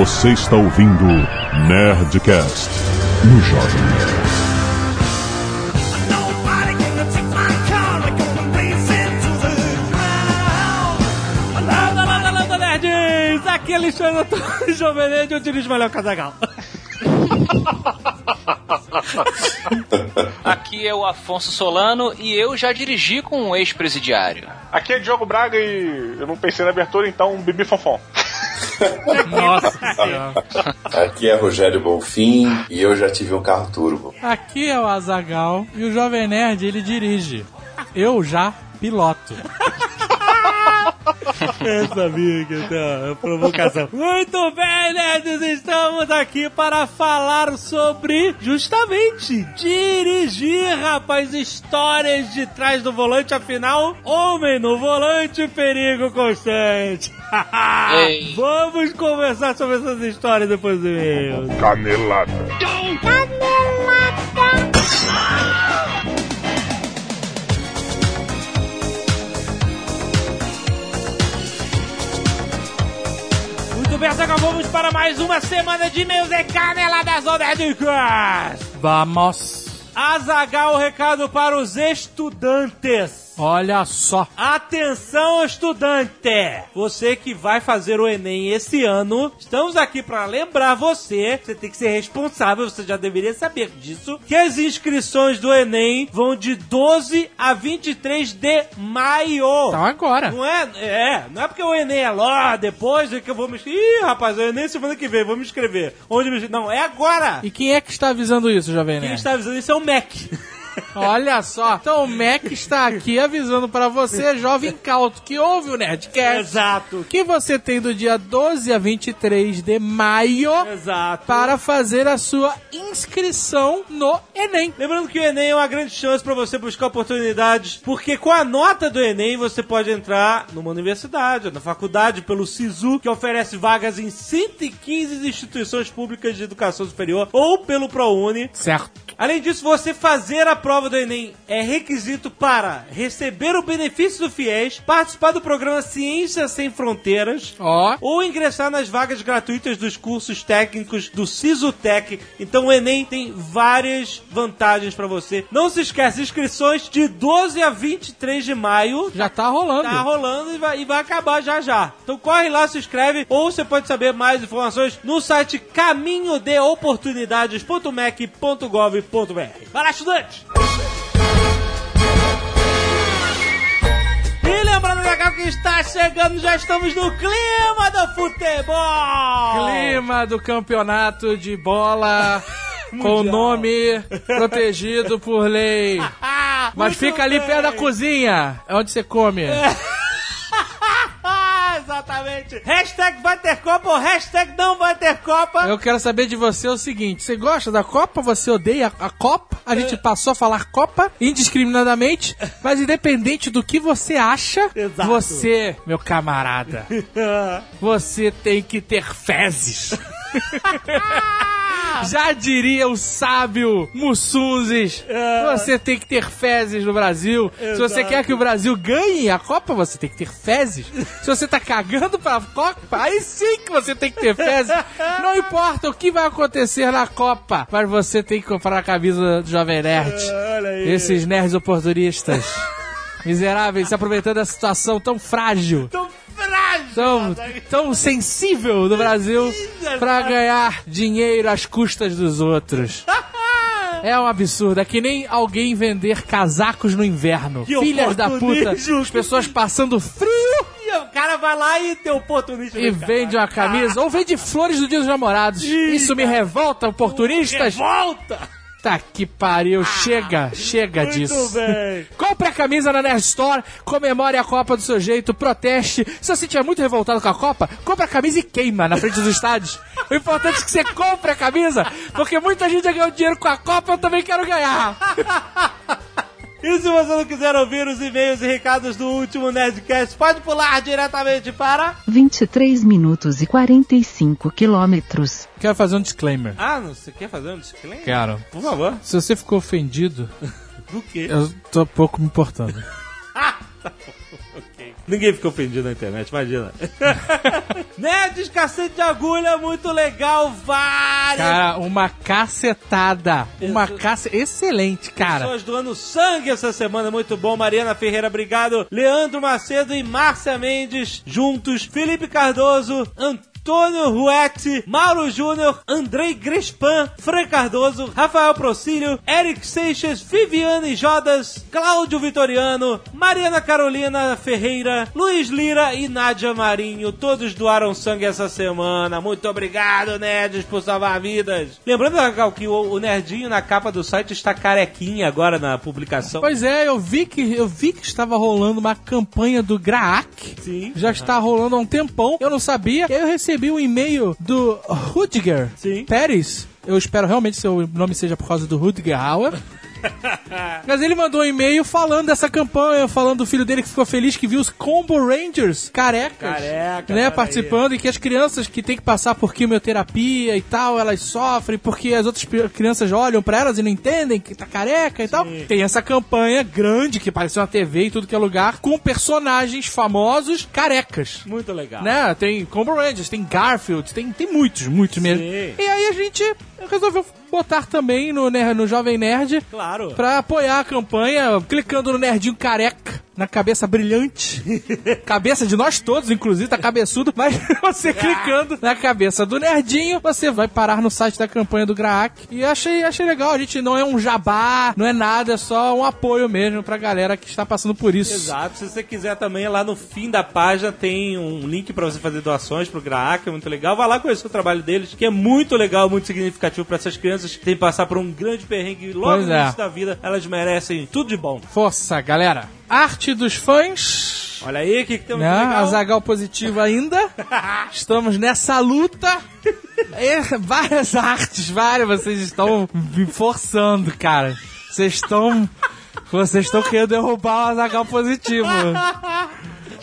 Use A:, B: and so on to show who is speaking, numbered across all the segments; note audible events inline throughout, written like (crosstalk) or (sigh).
A: Você está ouvindo Nerdcast no Jovem Nerd.
B: Aqui é Alexandre Antônio Jovem Nerd, eu dirijo melhor Casagal. (laughs)
C: Aqui é o Afonso Solano e eu já dirigi com um ex-presidiário.
D: Aqui é Diogo Braga e eu não pensei na abertura, então um bibi fofão.
B: Nossa senhora.
E: Aqui é Rogério Bonfim e eu já tive um carro turbo.
F: Aqui é o Azagal e o Jovem Nerd ele dirige. Eu já piloto.
B: Eu (laughs) sabia que ia ter uma provocação. Muito bem, nerds, estamos aqui para falar sobre, justamente, dirigir, rapaz, histórias de trás do volante, afinal, homem no volante, perigo constante. (laughs) Vamos conversar sobre essas histórias depois do e-mail.
D: Canelada.
B: Muito bem, Azaghal, vamos para mais uma semana de e-mails e caneladas ou Nerdcast.
F: Vamos.
B: Azagal, recado para os estudantes.
F: Olha só.
B: Atenção, estudante! Você que vai fazer o Enem esse ano, estamos aqui para lembrar você, você tem que ser responsável, você já deveria saber disso, que as inscrições do Enem vão de 12 a 23 de maio.
F: Então agora.
B: Não é, é, não é porque o Enem é lá, depois é que eu vou me inscrever. Ih, rapaz, o Enem é semana que vem, vou me inscrever. Onde me? Não, é agora!
F: E quem é que está avisando isso, Jovem
B: Quem
F: Nerd?
B: está avisando isso é o MEC. (laughs)
F: Olha só. Então o Mac está aqui avisando para você, jovem cauto, que ouve o Nerdcast,
B: Exato.
F: que você tem do dia 12 a 23 de maio
B: Exato.
F: para fazer a sua inscrição no Enem.
B: Lembrando que o Enem é uma grande chance para você buscar oportunidades, porque com a nota do Enem você pode entrar numa universidade, na faculdade, pelo SISU, que oferece vagas em 115 instituições públicas de educação superior, ou pelo ProUni.
F: Certo.
B: Além disso, você fazer a prova do Enem é requisito para receber o benefício do FIES, participar do programa Ciência Sem Fronteiras,
F: Ó.
B: ou ingressar nas vagas gratuitas dos cursos técnicos do Sisutec. Então o Enem tem várias vantagens para você. Não se esquece, inscrições de 12 a 23 de maio.
F: Já tá rolando.
B: Tá rolando e vai, e vai acabar já já. Então corre lá, se inscreve, ou você pode saber mais informações no site caminhodeoportunidades.mec.gov.br. Vai lá, estudante! E lembrando, legal, que está chegando, já estamos no clima do futebol!
F: Clima do campeonato de bola (laughs) com nome protegido por lei. (laughs) Mas
B: muito
F: fica ali
B: bem.
F: perto da cozinha, é onde você come. (laughs)
B: exatamente. Hashtag vai ter Copa ou hashtag não vai ter Copa.
F: Eu quero saber de você o seguinte: você gosta da Copa? Você odeia a Copa? A gente passou a falar Copa indiscriminadamente, mas independente do que você acha,
B: Exato.
F: você, meu camarada, (laughs) você tem que ter fezes. (laughs) (laughs) Já diria o sábio Mussunzes, você tem que ter fezes no Brasil. Se você quer que o Brasil ganhe a Copa, você tem que ter fezes. Se você tá cagando pra Copa, aí sim que você tem que ter fezes. Não importa o que vai acontecer na Copa, mas você tem que comprar a camisa do Jovem Nerd.
B: Aí.
F: Esses nerds oportunistas. (laughs) Miseráveis, se aproveitando da situação tão frágil
B: Tão frágil.
F: Tão, tão sensível do Brasil pra ganhar dinheiro às custas dos outros. (laughs) É um absurdo. É que nem alguém vender casacos no inverno.
B: Que
F: Filhas da puta. As pessoas passando frio
B: E o cara vai lá e tem oportunista.
F: e
B: no cara.
F: vende uma camisa. Ou vende flores do dia dos namorados. Isso me revolta, oportunistas.
B: Revolta.
F: Tá que pariu. Chega, chega
B: Muito
F: disso.
B: bem.
F: Compre a camisa na Nerd Store, comemore a Copa do seu jeito, proteste. Se você estiver muito revoltado com a Copa, compre a camisa e queima na frente dos estádios. O importante é que você compre a camisa, porque muita gente já ganhou dinheiro com a Copa, eu também quero ganhar. (laughs)
B: E se você não quiser ouvir os e-mails e recados do último Nerdcast, pode pular diretamente para.
G: 23 minutos e 45 quilômetros.
F: Quero fazer um disclaimer.
B: Ah, não, você quer fazer um disclaimer?
F: Quero.
B: Por favor.
F: Se você ficou ofendido, (laughs)
B: Do quê?
F: eu tô pouco me importando. (laughs)
B: Ninguém ficou ofendido na internet, imagina. (laughs) Nerds, cacete de agulha, muito legal, várias
F: Cara, uma cacetada. Uma
B: Isso.
F: cace... Excelente, cara.
B: pessoas doando sangue essa semana, muito bom. Mariana Ferreira, obrigado. Leandro Macedo e Márcia Mendes, juntos. Felipe Cardoso, Antônio Ruetti, Mauro Júnior, Andrei Grespan, Fran Cardoso, Rafael Procílio, Eric Seixas, Viviane Jodas, Cláudio Vitoriano, Mariana Carolina Ferreira, Luiz Lira e Nádia Marinho. Todos doaram sangue essa semana. Muito obrigado, nerds, por salvar vidas. Lembrando, Gal, que o, o nerdinho na capa do site está carequinha agora na publicação.
F: Pois é, eu vi que eu vi que estava rolando uma campanha do Graak.
B: Sim.
F: Já está rolando há um tempão. Eu não sabia. E aí eu recebi um e-mail do Rudiger
B: Sim.
F: Pérez. Eu espero realmente que seu nome seja por causa do Rudiger Hauer. (laughs) Mas ele mandou um e-mail falando dessa campanha, falando do filho dele que ficou feliz que viu os Combo Rangers carecas,
B: Careca,
F: né, participando e que as crianças que tem que passar por quimioterapia e tal, elas sofrem porque as outras crianças olham pra elas e não entendem que tá careca e tal. Tem essa campanha grande que apareceu na TV e tudo que é lugar com personagens famosos carecas.
B: Muito legal.
F: Né? Tem Combo Rangers, tem Garfield, tem, tem muitos, muitos mesmo.
B: Sim.
F: E aí a gente resolveu botar também no, no Jovem Nerd
B: Claro.
F: pra apoiar a campanha, clicando no nerdinho careca, na cabeça brilhante. (laughs) cabeça de nós todos, inclusive, tá cabeçudo, mas (laughs) você clicando na cabeça do nerdinho, você vai parar no site da campanha do Graak. E achei, achei legal, a gente não é um jabá, não é nada, é só um apoio mesmo pra galera que está passando por isso.
B: Exato. Se você quiser também, lá no fim da página tem um link pra você fazer doações pro Graak, é muito legal. Vai lá conhecer o trabalho deles, que é muito legal, muito significativo pra essas crianças que têm que passar por um grande perrengue logo
F: Pois
B: no
F: é.
B: início da vida. Elas merecem tudo de bom.
F: Força, galera. Arte dos fãs.
B: Olha aí, o que, que temos
F: né?
B: legal?
F: Azagal positivo ainda. (laughs) Estamos nessa luta. É, várias artes, várias. Vocês estão me forçando, cara. Vocês estão. Vocês estão querendo derrubar o Azagal positivo.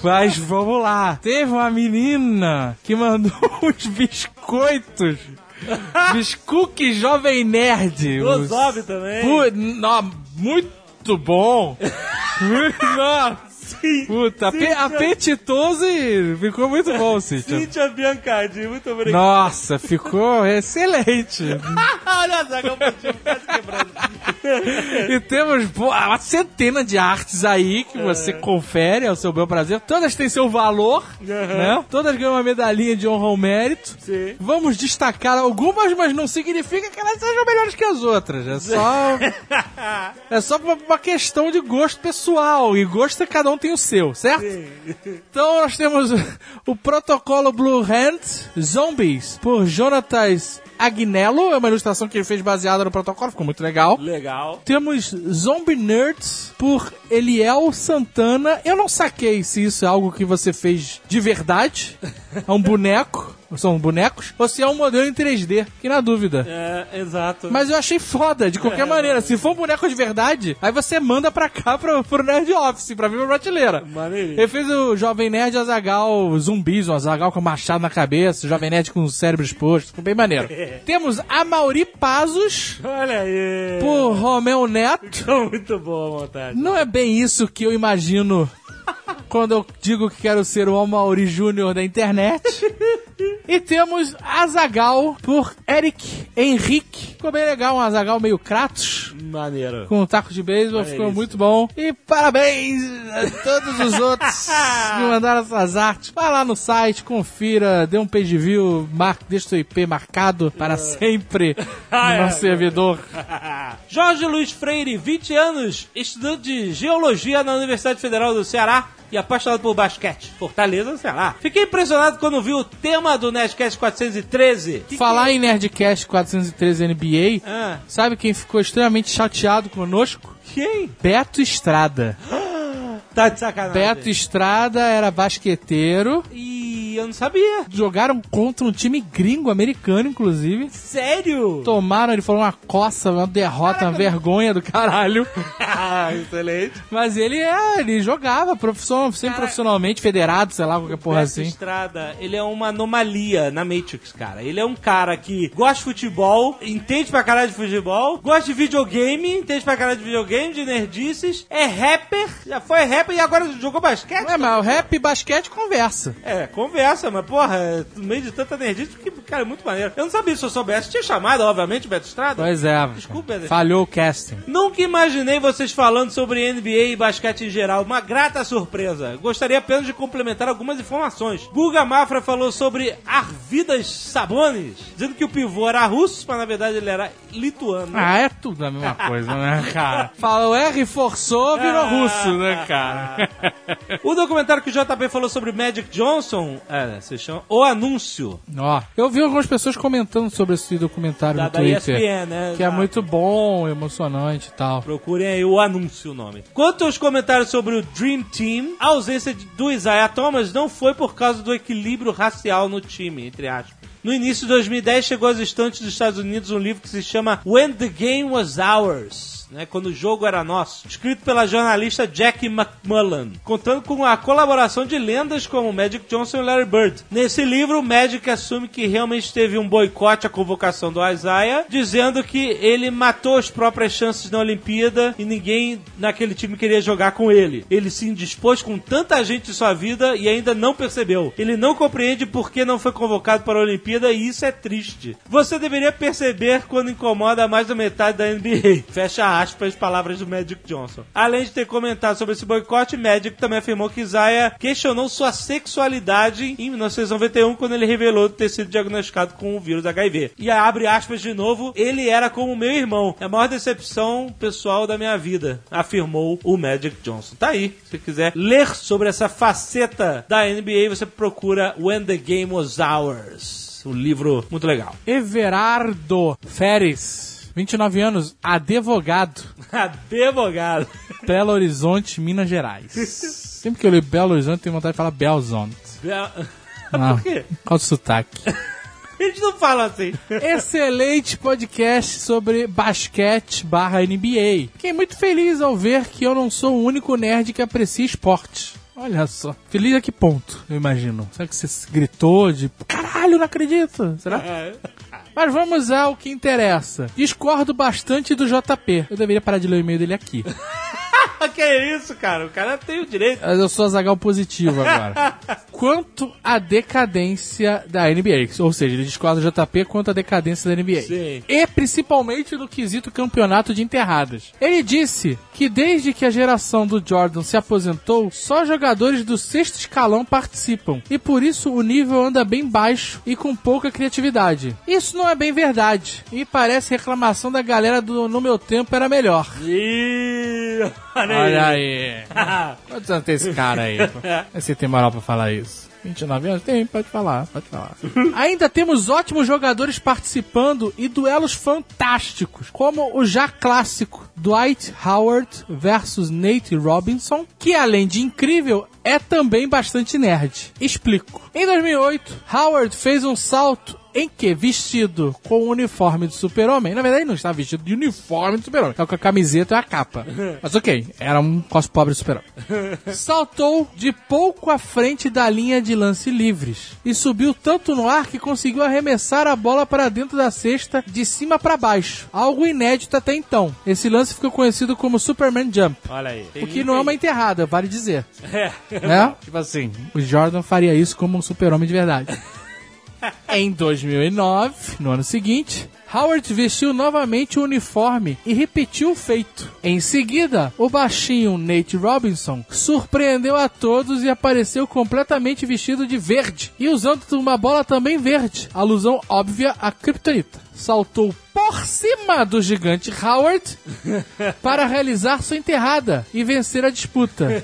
F: Mas vamos lá. Teve uma menina que mandou (laughs) uns biscoitos. Biscuque Jovem Nerd. Os-
B: Zob também.
F: Pu- nó, muito bom. (laughs) Muito- Nossa. Puta, ape- apetitoso e ficou muito bom, (laughs) Cíntia.
B: Cíntia Biancardi, muito obrigado.
F: Nossa, ficou excelente. (laughs)
B: Olha o Zagal positivo quase quebrando.
F: E temos uma centena de artes aí que você confere ao seu bel prazer. Todas têm seu valor, né? Todas ganham uma medalhinha de honra ao mérito.
B: Sim.
F: Vamos destacar algumas, mas não significa que elas sejam melhores que as outras. É só. (laughs) é só uma, uma questão de gosto pessoal. E gosto é cada um tem o seu, certo? Então nós temos o protocolo Blue Hand Zombies por Jonatas Agnello. É uma ilustração que ele fez baseada no protocolo, ficou muito legal.
B: Legal.
F: Temos Zombie Nerds por Eliel Santana. Eu não saquei se isso é algo que você fez de verdade. É um boneco. São bonecos. Ou se é um modelo em 3D. Que na dúvida.
B: É, exato.
F: Mas eu achei foda, de qualquer maneira. Se for um boneco de verdade, aí você manda pra cá, pro, pro Nerd Office, pra vir pra prateleira.
B: Maneirinho.
F: Ele fez o Jovem Nerd Azagal zumbis, um Azagal com machado na cabeça, o Jovem Nerd com o cérebro exposto. Ficou bem maneiro. (laughs) Temos a Mauri Pazos
B: Olha aí.
F: por Romeu Neto.
B: Muito boa a montagem.
F: Não é bem isso que eu imagino quando eu digo que quero ser o Amauri Júnior da internet. (laughs) E temos Azagal por Eric Henrique. Ficou bem legal, um Azagal meio Kratos.
B: Maneiro.
F: Com um taco de beisebol, ficou muito bom. E parabéns a todos os outros (laughs) que mandaram essas artes. Vai lá no site, confira, dê um page view, deixa seu IP marcado para sempre (laughs) no nosso servidor.
B: Jorge Luiz Freire, 20 anos, estudante de Geologia na Universidade Federal do Ceará e apaixonado por basquete. Fortaleza do Ceará. Fiquei impressionado quando vi o tema do Nerdcast 413. Que
F: Falar em Nerdcast 413 NBA,
B: Ah,
F: sabe quem ficou extremamente chateado conosco?
B: quem?
F: Beto Estrada. (gasps)
B: Tá de sacanagem.
F: Beto Estrada era basqueteiro.
B: E eu não sabia.
F: Jogaram contra um time gringo, americano, inclusive.
B: Sério?
F: Tomaram, ele falou, uma coça, uma derrota, uma vergonha do caralho. (laughs)
B: Excelente.
F: Mas ele é, ele jogava profissional, sempre
B: Cara,
F: profissionalmente, federado, sei lá, qualquer porra assim.
B: Estrada, ele é uma anomalia na Matrix, cara. Ele é um cara que gosta de futebol, entende pra caralho de futebol, gosta de videogame, entende pra caralho de videogame, de nerdices, é rapper, já foi rapper e agora jogou basquete.
F: É, mas o rap e basquete conversa.
B: É, conversa, mas porra, no meio de tanta nerdice, porque, cara, é muito maneiro. Eu não sabia se eu soubesse. Tinha chamado, obviamente, Beto Estrada.
F: Pois é.
B: Desculpa, Beto.
F: Falhou o casting.
B: Nunca imaginei vocês falando sobre NBA e basquete em geral. Uma grata surpresa. Gostaria apenas de complementar algumas informações. Guga Mafra falou sobre Arvidas Sabonis, dizendo que o pivô era russo, mas na verdade ele era lituano.
F: Ah, é tudo a mesma coisa, né, (laughs) cara? Fala o R forçou, virou
B: Ah.
F: russo, né, cara?
B: O documentário que o JP falou sobre Magic Johnson, é, se chama O Anúncio,
F: Ó, eu vi algumas pessoas comentando sobre esse documentário
B: da,
F: no
B: da
F: Twitter.
B: ESPN, né?
F: Que é
B: Da-
F: muito bom, emocionante e tal.
B: Procurem aí o anúncio, o nome. Quanto aos comentários sobre o Dream Team, a ausência de- do Isaiah Thomas não foi por causa do equilíbrio racial no time, entre aspas. No início de 2010 chegou às estantes dos Estados Unidos um livro que se chama When the Game Was Ours. Né, quando o jogo era nosso, escrito pela jornalista Jackie McMullen, contando com a colaboração de lendas como Magic Johnson e Larry Bird. Nesse livro, Magic assume que realmente teve um boicote à convocação do Isaiah, dizendo que ele matou as próprias chances na Olimpíada e ninguém naquele time queria jogar com ele. Ele se indispôs com tanta gente em sua vida e ainda não percebeu. Ele não compreende por que não foi convocado para a Olimpíada e isso é triste. Você deveria perceber quando incomoda mais da metade da NBA. (laughs) Fecha aspas, palavras do Magic Johnson. Além de ter comentado sobre esse boicote, Magic também afirmou que Isaiah questionou sua sexualidade em 1991 quando ele revelou ter sido diagnosticado com o vírus HIV. E abre aspas de novo, ele era como meu irmão. É a maior decepção pessoal da minha vida, afirmou o Magic Johnson. Tá aí, se quiser ler sobre essa faceta da NBA, você procura When the Game Was Ours. Um livro muito legal.
F: Everardo Feres, 29 anos, advogado, (laughs)
B: Advogado.
F: Belo Horizonte, Minas Gerais. (laughs) Sempre que eu leio Belo Horizonte, tenho vontade de falar Belzonte. Ah, (laughs)
B: Por quê?
F: Qual o sotaque?
B: Eles não falam assim.
F: Excelente podcast sobre basquete barra NBA. Fiquei muito feliz ao ver que eu não sou o único nerd que aprecia esporte. Olha só. Feliz a que ponto, eu imagino. Será que você gritou de caralho, não acredito? Será? Mas vamos ao que interessa. Discordo bastante do JP. Eu deveria parar de ler o e-mail dele aqui. (laughs)
B: que é isso, cara? O cara tem o direito.
F: Mas eu sou azagal positivo agora. (laughs) Quanto à decadência da NBA. Ou seja, ele discorda do JP quanto à decadência da NBA.
B: Sim.
F: E principalmente no quesito campeonato de enterradas. Ele disse que desde que a geração do Jordan se aposentou, só jogadores do sexto escalão participam. E por isso o nível anda bem baixo e com pouca criatividade. Isso não é bem verdade. E parece reclamação da galera do No Meu Tempo era melhor.
B: Ih, (laughs) olha,
F: Olha
B: aí.
F: aí. Quantos anos tem esse cara aí? Você tem moral pra falar isso? 29 anos? Tem, pode falar, pode falar. (laughs) Ainda temos ótimos jogadores participando e duelos fantásticos, como o já clássico Dwight Howard versus Nate Robinson, que além de incrível, é também bastante nerd. Explico. Em 2008, Howard fez um salto em que, vestido com o uniforme do super-homem, na verdade ele não estava vestido de uniforme do super-homem, estava com a camiseta e a capa. (laughs) Mas ok, era um cos pobre super-homem. (laughs) Saltou de pouco à frente da linha de lance livres e subiu tanto no ar que conseguiu arremessar a bola para dentro da cesta de cima para baixo, algo inédito até então. Esse lance ficou conhecido como Superman Jump.
B: Olha aí.
F: O que não é uma enterrada, vale dizer. (laughs)
B: É.
F: Né? Tipo assim, o Jordan faria isso como um super-homem de verdade. Em 2009, no ano seguinte, Howard vestiu novamente o uniforme e repetiu o feito. Em seguida, o baixinho Nate Robinson surpreendeu a todos e apareceu completamente vestido de verde e usando uma bola também verde, alusão óbvia a Kryptonita. Saltou por cima do gigante Howard (laughs) para realizar sua enterrada e vencer a disputa.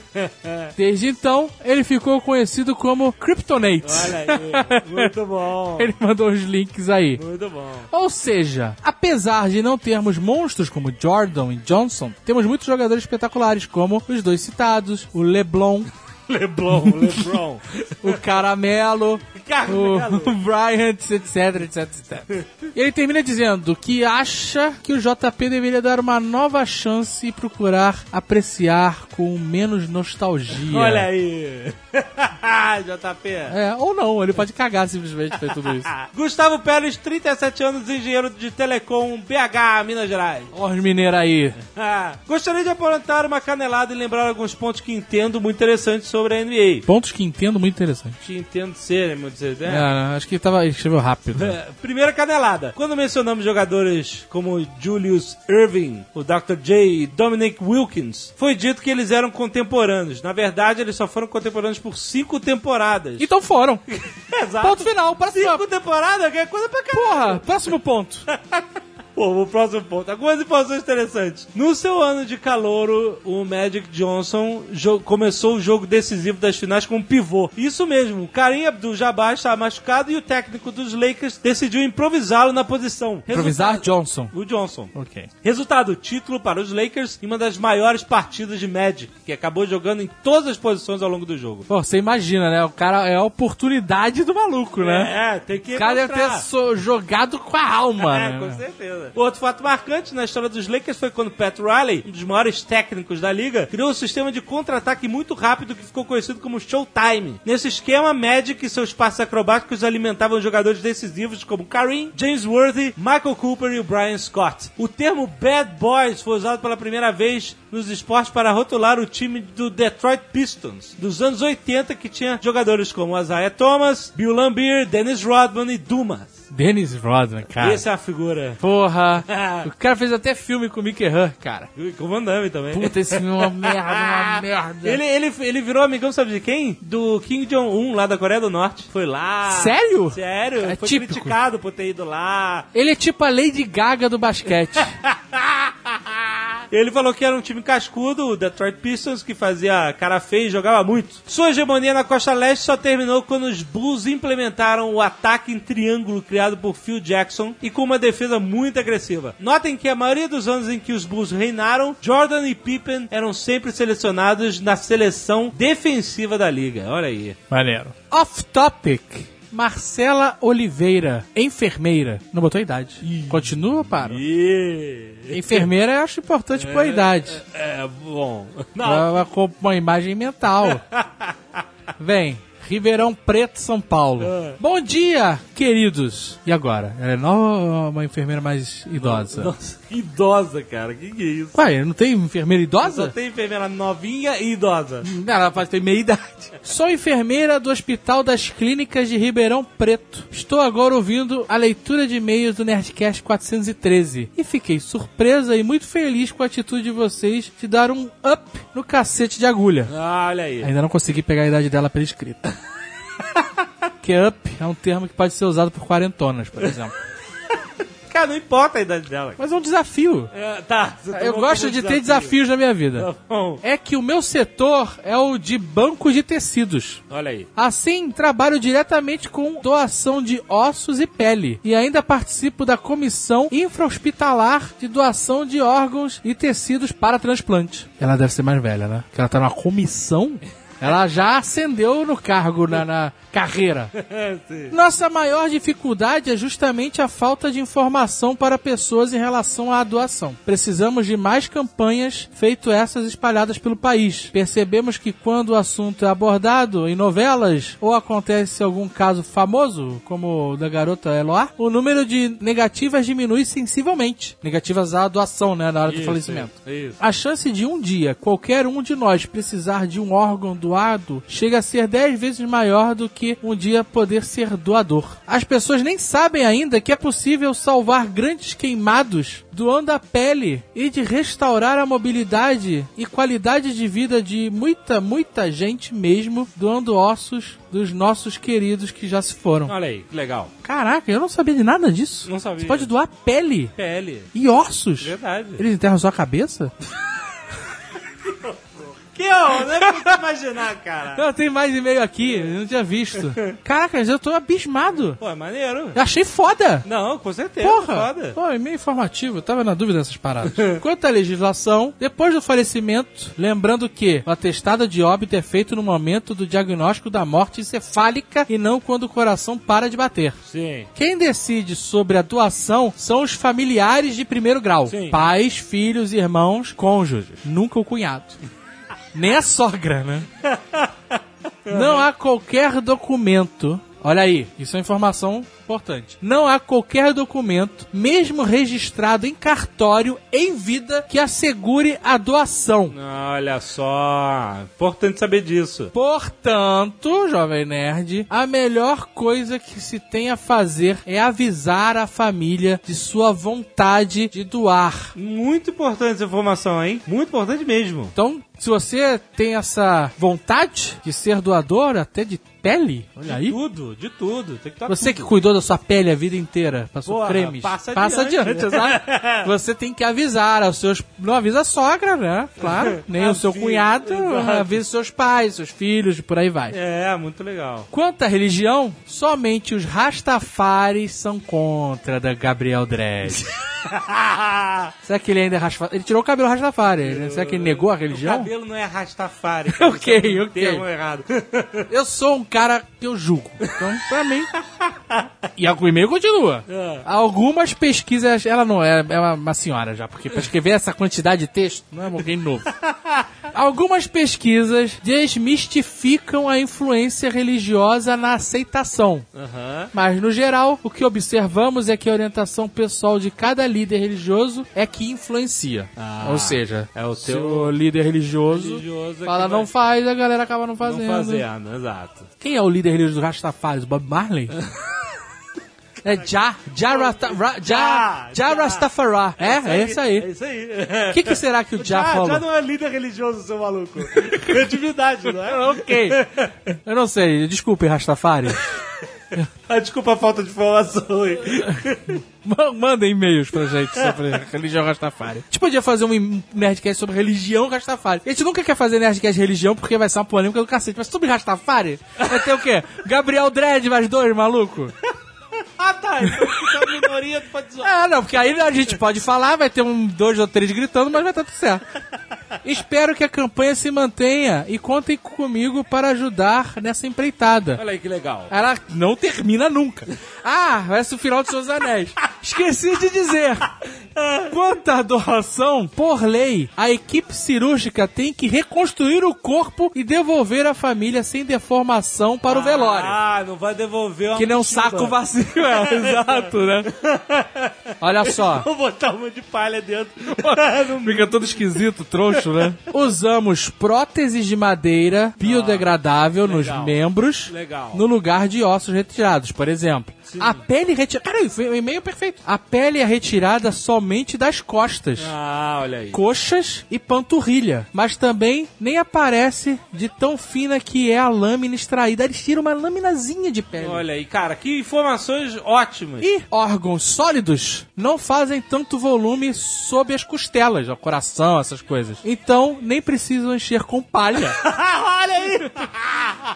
F: Desde então, ele ficou conhecido como Kryptonate.
B: Olha aí. Muito bom. (laughs)
F: Ele mandou os links aí.
B: Muito bom.
F: Ou seja, apesar de não termos monstros como Jordan e Johnson, temos muitos jogadores espetaculares, como os dois citados, o Leblon,
B: Leblon, Lebron.
F: o Caramelo,
B: Carlos
F: o, Bryant, etc, etc, etc. E ele termina dizendo que acha que o JP deveria dar uma nova chance e procurar apreciar com menos nostalgia.
B: Olha aí. (laughs) JP.
F: É, ou não, ele pode cagar simplesmente por tudo isso. (laughs)
B: Gustavo Pérez, 37 anos, engenheiro de telecom, BH, Minas Gerais.
F: Olha os mineiros aí. (laughs)
B: Gostaria de apontar uma canelada e lembrar alguns pontos que entendo muito interessantes sobre a NBA.
F: Pontos que entendo muito interessante.
B: Que entendo ser, muito dizer,
F: É,
B: né?
F: acho que tava, ele escreveu rápido.
B: É, Primeira canelada. Quando mencionamos jogadores como Julius Irving, o Dr. J e Dominic Wilkins, foi dito que eles eram contemporâneos. Na verdade, eles só foram contemporâneos por cinco temporadas.
F: Então foram. (laughs)
B: Exato.
F: Ponto final. Próximo,
B: Cinco temporadas, que é coisa pra caralho.
F: porra, próximo ponto. (laughs)
B: Pô, o próximo ponto. Algumas informações interessantes. No seu ano de calouro, o Magic Johnson jo- começou o jogo decisivo das finais com um pivô. Isso mesmo, o Karim Abdul-Jabbar estava machucado e o técnico dos Lakers decidiu improvisá-lo na posição.
F: Improvisar Johnson.
B: O Johnson.
F: Ok.
B: Resultado, título para os Lakers em uma das maiores partidas de Magic, que acabou jogando em todas as posições ao longo do jogo.
F: Pô, você imagina, né? O cara é a oportunidade do maluco, né?
B: É, tem que
F: O cara deve ter
B: mostrar.
F: so- jogado com a alma,
B: É,
F: né?
B: com certeza. Outro fato marcante na história dos Lakers foi quando Pat Riley, um dos maiores técnicos da liga, criou um sistema de contra-ataque muito rápido que ficou conhecido como Showtime. Nesse esquema, Magic e seus passos acrobáticos alimentavam jogadores decisivos como Kareem, James Worthy, Michael Cooper e o Brian Scott. O termo Bad Boys foi usado pela primeira vez nos esportes para rotular o time do Detroit Pistons dos anos 80 que tinha jogadores como Isaiah Thomas, Bill Lambier, Dennis Rodman e Dumas.
F: Dennis Rodman, cara.
B: Essa é a figura.
F: Porra. (laughs) o cara fez até filme com o Mickey Hunt, cara.
B: Com o Van Damme também.
F: Puta, esse filme é uma merda, uma (laughs) merda.
B: Ele, ele, ele virou amigão, sabe de quem? Do Kim Jong-un, lá da Coreia do Norte. Foi lá.
F: Sério?
B: Sério.
F: É
B: foi
F: típico.
B: criticado por ter ido lá.
F: Ele é tipo a Lady Gaga do basquete. (laughs)
B: Ele falou que era um time cascudo, o Detroit Pistons, que fazia cara feia e jogava muito. Sua hegemonia na costa leste só terminou quando os Bulls implementaram o ataque em triângulo criado por Phil Jackson e com uma defesa muito agressiva. Notem que a maioria dos anos em que os Bulls reinaram, Jordan e Pippen eram sempre selecionados na seleção defensiva da liga. Olha aí.
F: Maneiro. Off topic. Marcela Oliveira, enfermeira. Não botou a idade. Continua ou para?
B: E...
F: Enfermeira eu acho importante pôr a idade.
B: É bom. Não,
F: Uma, uma, uma imagem mental. (laughs) Vem. Ribeirão Preto, São Paulo. Bom dia, queridos. E agora? Ela é nova ou uma enfermeira mais idosa?
B: Nossa, idosa, cara. Que que é isso?
F: Ué, não tem enfermeira
B: Só
F: idosa?
B: tem enfermeira novinha e idosa.
F: Ela pode ter meia idade. Sou enfermeira do Hospital das Clínicas de Ribeirão Preto. Estou agora ouvindo a leitura de e-mails do Nerdcast 413 e fiquei surpresa e muito feliz com a atitude de vocês de dar um up no cacete de agulha.
B: Ah, olha aí.
F: Ainda não consegui pegar a idade dela pela escrita. Que up é um termo que pode ser usado por quarentonas, por exemplo. (laughs)
B: Cara, não importa a idade dela.
F: Mas é um desafio.
B: É, tá.
F: Eu gosto de ter desafios na minha vida.
B: Tá.
F: É que o meu setor é o de banco de tecidos.
B: Olha aí.
F: Assim, trabalho diretamente com doação de ossos e pele. E ainda participo da comissão infra-hospitalar de doação de órgãos e tecidos para transplante. Ela deve ser mais velha, né? Que ela tá na comissão. Ela já ascendeu no cargo, na, na carreira. (laughs) Nossa maior dificuldade é justamente a falta de informação para pessoas em relação à doação. Precisamos de mais campanhas, feito essas espalhadas pelo país. Percebemos que quando o assunto é abordado em novelas ou acontece algum caso famoso, como o da garota Eloá, o número de negativas diminui sensivelmente. Negativas à doação, né, na hora do
B: Isso,
F: falecimento.
B: isso, isso.
F: A chance de um dia qualquer um de nós precisar de um órgão doado chega a ser 10 vezes maior do que um dia poder ser doador. As pessoas nem sabem ainda que é possível salvar grandes queimados doando a pele e de restaurar a mobilidade e qualidade de vida de muita, muita gente mesmo doando ossos dos nossos queridos que já se foram.
B: Olha aí, que legal.
F: Caraca, eu não sabia de nada disso.
B: Não sabia.
F: Você pode doar pele
B: PL.
F: e ossos.
B: Verdade.
F: Eles enterram sua cabeça? (laughs)
B: Que ó, não é imaginar, cara.
F: Eu tenho mais e-mail aqui, eu não tinha visto. Caraca, eu tô abismado.
B: Pô, é maneiro.
F: Eu achei foda.
B: Não, com certeza.
F: Porra!
B: Foda.
F: Pô, e-mail informativo, eu tava na dúvida dessas paradas. (laughs) Quanto à legislação, depois do falecimento, lembrando que o atestado de óbito é feito no momento do diagnóstico da morte encefálica e não quando o coração para de bater.
B: Sim.
F: Quem decide sobre a doação são os familiares de primeiro grau:
B: Sim.
F: pais, filhos, irmãos, cônjuges. Nunca o cunhado. Nem a sogra, né? (laughs) Não há qualquer documento. Olha aí, isso é informação importante. Não há qualquer documento, mesmo registrado em cartório, em vida, que assegure a doação.
B: Olha só. Importante saber disso.
F: Portanto, jovem nerd, a melhor coisa que se tem a fazer é avisar a família de sua vontade de doar.
B: Muito importante essa informação, hein? Muito importante mesmo.
F: Então, se você tem essa vontade de ser doador, até de pele, olha
B: De
F: aí.
B: tudo, de tudo. Tem que estar
F: Você que
B: tudo.
F: Cuidou da sua pele a vida inteira, passou
B: Porra,
F: cremes,
B: passa
F: adiante,
B: adiante.
F: exato. (laughs) Você tem que avisar aos seus, não avisa a sogra, né? Claro, nem o seu cunhado,
B: exato.
F: avisa seus pais, seus filhos, por aí vai.
B: É, muito legal.
F: Quanto à religião, somente os Rastafaris são contra da Gabriel Dredd. (laughs) Será que ele ainda é Rastafari? Ele tirou o cabelo Rastafari, né? Será que ele negou a
B: O
F: religião?
B: cabelo não é Rastafari. (laughs)
F: Ok,
B: Isso é
F: ok.
B: termo errado.
F: Eu sou um cara que eu julgo. Então, pra mim. E o e-mail continua.
B: É.
F: Algumas pesquisas. Ela não é, é uma, senhora já, porque pra escrever essa quantidade de texto não é alguém novo. (laughs) Algumas pesquisas desmistificam a influência religiosa na aceitação.
B: Aham.
F: Mas, no geral, o que observamos é que a orientação pessoal de cada líder religioso é que influencia.
B: Ah,
F: Ou seja,
B: é o
F: se
B: teu
F: o líder religioso,
B: religioso é
F: fala
B: vai-
F: não faz, a galera acaba não
B: não
F: fazendo.
B: fazendo, exato.
F: Quem é o líder religioso do Rastafari? Bob Marley? (laughs) É Ja, Ja, Rasta, Ra, ja,
B: Ja,
F: ja
B: Ja.
F: Rastafari. É, é isso
B: É
F: aí.
B: isso aí.
F: O que, que será que o (laughs)
B: Já,
F: falou?
B: já não é líder religioso, seu maluco. É divindade, não é? (laughs)
F: Ok. Eu não sei, desculpe, Rastafari. (laughs)
B: Ah, desculpa a falta de informação aí.
F: Ma- Manda e-mails pra gente sobre religião Rastafari. A gente podia fazer um Nerdcast sobre religião Rastafari. A gente nunca quer fazer Nerdcast religião porque vai ser uma polêmica do cacete. Mas sobre Rastafari, vai ter o quê? Gabriel Dredd mais dois, maluco?
B: Ah, tá. Então fica a minoria, tu pode zoar.
F: Ah, não, porque aí a gente pode falar, vai ter um, dois ou três gritando, mas vai estar tudo certo. Espero que a campanha se mantenha e contem comigo para ajudar nessa empreitada.
B: Olha aí que legal.
F: Ela não termina nunca. Ah, parece o final de Seus Anéis. Esqueci de dizer. Quanto à doação, por lei, a equipe cirúrgica tem que reconstruir o corpo e devolver a família sem deformação para o velório.
B: Ah, não vai devolver uma
F: Que nem um saco vazio, é, (laughs) exato, né? Olha só.
B: Vou botar uma de palha dentro. (laughs)
F: Fica todo esquisito, troncho, né? Usamos próteses de madeira biodegradável nos
B: legal.
F: membros
B: Legal.
F: no lugar de ossos retirados, por exemplo. A pele retirada. Cara, foi um e-mail perfeito. A pele é retirada somente das costas.
B: Ah, olha aí.
F: Coxas e panturrilha, mas também nem aparece de tão fina que é a lâmina extraída. Eles tiram uma laminazinha de pele.
B: Olha aí, cara, que informações ótimas.
F: E órgãos sólidos não fazem tanto volume sob as costelas, o coração, essas coisas. Então, nem precisam encher com palha. (laughs)
B: Olha aí!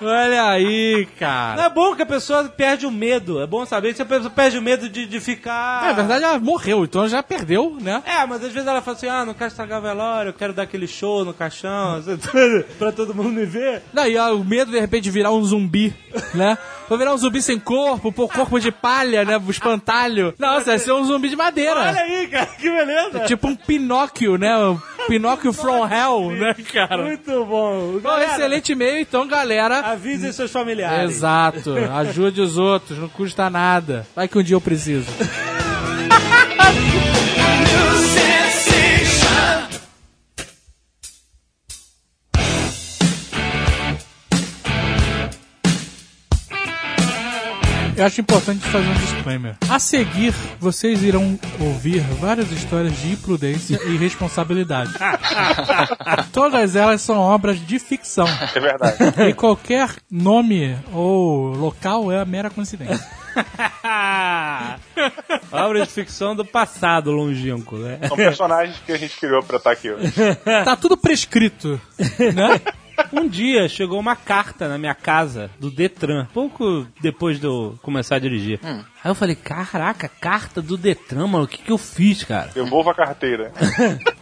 F: Olha aí,
B: Não
F: cara.
B: é bom que a pessoa perde o medo. É bom saber se a pessoa perde o medo de, de ficar.
F: Na verdade, ela morreu, então já perdeu, né?
B: É, mas às vezes ela fala assim: ah, não quero estragar velório, eu quero dar aquele show no caixão, (laughs) pra todo mundo me ver.
F: Daí o medo de repente de virar um zumbi, (laughs) né? Vou virar um zumbi sem corpo, pôr corpo de palha, né? O espantalho. Nossa, vai ser um zumbi de madeira.
B: Olha aí, cara, que beleza!
F: Tipo um Pinóquio, né? Um Pinóquio from hell, né, cara?
B: Muito bom.
F: Bom,
B: Galera,
F: excelente e-mail, então, galera.
B: Avisem seus familiares.
F: Exato. Ajude os outros, não custa nada. Vai que um dia eu preciso. (laughs) losing. Eu acho importante fazer um disclaimer. A seguir, vocês irão ouvir várias histórias de imprudência e irresponsabilidade. (laughs) Todas elas são obras de ficção.
D: É verdade.
F: E qualquer nome ou local é a mera coincidência. (laughs)
B: Obra de ficção do passado longínquo, né?
D: São personagens que a gente criou pra estar aqui hoje.
F: Tá tudo prescrito, né? (laughs)
B: Um dia chegou uma carta na minha casa do Detran, pouco depois de eu começar a dirigir. Aí eu falei, caraca, carta do Detran, mano, o que que eu fiz, cara?
D: Devolva a carteira. (laughs)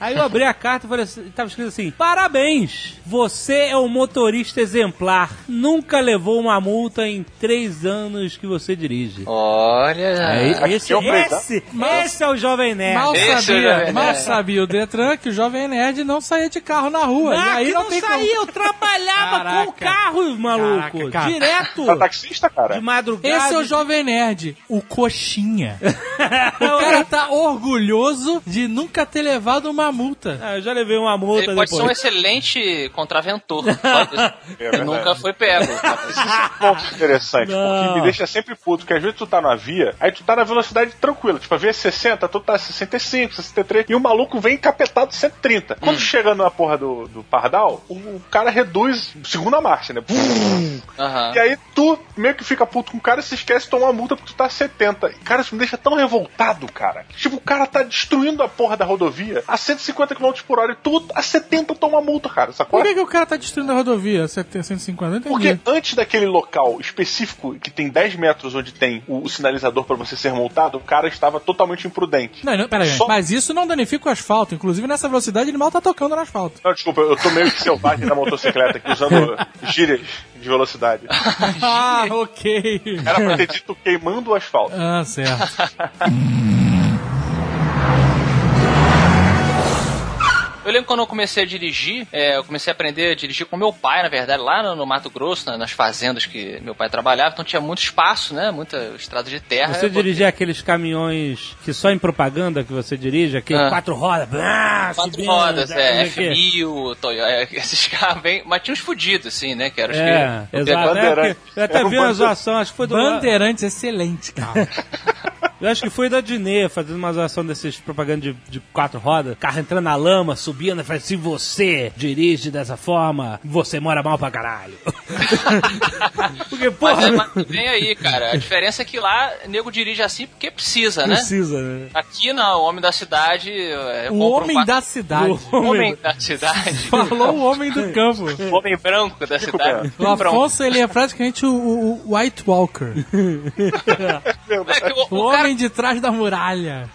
B: Aí eu abri a carta e falei assim, tava escrito assim: Parabéns! Você é um motorista exemplar. Nunca levou uma multa em três anos que você dirige.
C: Olha.
B: Aí, esse,
D: é presente.
B: esse, esse é o Jovem Nerd.
F: Mal
C: Esse é o
F: sabia, mal sabia o Detran que o Jovem Nerd não saía de carro na rua. e
B: Ah,
F: aí não,
B: não,
F: tem
B: saía, eu trabalhava
F: Caraca.
B: com o carro, maluco.
F: Caraca, cara.
B: Direto.
D: Tá taxista, cara?
B: De madrugada.
F: Esse é o Jovem Nerd, o coxinha. (laughs) o cara tá orgulhoso de nunca ter levado uma multa.
B: Ah, eu já levei uma multa
C: Ele pode ser um
B: depois.
C: excelente contraventor. (laughs)
D: É
C: nunca foi pego.
D: ponto interessante,
B: Não.
D: porque me deixa sempre puto, que às vezes tu tá na via, aí tu tá na velocidade tranquila, tipo, a via é 60, tu tá 65, 63, e o maluco vem encapetado 130. Quando chega na porra do, do pardal, o, o cara reduz segunda marcha, né?
C: Aham.
D: E aí tu meio que fica puto com o cara e se esquece de tomar uma multa porque tu tá a 70. E, Cara, isso me deixa tão revoltado, cara. Tipo, o cara tá destruindo a porra da rodovia a 150 km por hora e tu a 70 toma multa, cara, sacou?
F: Por que, que o cara tá destruindo a rodovia 150? Não entendi.
D: Porque antes daquele local específico que tem 10 metros onde tem o, o sinalizador pra você ser multado, o cara estava totalmente imprudente.
F: Não, não, peraí,
D: Só-
F: mas isso não danifica o asfalto. Inclusive, nessa velocidade, ele mal tá tocando no asfalto.
D: Não, desculpa, eu tô meio que selvagem na motocicleta aqui, usando (laughs) gírias de velocidade. (laughs)
F: ah, ok.
D: Era pra ter dito queimando o asfalto.
F: Ah, certo. (laughs)
C: Eu lembro quando eu comecei a dirigir, é, eu comecei a aprender a dirigir com meu pai, na verdade, lá no, no Mato Grosso, na- nas fazendas que meu pai trabalhava, então tinha muito espaço, né? Muita estrada de terra.
B: Você dirigia aqueles caminhões que só em propaganda que você dirige, aquele
C: Ah.
B: quatro rodas, blá,
C: Quatro
B: subindo,
C: rodas,
B: não
C: é,
B: o quê.
C: F1000, Toyota, é, esses carros bem. Mas tinha uns fudidos, assim, né? Que eram os
B: É,
C: que.
B: exato. É, eu até
D: Era
B: vi uma zoação, acho que foi do.
F: Bandeirantes, excelente, cara.
B: Eu acho que foi da Dinê fazendo uma zoação desses propaganda de, de quatro rodas, carro entrando na lama, subindo, e fala, se você dirige dessa forma, você mora mal pra caralho. (laughs) porque,
C: Mas
B: porra,
C: é, mas vem aí, cara. A diferença é que lá nego dirige assim porque precisa, né?
B: precisa, né?
C: Aqui não, o homem da cidade. É,
F: O
C: um
F: homem
C: quatro-
F: da cidade.
C: O homem da cidade. (laughs)
F: Falou o homem do campo.
C: O homem branco da cidade.
F: O Afonso, ele é praticamente o, o- o White Walker. (laughs)
C: É que O
F: o
C: cara,
F: homem de trás da muralha.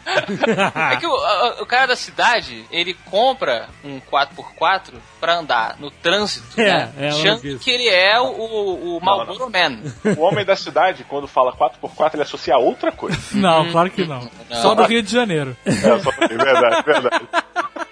C: é que o, o cara da cidade, ele compra um 4x4 pra andar no trânsito,
B: É,
C: né?
B: é,
C: achando que ele é o, o Marlboro Man.
D: O homem da cidade, quando fala 4x4, ele associa a outra coisa.
F: Não, claro que não. Só do Rio de Janeiro.
D: É, só é verdade, verdade.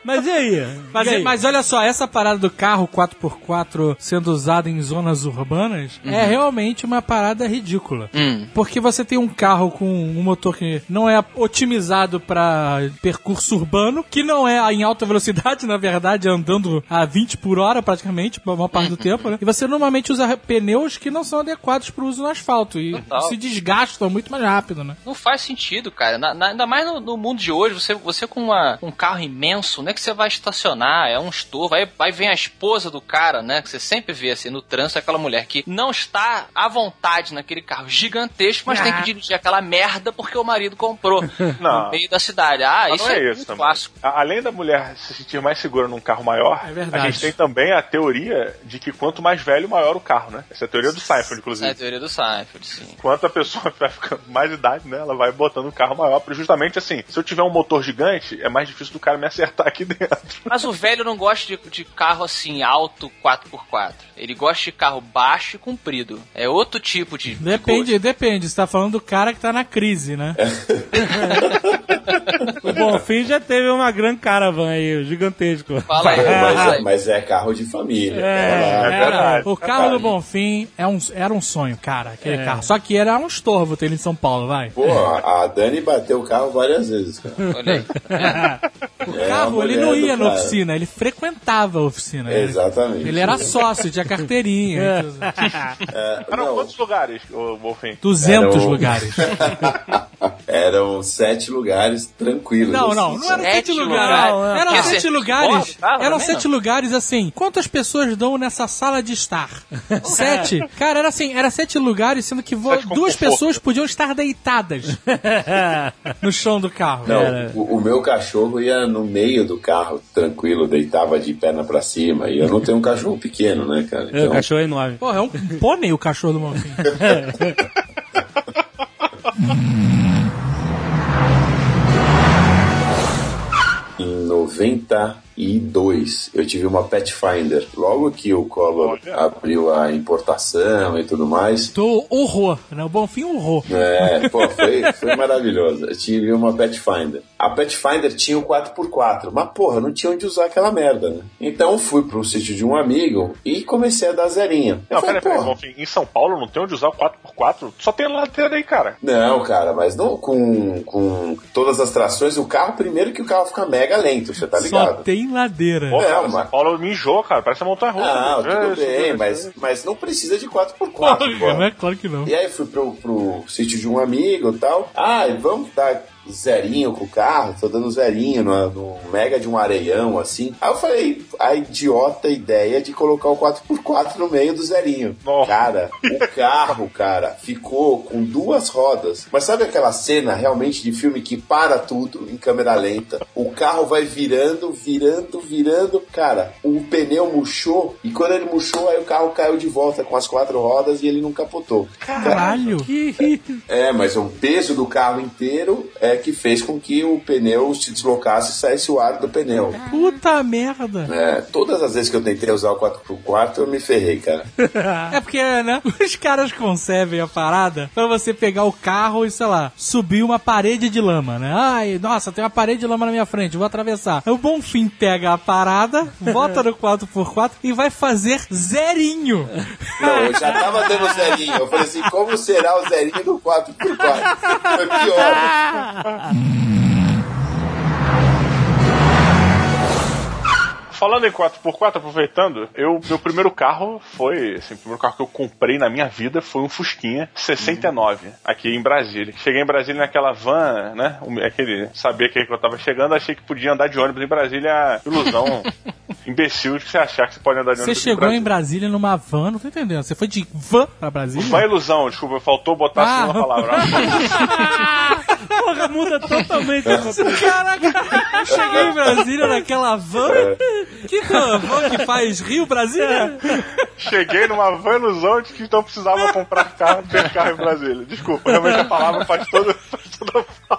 B: Mas e aí?
F: Mas,
B: E aí?
F: mas olha só, essa parada do carro 4x4 sendo usado em zonas urbanas é realmente uma parada ridícula.
C: Hum.
F: Porque você tem um carro com um motor que não é otimizado para percurso urbano, que não é em alta velocidade, (laughs) na verdade, andando a 20 por hora praticamente, a maior parte do tempo, né? E você normalmente usa pneus que não são adequados para o uso no asfalto e
C: Total.
F: se desgastam muito mais rápido, né?
C: Não faz sentido, cara. Na- na- ainda mais no, no mundo de hoje, você, você com uma, um carro imenso, não é que você vai estacionar, é um estorvo. Aí, aí vem a esposa do cara, né? Que você sempre vê assim no trânsito, aquela mulher que não está à vontade naquele carro gigantesco, mas tem que dirigir aquela merda porque o marido comprou (laughs)
D: Não.
C: no meio da cidade. Ah,
D: Mas
C: isso
D: não
C: é,
D: é isso
C: muito
D: também.
C: clássico.
D: Além da mulher se sentir mais segura num carro maior,
F: É
D: a gente tem também a teoria de que quanto mais velho, maior o carro, né? Essa é a teoria do Seinfeld,
C: É a
D: inclusive.
C: teoria do Seinfeld, sim.
D: Quanto a pessoa (laughs) vai ficando mais idade, né? Ela vai botando um carro maior. Justamente assim, se eu tiver um motor gigante, é mais difícil do cara me acertar aqui dentro.
C: Mas o velho não gosta de, de carro assim, alto 4x4. Ele gosta de carro baixo e comprido. É outro tipo de. de
F: Depende,
C: gosto.
F: depende. Você tá falando do cara que tá na crise, né? (laughs)
B: O Bonfim já teve uma grande caravan aí, gigantesco.
C: Fala aí,
E: É, mas, é, mas é carro de família.
B: É,
E: Ela-
D: é verdade.
F: O carro do Bonfim é um, era um sonho, cara, aquele carro. Só que era um estorvo ter ele em São Paulo, vai.
E: Pô, a Dani bateu o carro várias vezes, cara.
C: Olha aí. (laughs)
F: O
E: É
F: carro, ele não ia na oficina, ele frequentava a oficina. Ele-
E: Exatamente.
F: Ele era sócio, tinha carteirinha.
E: É, (laughs)
D: Eram
E: não,
D: quantos lugares, o Wolfim?
F: 200
E: Era o-
F: lugares. (laughs)
E: Eram sete lugares tranquilos.
F: Não,
E: assim,
F: não, não
E: sabe?
F: era sete
C: Sete
F: lugares.
C: lugares.
F: Eram sete lugares. Eram sete
C: não?
F: lugares assim. Quantas pessoas dão nessa sala de estar? (laughs) sete? Cara, era assim, era sete lugares, sendo que vo- duas
D: conforto.
F: pessoas podiam estar deitadas no chão do carro.
E: Não, o, o meu cachorro ia no meio do carro, tranquilo, deitava de perna pra cima. E eu não tenho um cachorro pequeno, né, cara?
B: É, o cachorro é enorme.
F: Porra, é um pônei o cachorro do Monfim. (laughs)
E: Em 92, eu tive uma Pathfinder. Logo que o Collor
D: Olha.
E: abriu a importação e tudo mais,
F: Do horror, né? O Bonfim horror.
E: É, pô, foi, foi maravilhoso. Eu tive uma Pathfinder. A Pathfinder tinha o 4x4, mas porra, não tinha onde usar aquela merda, né? Então fui pro sítio de um amigo e comecei a dar zerinha. Eu
D: Não,
E: falei,
D: peraí, peraí,
E: porra,
D: Bonfim, em São Paulo não tem onde usar o 4x4? Só tem ladeira aí, cara.
E: Não, cara, mas não com, com todas as trações. O carro, primeiro que o carro fica mega lento, você tá
F: Só
E: ligado?
F: Tem ladeira.
D: Pô,
E: É,
D: cara,
E: mas-
D: São Paulo me enjoa, cara. Parece uma montanha russa.
E: Não,
D: É,
E: tudo
D: isso,
E: bem, mas, mas não precisa de 4x4,
F: Porra,
E: porra.
F: né? Claro que não.
E: E aí fui pro, pro sítio de um amigo e tal. Ah, e vamos dar zerinho com o carro, tô dando zerinho no, no mega de um areião, assim. Aí eu falei, a idiota ideia de colocar o 4x4 no meio do zerinho.
D: Nossa.
E: Cara, o (laughs) carro, cara, ficou com duas rodas. Mas sabe aquela cena realmente de filme que para tudo em câmera lenta? O carro vai virando, virando, virando. Cara, o pneu murchou e quando ele murchou, aí o carro caiu de volta com as quatro rodas e ele não capotou.
F: Caralho.
E: É, mas o peso do carro inteiro é que fez com que o pneu se deslocasse e saísse o ar do pneu.
F: Puta merda.
E: É, todas as vezes que eu tentei usar o 4x4, eu me ferrei, cara. (laughs)
F: É porque, né? (laughs) Os caras concebem a parada pra você pegar o carro e, sei lá, subir uma parede de lama, né? Ai, nossa, tem uma parede de lama na minha frente, vou atravessar. O Bonfim pega a parada, (laughs) bota no 4x4 e vai fazer zerinho.
E: Não, eu já tava dando zerinho. Eu falei assim, como será o zerinho do 4x4? Foi pior. (laughs)
D: Falando em 4x4, aproveitando, eu, meu primeiro carro foi, assim, o primeiro carro que eu comprei na minha vida foi um Fusquinha 69, aqui em Brasília. Cheguei em Brasília naquela van, né? Aquele, sabia que eu tava chegando, achei que podia andar de ônibus em Brasília, ilusão (laughs) imbecil de você achar que você pode andar de
F: Você
D: ônibus
F: chegou em
D: Brasília.
F: Brasília numa van, não tô entendendo. Você foi de van pra Brasília?
D: Vai ilusão, desculpa, faltou botar
F: Ah.
D: assim uma palavra. (laughs)
B: Porra, muda totalmente a.
F: Caraca, eu cheguei em Brasília naquela van. Que van? Van que faz Rio Brasília?
D: Cheguei numa van ilusão de que então precisava comprar carro, ter carro em Brasília. Desculpa, realmente a palavra faz toda, faz toda a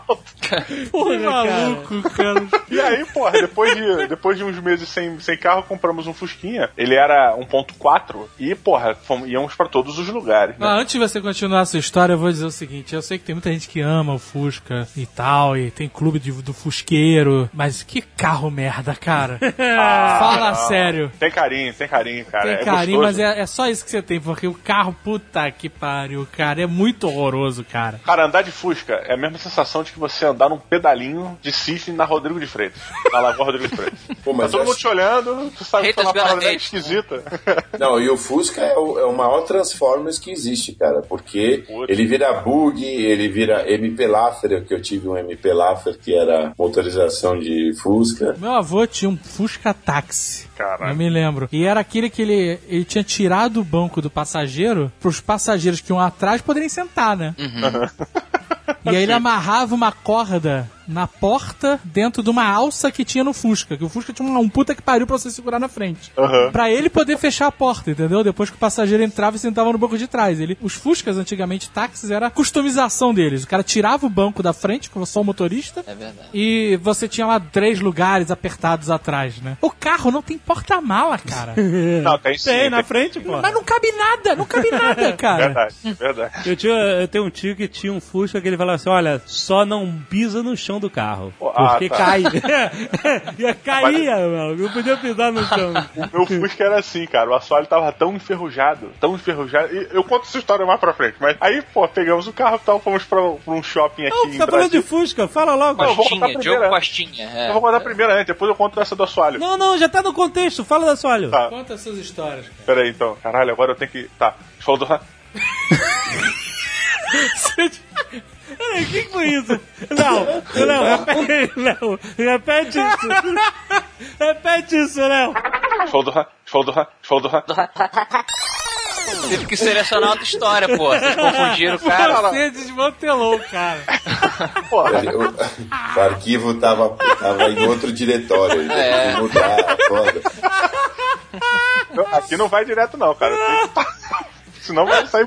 D: (laughs) falta.
F: Que maluco, cara.
D: E aí, porra, depois de, depois de uns meses sem, sem carro, compramos um Fusquinha. Ele era 1.4 e, porra, fomos, íamos pra todos os lugares. Né?
F: Ah, antes de você continuar a sua história, eu vou dizer o seguinte: eu sei que tem muita gente que ama o Fusca e tal, e tem clube de- do Fusqueiro, mas que carro merda, cara. (laughs) Fala
D: não.
F: sério.
D: Tem carinho, tem carinho, cara.
F: Tem
D: é
F: carinho,
D: gostoso.
F: mas é, é só isso que você tem, porque o carro, puta que pariu, cara, é muito horroroso, cara.
D: Cara, andar de Fusca é a mesma sensação de que você andar num pedalinho de cisne na Rodrigo de Freitas. Na Lagoa Rodrigo de Freitas. (laughs)
E: Pô,
D: Tá
E: mas
D: todo
E: eu
D: mundo te olhando, tu sabe que
C: Haters
D: uma parada esquisita. (laughs)
E: Não, e o Fusca é o, é o maior Transformers que existe, cara, porque
D: Putz.
E: ele vira bug, ele vira MP Laffer, que eu tive um MP Laffer que era motorização de Fusca.
F: Meu avô tinha um Fusca táxi.
D: Caralho.
F: Eu me lembro. E era aquele que ele, ele tinha tirado o banco do passageiro pros passageiros que iam atrás poderem sentar, né? (laughs) E aí ele amarrava uma corda na porta dentro de uma alça que tinha no Fusca. Que o Fusca tinha um, um puta que pariu pra você segurar na frente.
D: Aham.
F: Pra ele poder fechar a porta, entendeu? Depois que o passageiro entrava e sentava no banco de trás. Ele, os Fuscas, antigamente, táxis, era a customização deles. O cara tirava o banco da frente, com só o motorista,
C: É verdade.
F: e você tinha lá três lugares apertados atrás, né? O carro não tem porta-mala, cara. (laughs)
D: Não, tem sim.
B: Tem na
D: tem-
B: frente, pô.
F: Mas não cabe nada, não cabe nada, (laughs) cara.
D: Verdade, verdade.
B: Eu, tinha, eu tenho um tio que tinha um Fusca que ele falava assim: olha, só não pisa no chão do carro.
D: Ah,
B: Porque
D: tá.
B: cai. Ia (laughs) (laughs) caía, mano. Não podia pisar no chão. (laughs)
D: Meu Fusca era assim, cara. O assoalho tava tão enferrujado, tão enferrujado. E eu conto essa história mais pra frente. Mas aí, pô, pegamos o carro e tal, fomos pra, pra um shopping aqui
B: Não,
D: em
B: tá falando de. Fusca, fala logo.
D: Não, eu vou contar
C: Costinha,
D: primeiro,
C: Diogo. Costinha. é.
D: Eu vou contar primeiro antes, depois eu conto essa do assoalho.
B: Não, não, já tá no contexto, fala da sua olho.
D: Tá.
F: Conta as suas histórias, cara.
D: Pera aí, então. Caralho, agora eu tenho que. Tá. Você falou do.
B: O que, que foi isso? Não, Léo, repete, Léo, repete isso. Repete isso, Léo.
D: Falou do Ra, falou do Ra, falou do Ra.
C: Teve que selecionar outra história, pô. Vocês confundiram o cara.
F: Você desmantelou, cara.
E: O arquivo tava, tava em outro diretório.
C: É.
E: Mudar, foda.
D: Aqui não vai direto não, cara. (laughs) Senão vai sair.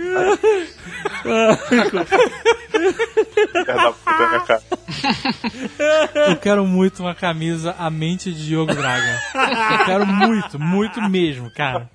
F: Eu quero muito uma camisa A Mente de Diogo Braga. Eu quero muito, muito mesmo, cara.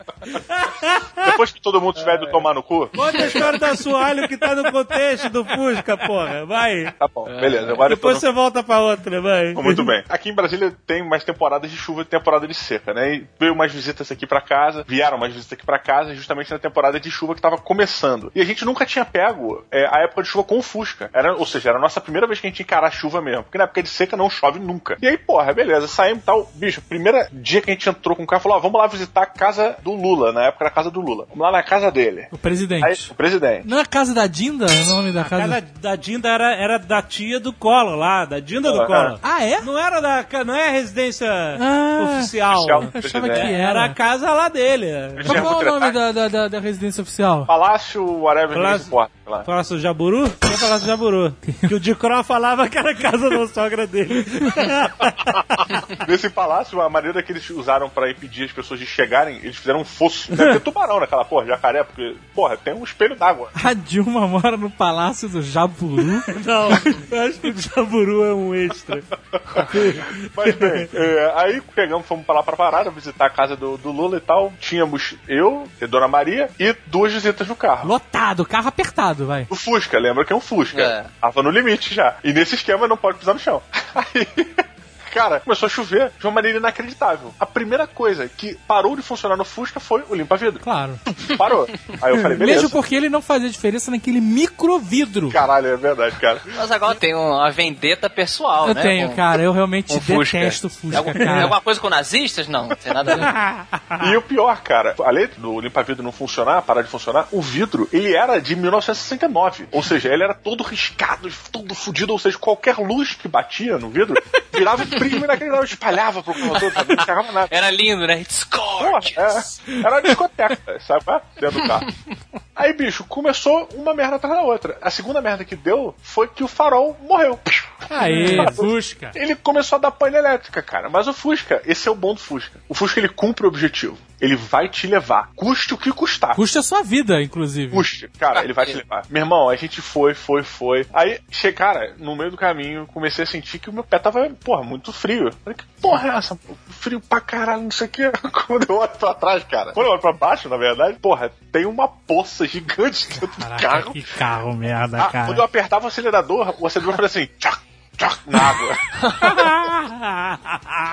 D: Depois que todo mundo tiver ido tomar no cu,
B: Conta a história da Sualho que tá no contexto do Fusca, porra. Vai.
D: tá bom, beleza. Agora
B: Depois
D: no-
B: você volta pra outra, vai.
D: Muito bem. Aqui em Brasília tem mais temporadas de chuva e temporada de seca, né? E veio umas visitas aqui pra casa, vieram umas visitas aqui pra casa, justamente na temporada de chuva que tava começando. E a gente nunca tinha pego é, a época de chuva com o Fusca. Era, ou seja, era a nossa primeira vez que a gente encarar a chuva mesmo. Porque na época de seca não chove nunca. E aí, porra, beleza, saímos e tal. Bicho, primeiro dia que a gente entrou com o carro, falou: ó, vamos lá visitar a casa do Lula. Na época era a casa do Lula. Vamos lá na casa dele.
F: O
D: Aí,
F: presidente.
D: o presidente.
F: Não é a casa da Dinda? É o nome da
B: A
F: casa?
B: casa da Dinda era, era da tia do Collor lá, da Dinda do
D: Ah,
B: Collor.
F: Ah, é?
B: Não era da. Não é a residência
F: Ah,
B: oficial.
D: oficial.
F: Eu achava que
D: Presidente.
B: Era
F: era.
B: a casa lá dele.
F: Mas qual é o nome da, da, da, da residência oficial?
D: Palácio, whatever,
B: Palácio-
D: Lá.
B: Palácio Jaburu? Que é Palácio Jaburu? que o Dicró falava que era a casa da sogra dele. (laughs)
D: Nesse palácio, a maneira que eles usaram pra impedir as pessoas de chegarem, eles fizeram um fosso. Deve ter tubarão naquela porra, jacaré, porque, porra, tem um espelho d'água.
F: A Dilma mora no Palácio do Jaburu. (laughs)
B: Não, eu acho que o Jaburu é um extra. (laughs)
D: Mas bem, é, aí pegamos, fomos pra lá pra parada, visitar a casa do, do Lula e tal. Tínhamos eu, e Dona Maria e duas visitas no carro.
F: Lotado, carro apertado, vai.
D: O Fusca, lembra que é um Fusca.
C: É.
D: Tava no limite já. E nesse esquema não pode pisar no chão. (laughs) Aí. Cara, começou a chover de uma maneira inacreditável. A primeira coisa que parou de funcionar no Fusca foi o limpa-vidro.
F: Claro.
D: Parou. Aí eu falei, (laughs) beleza.
F: Mesmo porque ele não fazia diferença naquele microvidro.
D: Caralho, é verdade, cara.
C: Mas agora tem uma vendetta pessoal,
F: Eu
C: né?
F: tenho,
C: com-
F: cara. Eu realmente
C: Fusca.
F: detesto Fusca,
C: algum- Tem
F: cara.
C: alguma coisa com nazistas? Não, não tem nada a ver. (laughs)
D: E o pior, cara, além do limpa-vidro não funcionar, parar de funcionar, o vidro, ele era de 1969. Ou seja, ele era todo riscado, todo fudido. Ou seja, qualquer luz que batia no vidro virava prisma inaquele espalhava pro sabe? não enxergava nada.
C: Era lindo, né? It's
D: Porra,
C: gorgeous.
D: é, era uma discoteca, sabe? Dentro do carro. (laughs) Aí, bicho, começou uma merda atrás da outra. A segunda merda que deu foi que o farol morreu.
F: Aê, (laughs) Fusca.
D: Ele começou a dar pane elétrica, cara. Mas o Fusca, esse é o bom do Fusca. O Fusca, ele cumpre o objetivo. Ele vai te levar. Custe o que custar.
F: Custa a sua vida, inclusive.
D: Custe. Cara, ele vai te levar. Meu irmão, a gente foi, foi, foi. Aí, che- cara, no meio do caminho, comecei a sentir que o meu pé tava, porra, muito frio. Falei, que porra é essa? Frio pra caralho, não sei o que. (laughs) Quando eu olho pra trás, cara. Quando eu olho pra baixo, na verdade, porra, tem uma poça gigante dentro do
F: Caraca,
D: carro.
F: que carro merda,
D: Ah,
F: cara.
D: quando eu apertava o acelerador, o acelerador fazia assim, tchac, tchac, na água.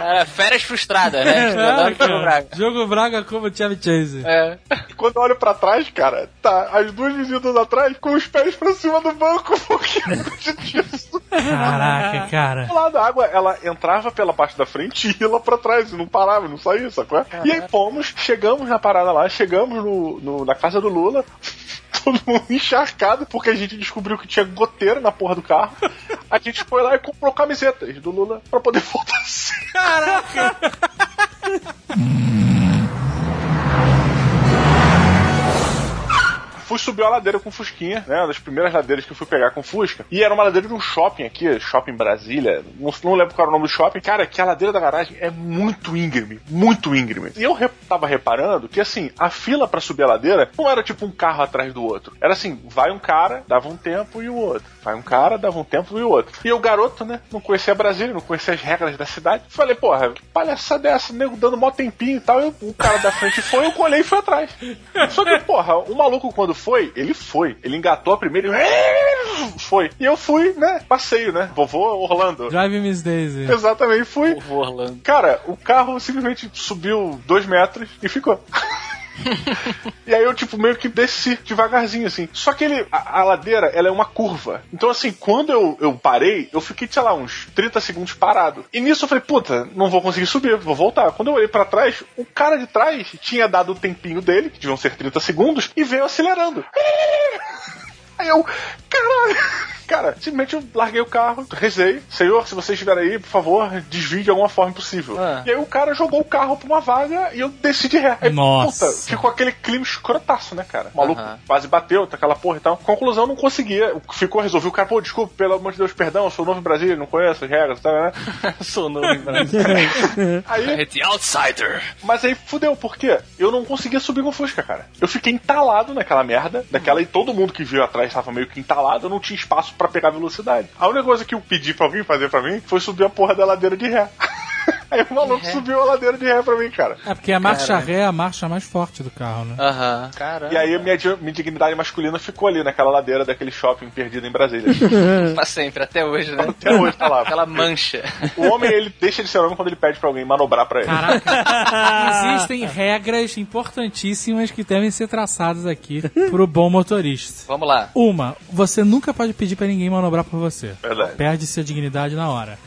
C: Era (laughs) férias frustradas, né?
F: É,
C: Estudando pelo Braga.
F: Jogo Braga como Chevy Chase.
C: É.
D: E quando eu olho pra trás, cara, tá as duas visitas atrás com os pés pra cima do banco, (laughs) porque disso.
F: Caraca, cara.
D: Do lado, a água, ela entrava pela parte da frente e ia lá pra trás, e não parava, não saía, sacou? E aí fomos, chegamos na parada lá, chegamos no, no- na casa do Lula, (laughs) todo mundo encharcado, porque a gente descobriu que tinha goteira na porra do carro. A gente foi lá e comprou camisetas do Lula pra poder (laughs) voltar assim. (laughs) Fui subir a ladeira com Fusquinha, né? Uma das primeiras ladeiras que eu fui pegar com Fusca. E era uma ladeira de um shopping aqui, Shopping Brasília. Não, não lembro qual era o nome do shopping. Cara, que a ladeira da garagem é muito íngreme. Muito íngreme. E eu re tava reparando que, assim, a fila pra subir a ladeira não era tipo um carro atrás do outro. Era assim, vai um cara, dava um tempo e o outro. Vai um cara, dava um tempo e o outro. E o garoto, né? Não conhecia Brasília, não conhecia as regras da cidade. Falei, porra, que palhaçada é essa? Nego dando mó tempinho e tal. O cara da frente foi, eu colhei e fui atrás. Só que, porra, o maluco quando foi, ele foi. Ele engatou a primeira e (laughs) foi. E eu fui, né? Passeio, né? Vovô Orlando.
F: Drive Miss Daisy.
D: Exatamente, fui.
C: Vovô Orlando.
D: Cara, o carro simplesmente subiu dois metros e ficou. (laughs) (laughs) e aí eu, tipo, meio que desci devagarzinho, assim. Só que ele, a, a ladeira, ela é uma curva. Então, assim, quando eu, eu parei, eu fiquei, sei lá, uns 30 segundos parado. E nisso eu falei, puta, não vou conseguir subir, vou voltar. Quando eu olhei pra trás, o cara de trás tinha dado o tempinho dele, que deviam ser 30 segundos, e veio acelerando. (laughs) Aí eu, caralho. Cara, simplesmente eu larguei o carro, rezei. Senhor, se você estiver aí, por favor, desvie de alguma forma possível.
C: Ah.
D: E aí o cara jogou o carro pra uma vaga e eu desci de ré. Aí,
F: Nossa.
D: Puta, ficou aquele clima escrotaço, né, cara? O maluco quase bateu, tá aquela porra e tal. Conclusão, não conseguia. Ficou, resolvi o cara, pô, desculpa, pelo amor de Deus, perdão, eu sou novo em Brasília, não conheço as regras, tá, né? (laughs)
C: Sou novo em Brasil. (laughs)
D: Aí,
C: The Outsider.
D: mas aí fudeu, por quê? Eu não conseguia subir com o Fusca, cara. Eu fiquei entalado naquela merda, daquela e todo mundo que viu atrás tava meio que entalado, eu não tinha espaço pra pegar velocidade. A única coisa que eu pedi pra alguém fazer pra mim foi subir a porra da ladeira de ré. (laughs) (laughs) Aí o maluco subiu a ladeira de ré pra mim, cara.
F: É porque a marcha ré é a marcha mais forte do carro, né?
C: Aham. Caramba.
D: E aí minha, minha dignidade masculina ficou ali naquela ladeira daquele shopping perdido em Brasília. (laughs)
C: Pra sempre, até hoje, né?
D: Até hoje tá lá.
C: Aquela mancha.
D: O homem, ele deixa de ser homem quando ele pede pra alguém manobrar pra ele.
F: Caraca, (laughs) existem regras importantíssimas que devem ser traçadas aqui pro bom motorista.
C: Vamos lá.
F: Uma, você nunca pode pedir pra ninguém manobrar por você.
D: Verdade.
F: Perde-se a dignidade na hora.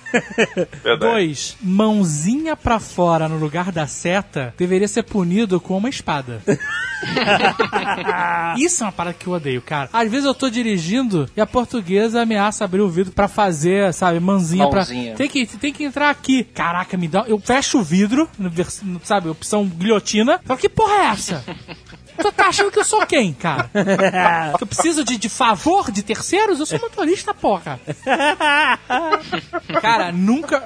F: Dois, mãozinha pra fora no lugar da seta deveria ser punido com uma espada. (laughs) Isso é uma parada que eu odeio, cara. Às vezes eu tô dirigindo e a portuguesa ameaça abrir o vidro pra fazer, sabe, mãozinha,
C: Mãozinha.
F: pra. Tem que, tem que entrar aqui. Caraca, me dá. Eu fecho o vidro, sabe, opção guilhotina. Falo, que porra é essa? (laughs) Tu tá achando que eu sou quem, cara? Eu preciso de, de favor de terceiros? Eu sou motorista, porra. Cara, nunca.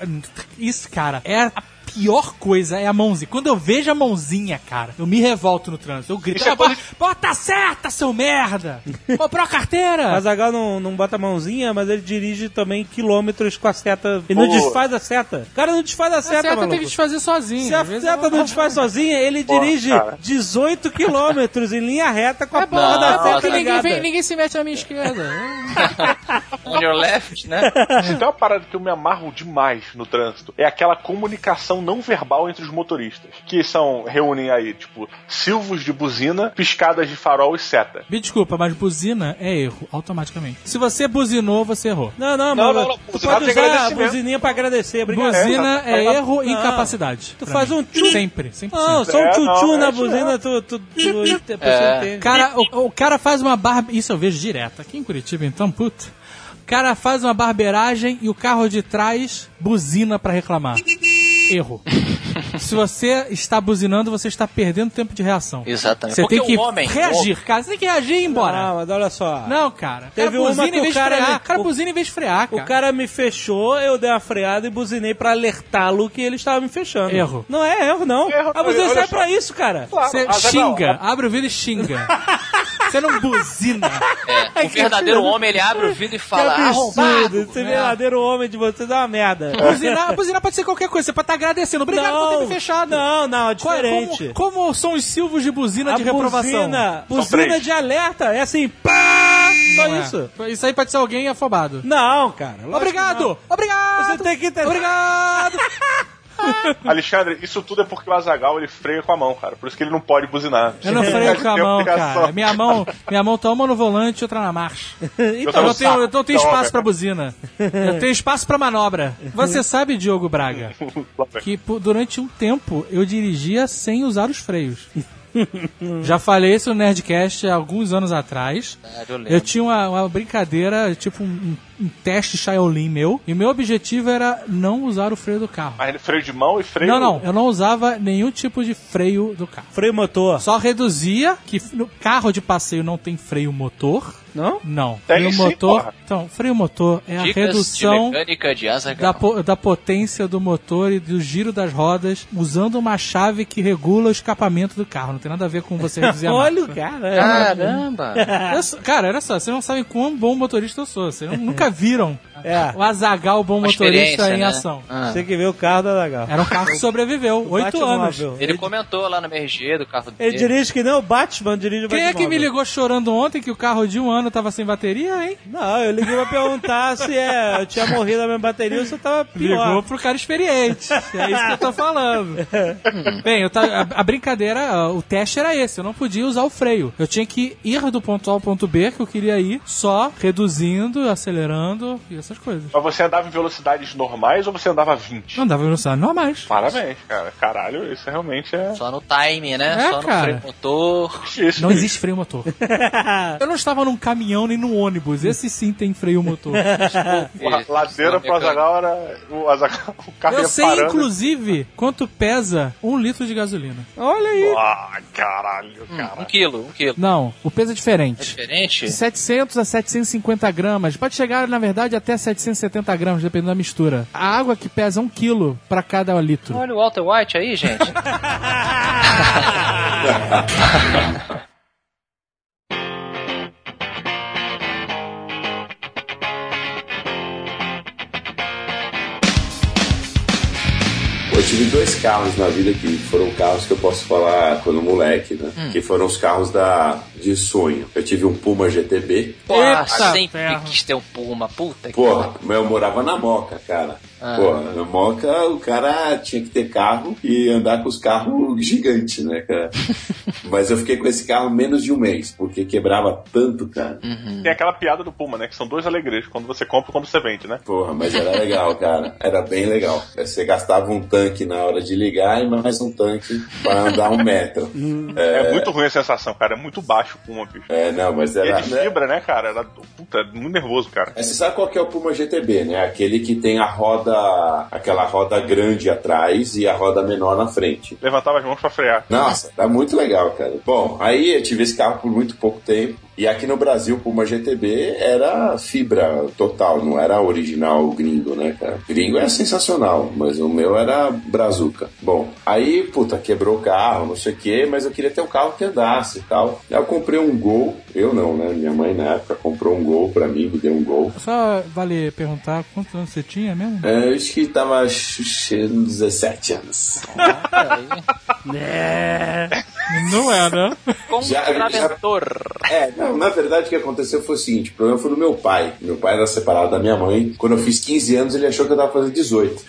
F: Isso, cara, é a pior coisa, é a mãozinha. Quando eu vejo a mãozinha, cara, eu me revolto no trânsito. Eu grito,
D: é
F: "Ah,
D: coisa
F: bota certa, seu merda! Comprou a carteira!
B: Mas Azaghal não, não bota a mãozinha, mas ele dirige também quilômetros com a seta. Ele não desfaz a seta. O cara não desfaz a
F: a
B: seta,
F: seta
B: maluco.
F: tem que desfazer sozinho.
B: Se a seta
F: eu-
B: não desfaz sozinha, ele dirige
D: cara.
B: 18 quilômetros em linha reta com a
F: É
B: porra da
F: é
B: seta
F: que ninguém, vem, ninguém se mete na minha esquerda. (laughs)
C: On your left, né?
D: Se (laughs) tem uma parada que eu me amarro demais no trânsito, é aquela comunicação não verbal entre os motoristas. Que são, reúnem aí, tipo, silvos de buzina, piscadas de farol e seta.
F: Me desculpa, mas buzina é erro, automaticamente. Se você buzinou, você errou.
B: Não, não,
D: Não,
B: mas
D: não, não,
B: tu pode
D: de
B: usar a buzininha pra agradecer. Obrigado.
F: Buzina é,
D: tá-
F: erro e incapacidade.
B: Tu faz
F: mim.
B: um tchum.
F: Sempre, sempre.
B: Não, só um
D: É,
B: tchutchu
D: não,
B: na
D: é
B: buzina, tu, tu, tu,
C: É.
F: Cara, o, o cara faz uma barba. Isso eu vejo direto. Aqui em Curitiba, então, puta. O cara faz uma barbeiragem e o carro de trás buzina pra reclamar. Erro. (laughs) Se você está buzinando, você está perdendo tempo de reação.
C: Exatamente.
F: Você
C: Porque
F: tem que
C: o homem-
F: reagir, cara. Você tem que reagir e ir embora.
B: Ah, mas olha só.
F: Não, cara. O cara
B: Teve uma
F: buzina
B: que
F: em
B: o
F: vez de
B: cara-
F: frear. O cara
B: o-
F: buzina em vez de frear, cara.
B: O cara me fechou, eu dei uma freada e buzinei pra alertá-lo que ele estava me fechando.
F: Erro.
B: Não é erro, não.
D: Erro,
B: a buzina serve pra isso, cara.
D: Claro,
F: Você
D: Azaghal,
F: xinga, abre o vidro e xinga. (laughs) Você não buzina.
C: É, (laughs) o verdadeiro homem, ele abre o vidro e
B: Que
C: fala,
B: absurdo.
C: arrombado.
B: Esse
F: É.
B: verdadeiro homem de vocês é uma merda. (laughs)
F: Buzinar, buzinar pode ser qualquer coisa. Você pode estar agradecendo. Obrigado por ter me fechado.
B: Não, não, é
F: é-
B: diferente.
F: Como, como são os silvos de buzina
B: a
F: de reprovação?
B: buzina, buzina de alerta, é assim, pá! Só
F: Não é.
B: isso.
F: Isso aí pode ser alguém afobado.
B: Não, cara. que
F: Obrigado!
B: não.
F: Obrigado!
B: Você tem que entender.
F: Obrigado! (laughs) (laughs)
D: Alexandre, isso tudo é porque o Azagal ele freia com a mão, cara. Por isso que ele não pode buzinar.
F: Eu não freio com a mão, cara. Minha mão, minha mão tá uma no volante e outra na marcha. (laughs)
B: Então,
F: Eu não tenho, eu não tenho
D: Então,
F: espaço pra buzina. Eu tenho espaço pra manobra. Você sabe, Diogo Braga, (laughs) que por- durante um tempo eu dirigia sem usar os freios. Já falei isso no Nerdcast há alguns anos atrás.
C: É, eu.
F: Eu tinha uma, uma brincadeira, tipo um, um- um teste Shaolin meu, e meu objetivo era não usar o freio do carro.
D: Mas freio de mão e freio.
F: Não, não, eu não usava nenhum tipo de freio do carro.
B: freio motor.
F: Só reduzia, que no carro de passeio não tem freio motor.
B: Não?
F: Não.
D: Tem
F: freio
D: sim,
F: motor.
D: porra.
F: Então, freio motor é a
C: Dicas
F: redução
C: de mecânica de
F: da,
C: Azaghal.
F: po- da potência do motor e do giro das rodas usando uma chave que regula o escapamento do carro. Não tem nada a ver com você (laughs) reduzir a
B: Olha o cara.
C: Caramba!
F: Eu cara, olha só, vocês não sabem quão bom motorista eu sou. Vocês nunca viram
B: É.
F: o Azagal bom
C: Uma
F: motorista
C: experiência,
F: em
C: né?
F: ação.
C: Ah.
B: Tem que ver o carro da Zagal.
F: Era um carro que sobreviveu. Oito anos.
C: Ele comentou lá no MRG do carro
B: Ele
C: dele.
B: dirige que nem o Batman dirige o
F: Quem é que me ligou chorando ontem que o carro de um ano tava sem bateria, hein?
B: Não, eu liguei pra perguntar (laughs) se é, eu tinha morrido a minha bateria ou se eu tava pior.
F: Ligou pro cara experiente. É isso que eu tô falando. (laughs) Bem, eu ta- a, a brincadeira, o teste era esse. Eu não podia usar o freio. Eu tinha que ir do ponto A ao ponto B, que eu queria ir, só reduzindo, acelerando. E assim, essas coisas.
D: Mas você andava em velocidades normais ou você andava a 20?
F: Não dava velocidade normais.
D: Parabéns, cara. Caralho, isso realmente é.
C: Só no time, né?
F: É,
C: Só no
F: cara.
C: freio motor.
D: Isso.
F: Não existe freio motor. (laughs) Eu não estava num caminhão nem num ônibus. Esse sim tem freio motor.
D: La- Ladeira pro Azagal era. O, Azaghal, (laughs) o carro
F: Eu sei,
D: parando.
F: inclusive, quanto pesa um litro de gasolina. Olha aí.
D: Ah, caralho,
C: Um
D: cara.
C: quilo, um quilo.
F: Não, o peso é
C: É
F: diferente.
C: diferente?
F: De 700 a 750 gramas. Pode chegar, na verdade, até 770 gramas, dependendo da mistura. A água que pesa um quilo para cada litro.
C: Olha o Walter White aí, gente.
E: Eu tive dois carros na vida que foram carros que eu posso falar quando moleque, né?
F: Hum.
E: Que foram os carros da de sonho. Eu tive um Puma GTB.
C: Porra, sempre
F: ferro.
C: quis ter um Puma. Puta que
E: Porra, mas eu morava na Moca, cara.
C: Ah.
E: Porra, na Moca o cara tinha que ter carro e andar com os carros gigantes, né, cara? (laughs) mas eu fiquei com esse carro menos de um mês, porque quebrava tanto, cara.
C: Uhum.
D: Tem aquela piada do Puma, né? Que são dois alegres, quando você compra e quando você vende, né?
E: Porra, mas era legal, cara. Era bem legal. Você gastava um tanque na hora de ligar e mais um tanque para andar um metro. (laughs)
D: É... muito ruim a sensação, cara. É muito baixo o Puma, bicho.
E: É, não, mas
D: E
E: era.
D: é de fibra, né, cara? Era puta, é muito nervoso, cara.
E: Mas Você sabe qual que é o Puma GTB, né? Aquele que tem a roda, aquela roda grande atrás e a roda menor na frente.
D: Levantava as mãos pra frear.
E: Nossa, tá muito legal, cara. Bom, aí eu tive esse carro por muito pouco tempo. E aqui no Brasil, Puma GTB era fibra total, não era original gringo, né, cara? Gringo é sensacional, mas o meu era brazuca. Bom, aí, puta, quebrou o carro, não sei o quê, mas eu queria ter um carro que andasse e tal. Aí eu comprei um Gol, eu não, né? Minha mãe na época comprou um Gol pra mim, me deu um Gol.
F: Só vale perguntar quantos anos você tinha mesmo?
E: É, eu acho que tava cheirando 17 anos. (laughs)
F: Não é, né?
C: Contraventor.
E: É, não, na verdade o que aconteceu foi o seguinte, o problema foi do meu pai. Meu pai era separado da minha mãe. Quando eu fiz 15 anos, ele achou que eu tava fazendo 18.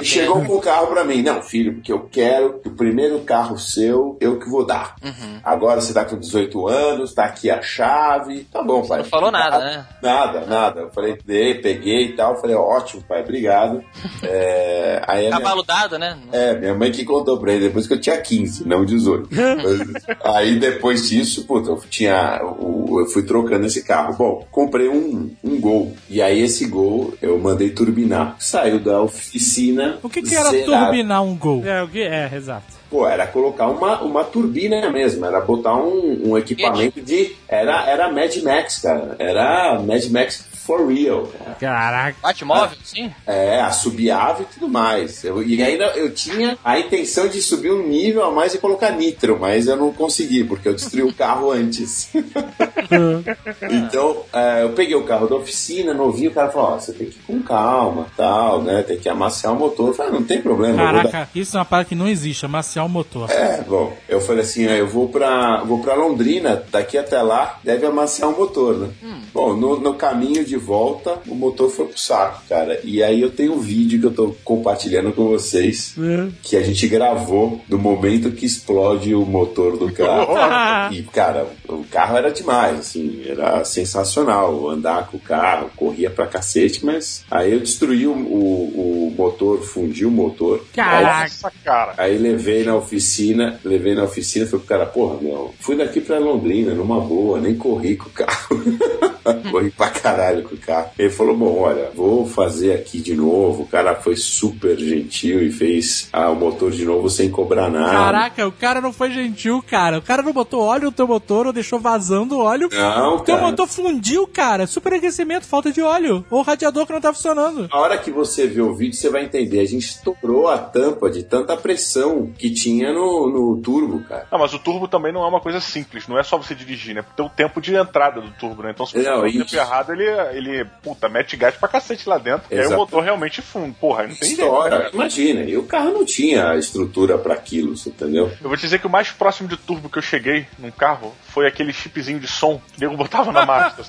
E: E chegou com o carro pra mim. Não, filho, porque eu quero que o primeiro carro seu, eu que vou dar. Agora você tá com 18 anos, tá aqui a chave. Tá bom, pai.
C: Não falou nada, né?
E: Nada, nada. Eu falei, dei, peguei e tal. Falei, ótimo, pai, obrigado. (laughs) É, aí a minha-
C: Cavalo dado, né?
E: é, minha mãe que contou pra ele depois que eu tinha 15, não 18. (laughs) Aí depois disso, puta, eu tinha. O- Eu fui trocando esse carro. Bom, comprei um, um gol. E aí esse gol eu mandei turbinar. Saiu da oficina.
F: O que, que era
E: zerado.
F: turbinar um gol?
B: É, o que? É, exato.
E: Pô, era colocar uma, uma turbina mesmo, era botar um, um equipamento de. Era, era Mad Max, cara. Era Mad Max for real. cara.
B: Caraca.
C: Batmóvel, sim?
E: É, assobiava e tudo mais. Eu- e ainda eu tinha a intenção de subir um nível a mais e colocar nitro, mas eu não consegui, porque eu destruí o carro (laughs) antes. (laughs) então, é, eu peguei o carro da oficina, novinho, o cara falou, ó, você tem que ir com calma, tal, né? Tem que amaciar o motor. Eu falei, não tem problema. vou dar-
F: Caraca, isso é uma parada que não existe, amaciar o motor.
E: é, bom, eu falei assim, ah, eu vou pra, vou pra Londrina, daqui até lá deve amaciar o motor, né? Bom, no, no caminho de volta, o motor foi pro saco, cara. E aí eu tenho um vídeo que eu tô compartilhando com vocês, que a gente gravou do momento que explode o motor do carro. (laughs) e, cara, o carro era demais, assim, era sensacional andar com o carro, corria pra cacete, mas aí eu destruí o, o, o motor, fundi o motor. Aí-
D: Nossa, cara.
E: Aí levei na oficina, levei na oficina falei pro cara, porra, meu, fui daqui pra Londrina, numa boa, nem corri com o carro. (laughs) (laughs) corri pra caralho com o carro. Ele falou, bom, olha, vou fazer aqui de novo. O cara foi super gentil e fez ah, o motor de novo sem cobrar nada.
F: Caraca, o cara não foi gentil, cara. O cara não botou óleo no teu motor ou deixou vazando óleo.
E: Não,
F: O teu
E: cara.
F: motor fundiu, cara. Superaquecimento, falta de óleo. Ou radiador que não tá funcionando.
E: A hora que você vê o vídeo, você vai entender. A gente estourou a tampa de tanta pressão que tinha no, no turbo, cara.
D: Não, mas o turbo também não é uma coisa simples, não é só você dirigir, né? Tem o tempo de entrada do turbo, né? Então se você
E: Não,
D: o tempo errado, ele, ele, puta, mete gás pra cacete lá dentro. E aí o
E: Exato.
D: motor realmente funde. Porra, não tem jeito.
E: História. Imagina, e o carro não tinha estrutura pra aquilo, você entendeu?
D: Eu vou te dizer que o mais próximo de turbo que eu cheguei num carro foi aquele chipzinho de som que o nego botava na (laughs) marcha.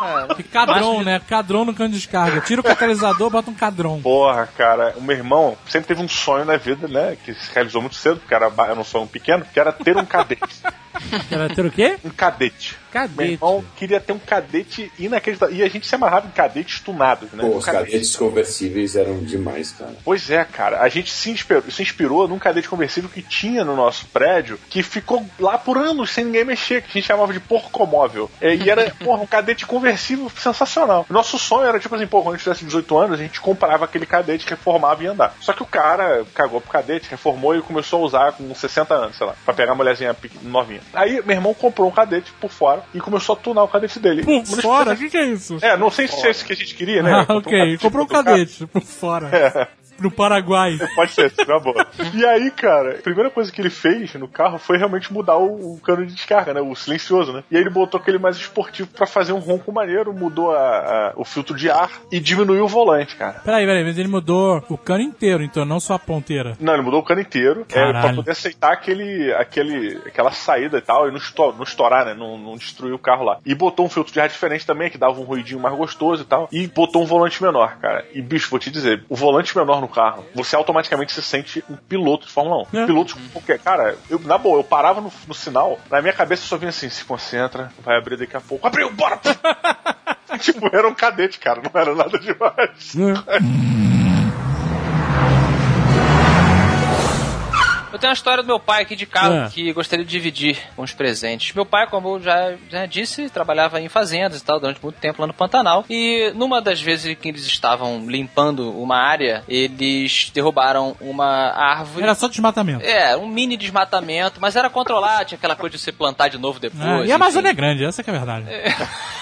D: Né?
F: E cadrão, né? Cadrão no cano de descarga. Tira o catalisador, bota um cadrão.
D: Porra, cara, o meu irmão sempre teve um sonho na vida, né? Que se realizou muito cedo, porque era, era um sonho pequeno, que era ter um cadete. (laughs)
F: Era ter o quê?
D: Um cadete. Meu
F: Cadete.
D: irmão queria ter um cadete inacreditável. E a gente se amarrava em cadetes tunados, né?
E: Pô,
D: Um
E: os
D: cadete-
E: cadetes conversíveis eram demais, cara.
D: Pois é, cara. A gente se inspirou, se inspirou num cadete conversível que tinha no nosso prédio, que ficou lá por anos sem ninguém mexer, que a gente chamava de porcomóvel. É, E era, porra, um cadete conversível sensacional. Nosso sonho era, tipo assim, pô, quando a gente tivesse 18 anos, a gente comprava aquele cadete, reformava e andar. Só que o cara cagou pro cadete, reformou e começou a usar com 60 anos, sei lá, pra pegar a mulherzinha novinha. Aí meu irmão comprou um cadete por fora e começou a tunar o cadete dele.
F: Por
D: Uma das
F: fora? O que, que é isso?
D: É, não sei se é isso que a gente queria, né? (laughs)
F: Ah,
D: Comprou um
F: ok. Comprou um cadete por fora. No Paraguai. (laughs)
D: Pode ser, seria uma boa. E aí, cara, a primeira coisa que ele fez no carro foi realmente mudar o, o cano de descarga, né? O silencioso, né? E aí ele botou aquele mais esportivo pra fazer um ronco maneiro, mudou a- a- o filtro de ar e diminuiu o volante, cara.
F: Peraí, peraí, mas ele mudou o cano inteiro, então, não só a ponteira.
D: Não, ele mudou o cano inteiro é, pra poder aceitar aquele, aquele, aquela saída e tal, e não, esto- não estourar, né? Não, não destruir o carro lá. E botou um filtro de ar diferente também, que dava um ruidinho mais gostoso e tal. E botou um volante menor, cara. E, bicho, vou te dizer, o volante menor no carro, você automaticamente se sente um piloto de Fórmula 1.
F: É.
D: Piloto de qualquer. Cara, eu, na boa, eu parava no, no sinal, na minha cabeça só vinha assim: se concentra, vai abrir daqui a pouco. Abriu, bora! (laughs) tipo, era um cadete, cara, não era nada demais. (laughs)
C: Eu tenho uma história do meu pai aqui de carro
F: É.
C: que gostaria de dividir com os presentes. Meu pai, como eu já, já disse, trabalhava em fazendas e tal durante muito tempo lá no Pantanal. E numa das vezes que eles estavam limpando uma área, eles derrubaram uma árvore.
F: Era só desmatamento.
C: É, um mini desmatamento, mas era controlado, tinha aquela coisa de você plantar de novo depois.
F: É, e a Amazônia é grande, essa que é a verdade. (laughs)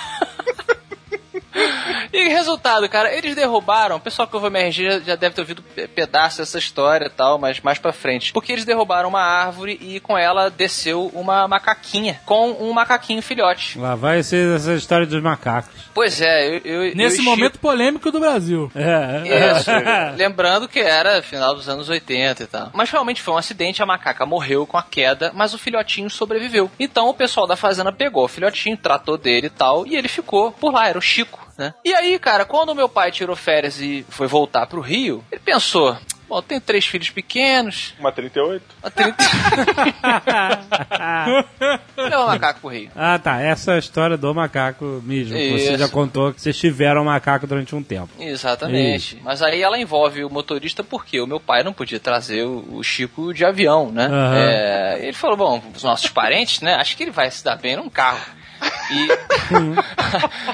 C: E resultado, cara, eles derrubaram. O pessoal que ouviu minha RG já, já deve ter ouvido pe- pedaço dessa história e tal, mas mais pra frente. Porque eles derrubaram uma árvore e com ela desceu uma macaquinha com um macaquinho filhote.
H: Lá vai ser essa história dos macacos.
C: Pois é, eu. eu
F: Nesse
C: eu
F: momento polêmico do Brasil.
H: É.
C: Isso. (laughs) Lembrando que era final dos anos 80 e tal. Mas realmente foi um acidente, a macaca morreu com a queda, mas o filhotinho sobreviveu. Então o pessoal da fazenda pegou o filhotinho, tratou dele e tal, e ele ficou por lá, era o Chico, né? E aí, cara, quando meu pai tirou férias e foi voltar pro Rio, ele pensou. Bom, eu tenho três filhos pequenos,
D: Uma 38.
C: uma 30... Vou levar o macaco pro Rio.
H: Ah, tá. Essa é a história do macaco mesmo. que Você
C: Isso.
H: já contou que vocês tiveram macaco durante um tempo.
C: Exatamente. Mas aí ela envolve o motorista porque o meu pai não podia trazer o, Chico de avião, né?
H: Aham.
C: É, ele falou, bom, os nossos parentes, né? Acho que ele vai se dar bem num carro. E,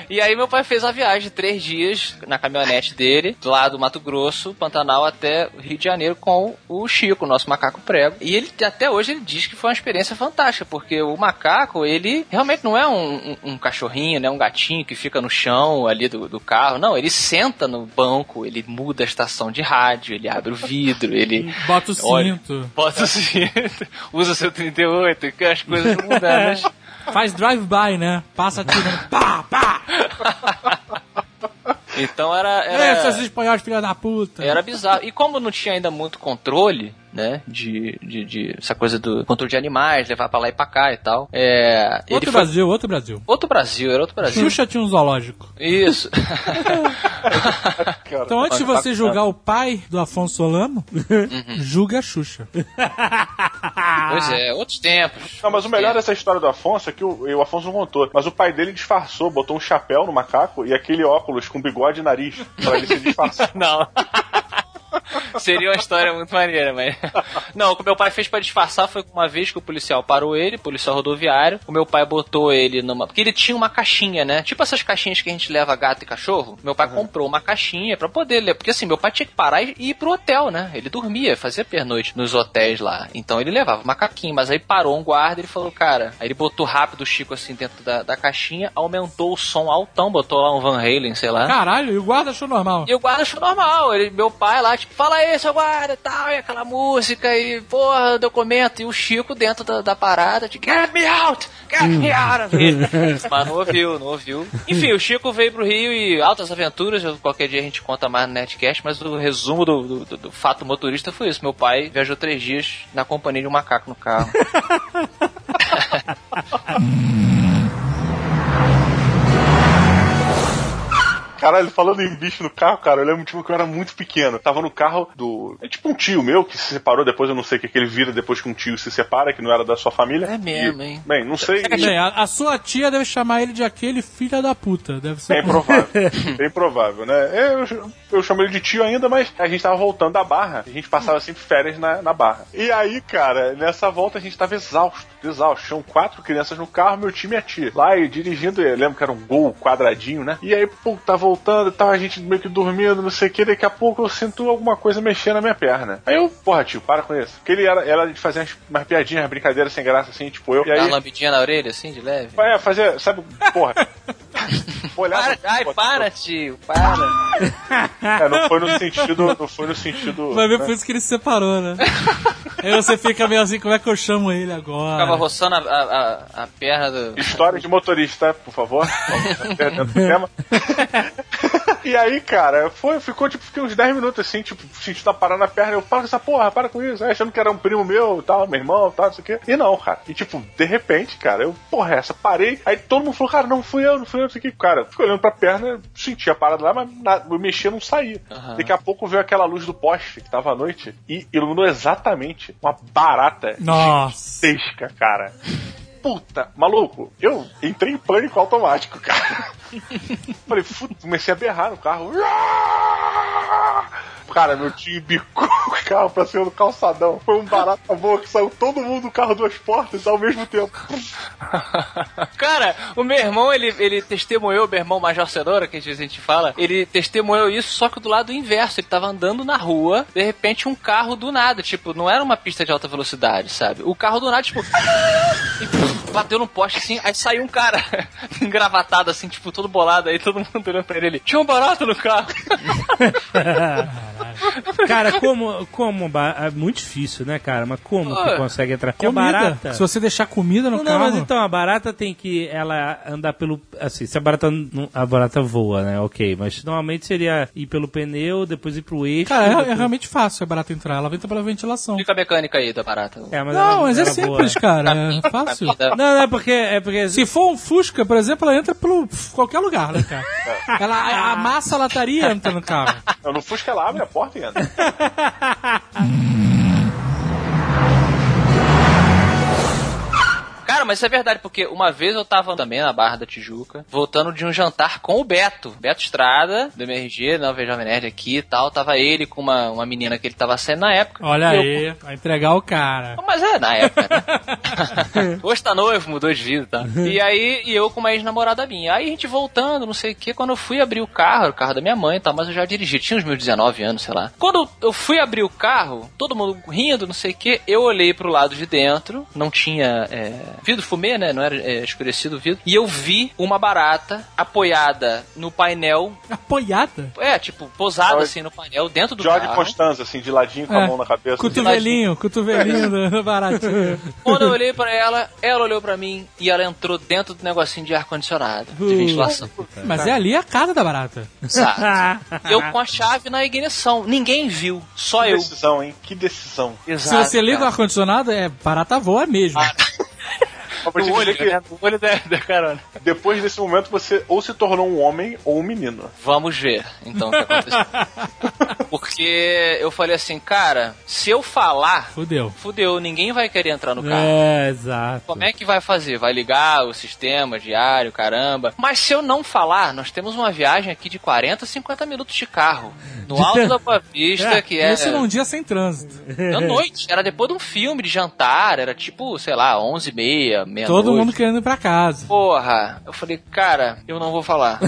C: (laughs) e aí meu pai fez a viagem de três dias na caminhonete dele, lá do Mato Grosso, Pantanal, até o Rio de Janeiro com o Chico, o nosso macaco prego. E ele até hoje ele diz que foi uma experiência fantástica, porque o macaco, ele realmente não é um, um- um cachorrinho, né? Um gatinho que fica no chão ali do, do carro. Não, ele senta no banco, ele muda a estação de rádio, ele abre o vidro, ele
F: Bota o
C: Olha.
F: cinto.
C: bota o cinto, (laughs) usa seu 38, que as coisas mas-
F: Faz drive-by, né? Passa atirando. pá, pá!
C: Então era.
F: É,
C: era...
F: seus espanhóis, filha da puta.
C: Era bizarro. E como não tinha ainda muito controle, né? De, de, de essa coisa do controle de animais, levar pra lá e pra cá e tal. É. ele
F: Outro
C: foi-
F: Brasil, outro Brasil.
C: Outro Brasil, era outro Brasil.
F: Xuxa tinha um zoológico.
C: Isso. (laughs)
F: Então, antes de você julgar o pai do Afonso Solano, (laughs) julga a Xuxa.
C: pois é, outros tempos.
D: Não, mas o melhor dessa história do Afonso é que o, o Afonso não contou. Mas o pai dele disfarçou, botou um chapéu no macaco e aquele óculos com bigode e nariz pra ele se disfarçar. (laughs)
C: Não. Seria uma história muito maneira, mas. (laughs) Não, o que meu pai fez pra disfarçar foi uma vez que o policial parou ele, policial rodoviário. O meu pai botou ele numa. Porque ele tinha uma caixinha, né? Tipo essas caixinhas que a gente leva gato e cachorro. Meu pai comprou uma caixinha pra poder ler. Porque assim, meu pai tinha que parar e ir pro hotel, né? Ele dormia, fazia pernoite nos hotéis lá. Então ele levava macaquinho. Mas aí parou um guarda e ele falou, cara. Aí ele botou rápido o Chico assim dentro da, da caixinha, aumentou o som altão, botou lá um Van Halen, sei lá.
F: Caralho, e o guarda achou normal.
C: E o guarda achou normal. Ele, meu pai lá, tipo, fala aí, seu guarda e tal, e aquela música, e porra, documento. E o Chico dentro da, da parada, de get me out, get me out of here. (laughs) Mas não ouviu, não ouviu. Enfim, o Chico veio pro Rio e altas aventuras. Qualquer dia a gente conta mais no Netcast, mas o resumo do, do, do- do fato motorista foi isso. Meu pai viajou três dias na companhia de um macaco no carro. (laughs)
D: Caralho, falando em bicho no carro, cara, eu lembro tipo, que eu era muito pequeno. Tava no carro do. É tipo um tio meu que se separou depois, eu não sei o que, que ele vira depois que um tio se separa, que não era da sua família.
C: É mesmo,
D: E,
C: hein?
D: Bem, não sei.
F: Bem, a, a sua tia deve chamar ele de aquele filho da puta. Deve ser.
D: Bem provável. (laughs) Bem provável, né? Eu, eu chamo ele de tio ainda, mas a gente tava voltando da barra. A gente passava sempre férias na, na barra. E aí, cara, nessa volta a gente tava exausto, exausto. Tinham quatro crianças no carro, meu time e a tia. Lá e dirigindo, eu lembro que era um gol quadradinho, né? E aí, pô, tá voltando, tava a gente meio que dormindo, não sei o que. Daqui a pouco eu sinto alguma coisa mexendo na minha perna. Aí eu, porra, tio, para com isso. Porque ele era, era de fazer umas, piadinhas, brincadeiras sem graça, assim, tipo eu. E
C: Dá uma
D: aí,
C: lambidinha na orelha, assim, de leve.
D: vai fazer, sabe, porra. (laughs) Olhava,
C: Para, ai, para, tio, para.
D: É, não foi no sentido. Não foi no sentido.
F: Vai ver
D: né?
F: por isso que ele se separou, né? Aí você fica meio assim, como é que eu chamo ele
C: Ficava
F: agora?
C: roçando a, a, a- a perna do.
D: História de motorista, por favor. (laughs) Dentro do tema. E aí, cara, foi, ficou tipo, fiquei uns 10 minutos assim, tipo, sentindo a parada na perna. Eu falo essa porra, para com isso, aí, achando que era um primo meu tal, meu irmão tal, não sei o quê. E não, cara. E tipo, de repente, cara, eu, porra, essa, parei. Aí todo mundo falou, cara, não fui eu, não fui eu, não sei o que. Cara, fiquei olhando pra perna, senti a parada lá, mas na, eu mexia, não saía.
C: Aham.
D: Daqui a pouco veio aquela luz do poste que tava à noite e iluminou exatamente uma barata
F: Nossa.
D: gigantesca, cara. Puta, maluco, eu entrei em pânico automático, cara. (laughs) Falei, comecei a berrar no carro. Cara, meu tio bicou o carro pra cima do calçadão. Foi um barata boa que saiu todo mundo do carro duas portas ao mesmo tempo. (laughs)
C: Cara, o meu irmão, ele, ele testemunhou, meu irmão Major Cenoura, que às vezes a gente fala, ele testemunhou isso, só que do lado inverso. Ele tava andando na rua, de repente um carro do nada, tipo, não era uma pista de alta velocidade, sabe? O carro do nada, tipo, e (laughs) bateu no poste assim, aí saiu um cara (laughs) engravatado assim, tipo, todo bolado, aí todo mundo olhando pra ele. Tinha um barato no carro.
H: Cara, como. como ba- é muito difícil, né, cara? Mas como que
C: Ah,
H: consegue entrar?
F: Comida.
H: barata.
F: Se você deixar comida no
H: Não,
F: carro.
H: não, mas então a barata tem que ela andar pelo. Assim, se a barata. não- A barata voa, né? Ok. Mas normalmente seria ir pelo pneu, depois ir pro eixo.
F: Cara, é,
H: depois-
F: é realmente fácil a barata entrar. Ela entra pela ventilação.
C: Fica a mecânica aí da barata.
H: É, mas
F: Não,
H: ela-
F: mas é
H: ela
F: simples,
H: voa.
F: cara. É fácil.
C: Da-
H: Não, não, é porque. É porque
F: Se for um Fusca, por exemplo, ela entra pelo qualquer lugar, né, cara? (laughs) Ela, a, a massa lataria entra no carro.
D: Eu no Fusca ela abre a porta e entra. (laughs)
C: Cara, mas isso é verdade, porque uma vez eu tava também na Barra da Tijuca, voltando de um jantar com o Beto. Beto Estrada, do MRG, não vejo Jovem Nerd aqui e tal. Tava ele com uma, uma menina que ele tava saindo na época.
F: Olha
C: E eu-
F: aí, vai entregar o cara.
C: Mas é, na época, né? (laughs) Hoje tá noivo, mudou de vida, tá? E aí, e eu com uma ex-namorada minha. Aí a gente voltando, não sei o que, quando eu fui abrir o carro, o carro da minha mãe e tal, mas eu já dirigi, tinha uns meus 19 anos, sei lá. Quando eu fui abrir o carro, todo mundo rindo, não sei o que, eu olhei pro lado de dentro, não tinha é, vidro fumê, né? Não era é, escurecido o vidro. E eu vi uma barata apoiada no painel,
F: Apoiada?
C: é, tipo, posada assim no painel, dentro do
D: George
C: carro.
D: Constanza, assim, de ladinho com a
F: É.
D: mão na cabeça.
F: Cotovelinho, cotovelinho (laughs) do baratinho. (laughs)
C: Quando eu olhei pra ela, ela olhou pra mim e ela entrou dentro do negocinho de ar-condicionado, de ventilação.
F: Mas é ali a casa da barata.
C: Exato. (laughs) Eu com a chave na ignição. Ninguém viu, só
D: Que
C: eu.
D: decisão, hein? Que decisão.
F: Se
C: Exato.
F: você liga o ar-condicionado, é barata voa mesmo.
D: Só
C: olho,
D: que
C: né? olho da, da carona.
D: depois desse momento você ou se tornou um homem ou um menino.
C: Vamos ver, então, o que aconteceu. (laughs) Porque eu falei assim, cara, se eu falar,
F: Fudeu.
C: fudeu, ninguém vai querer entrar no carro.
H: É, exato.
C: Como é que vai fazer? Vai ligar o sistema diário, caramba. Mas se eu não falar, nós temos uma viagem aqui de 40, 50 minutos de carro. No alto da Boa Vista, que é.
F: Isso num dia sem trânsito.
C: À noite. Era depois de um filme de jantar. Era tipo, sei lá, 11 e meia, meia
F: Todo mundo querendo ir pra casa.
C: Porra. Eu falei, cara, eu não vou falar.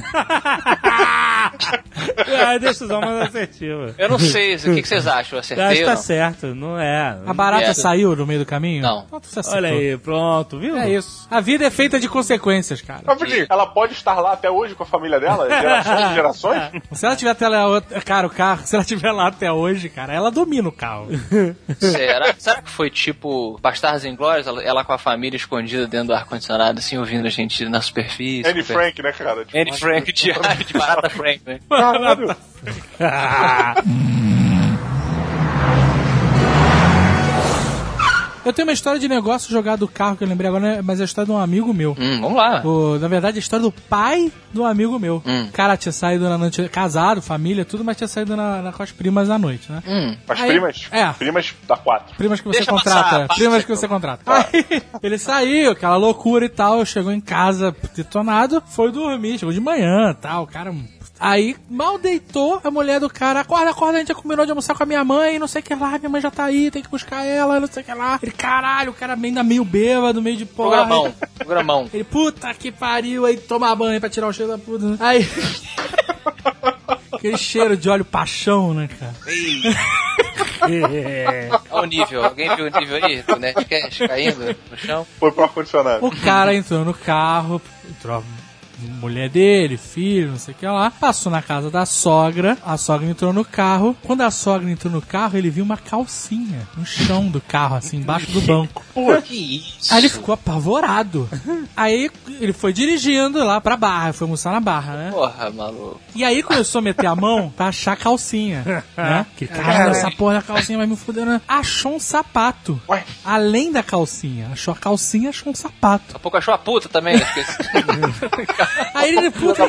H: É a decisão mais assertiva.
C: Eu não sei. O que, que vocês acham? Eu
H: Eu acho
C: acertei
H: que
C: ou
H: tá certo, não é.
F: A barata
C: É.
F: saiu no meio do caminho?
C: Não.
F: Pronto, você acertou.
H: Olha aí, pronto, viu?
F: É isso. A vida é feita de consequências, cara.
D: Mas, Felipe, ela pode estar lá até hoje com a família dela? (laughs) Gerações e gerações? (laughs)
F: Se ela tiver até lá, cara, o carro, se ela tiver lá até hoje, cara, ela domina o carro.
C: Será, será que foi tipo Bastardos Inglórios? Ela, ela com a família escondida dentro do ar-condicionado, assim, ouvindo a gente na superfície.
D: Anne Frank, né, cara? Tipo,
C: Anne Frank, (laughs) diário (laughs) de Barata Frank, né?
D: Caralho. (laughs)
F: Eu tenho uma história de negócio jogado do carro que eu lembrei agora, né? mas é a história de um amigo meu.
C: Hum, vamos lá.
F: O- na verdade, a história do pai do amigo meu.
C: Hum.
F: O cara tinha saído na noite, casado, família, tudo, mas tinha saído na, na- com as primas à noite, né?
C: Hum.
D: As
F: Aí-
D: primas?
F: É.
D: Primas da 4.
F: Primas que você
C: Deixa
F: contrata.
C: passar, passa,
F: primas que você contrata. Aí (laughs) ele saiu, aquela loucura e tal, chegou em casa detonado, foi dormir, chegou de manhã tal, o cara. Aí, mal deitou, a mulher do cara, acorda, acorda, a gente já combinou de almoçar com a minha mãe, não sei o que lá, minha mãe já tá aí, tem que buscar ela, não sei o que lá. Ele, caralho, o cara ainda meio bêbado, meio de porra.
C: Programão. Programão. (laughs)
F: Ele, puta que pariu, aí toma banho pra tirar o cheiro da puta. né? Aí. Aquele cheiro de óleo paixão, né, cara?
C: Olha o nível. Alguém viu o nível aí do Nerdcast caindo no chão?
D: Foi pro ar-condicionado.
F: O cara entrou no carro, entrou mulher dele, filho, não sei o que lá. Passou na casa da sogra, a sogra entrou no carro. Quando a sogra entrou no carro, ele viu uma calcinha no chão do carro, assim, embaixo do banco. (laughs)
C: Que isso?
F: Aí ele ficou apavorado. Aí ele foi dirigindo lá pra barra, foi almoçar na barra, né?
C: Porra, maluco.
F: E aí começou a meter a mão pra achar a calcinha, (laughs) né? Que cara, essa porra da calcinha vai me fuder, né? Achou um sapato.
D: Ué?
F: Além da calcinha. Achou a calcinha, achou um sapato.
C: Daqui a pouco achou a puta também. (laughs)
F: Aí ele, puta, o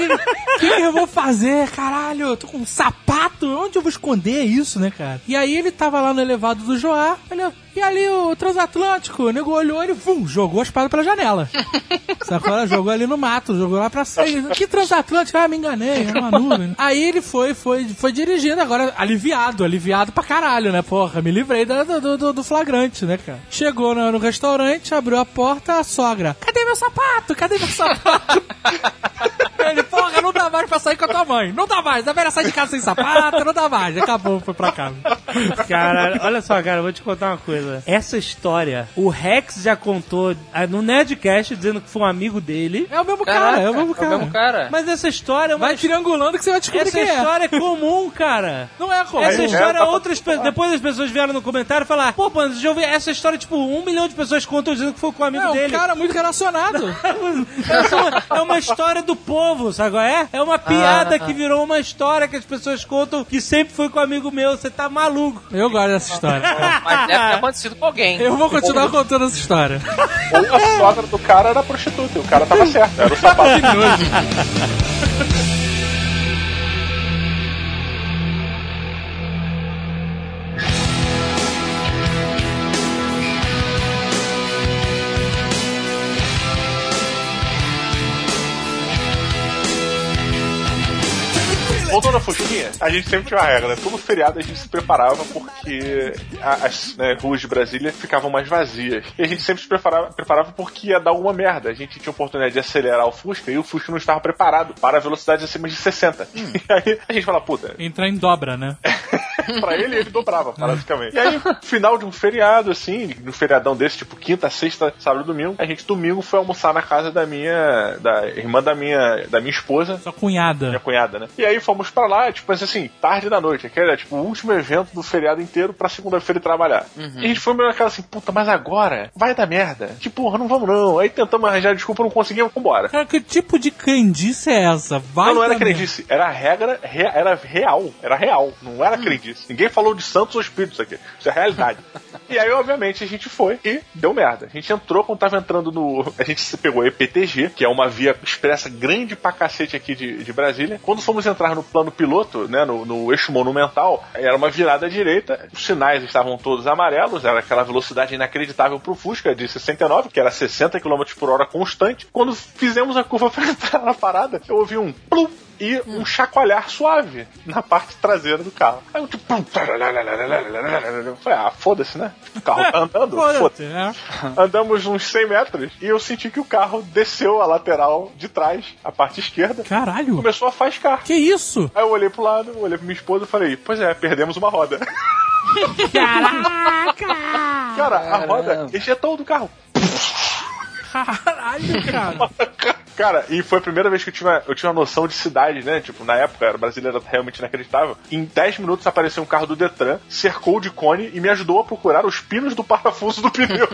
F: que, que eu vou fazer? Caralho, eu tô com um sapato, onde eu vou esconder isso, né, cara? E aí ele tava lá no elevado do Joá, olha, e ali o transatlântico, o nego olhou, ele, vum, jogou a espada pela janela. (laughs) Sacou? Ela Jogou ali no mato, jogou lá pra cima. Que transatlântico? Ah, me enganei, era uma nuvem. Aí ele foi, foi, foi dirigindo agora, aliviado, aliviado pra caralho, né, porra? Me livrei do, do, do flagrante, né, cara? Chegou no, no restaurante, abriu a porta, a sogra, cadê meu sapato? Cadê meu sapato? (laughs) Ele, porra, não dá mais pra sair com a tua mãe. Não dá mais. A velha sai de casa sem sapato, não dá mais. Acabou, foi pra casa.
H: Caralho, olha só, cara, eu vou te contar uma coisa. Essa história, o Rex já contou ah, no Nerdcast dizendo que foi um amigo dele.
F: É o mesmo cara,
C: Caraca,
F: é o mesmo cara.
C: É o mesmo cara.
H: Mas essa história é uma
F: Vai triangulando que você vai descobrir
H: Essa
F: quem é.
H: história é comum, cara.
F: Não é comum.
H: Essa
D: é,
H: história,
D: tá-
H: outras pe- depois as pessoas vieram no comentário falar, pô, mano, já ouvi essa história, tipo, um milhão de pessoas contam dizendo que foi com um amigo
F: É um
H: dele.
F: cara muito relacionado. (laughs)
H: É uma, é uma história do povo, sabe qual é? É uma piada que virou uma história que as pessoas contam que sempre foi com um amigo meu. Você tá maluco.
F: Eu gosto dessa história. (laughs)
C: Mas deve ter acontecido com alguém.
F: Eu vou continuar contando essa história.
D: Ou a sogra do cara era prostituta. e O cara tava certo. Era o sapato. (laughs) a gente sempre tinha uma regra, né? Todo feriado a gente se preparava porque a- as né, ruas de Brasília ficavam mais vazias. E a gente sempre se preparava, preparava porque ia dar alguma merda. A gente tinha oportunidade de acelerar o Fusca e o Fusca não estava preparado para velocidades acima de 60. (laughs) E aí a gente fala, puta,
F: Entrar em dobra, né? (laughs)
D: pra ele, ele dobrava, basicamente. E aí, final de um feriado, assim, no feriadão desse, tipo quinta, sexta, sábado e domingo, a gente domingo foi almoçar na casa da minha. da irmã da minha. da minha esposa.
F: Sua
D: Minha
F: cunhada.
D: cunhada, né? E aí fomos pra lá, tipo, mas assim, tarde da noite, que era tipo o último evento do feriado inteiro pra segunda-feira trabalhar. E a gente foi meio naquela assim, puta, mas agora vai dar merda. Tipo, porra, não vamos não. Aí tentamos arranjar desculpa, não conseguimos, vambora.
F: Cara, que tipo de crendice é essa? Vai
D: Não, não era
F: merda.
D: crendice, era a regra, re- era real, era real, não era crendice. Ninguém falou de santos ou espíritos aqui, isso é realidade. (laughs) e aí, obviamente, a gente foi e deu merda. A gente entrou quando tava entrando no. (laughs) A gente se pegou a EPTG, que é uma via expressa grande pra cacete aqui de, de Brasília. Quando fomos entrar no plano piloto, né, no, no eixo monumental, era uma virada à direita, os sinais estavam todos amarelos, era aquela velocidade inacreditável pro Fusca de 69, que era 60 km por hora constante. Quando fizemos a curva (laughs) pra entrar na parada, eu ouvi um plum e um chacoalhar suave na parte traseira do carro. Aí eu tipo. falei, ah, foda-se, né? O carro tá (laughs) andando,
F: Foda-se,
D: foda-se.
F: né?
D: Andamos uns 100 metros e eu senti que o carro desceu a lateral de trás, a parte esquerda,
F: Caralho.
D: começou a faiscar.
F: Que isso?
D: Aí eu olhei pro lado, olhei pra minha esposa e falei, pois é, perdemos uma roda. (laughs)
F: Caraca!
D: Cara, a roda ejetou do carro.
F: Caralho, cara. (laughs)
D: Cara, e foi a primeira vez que eu tinha, eu tinha uma noção de cidade, né? Tipo, na época, era brasileira realmente inacreditável. Em 10 minutos apareceu um carro do Detran, cercou de cone e me ajudou a procurar os pinos do parafuso do pneu. (laughs)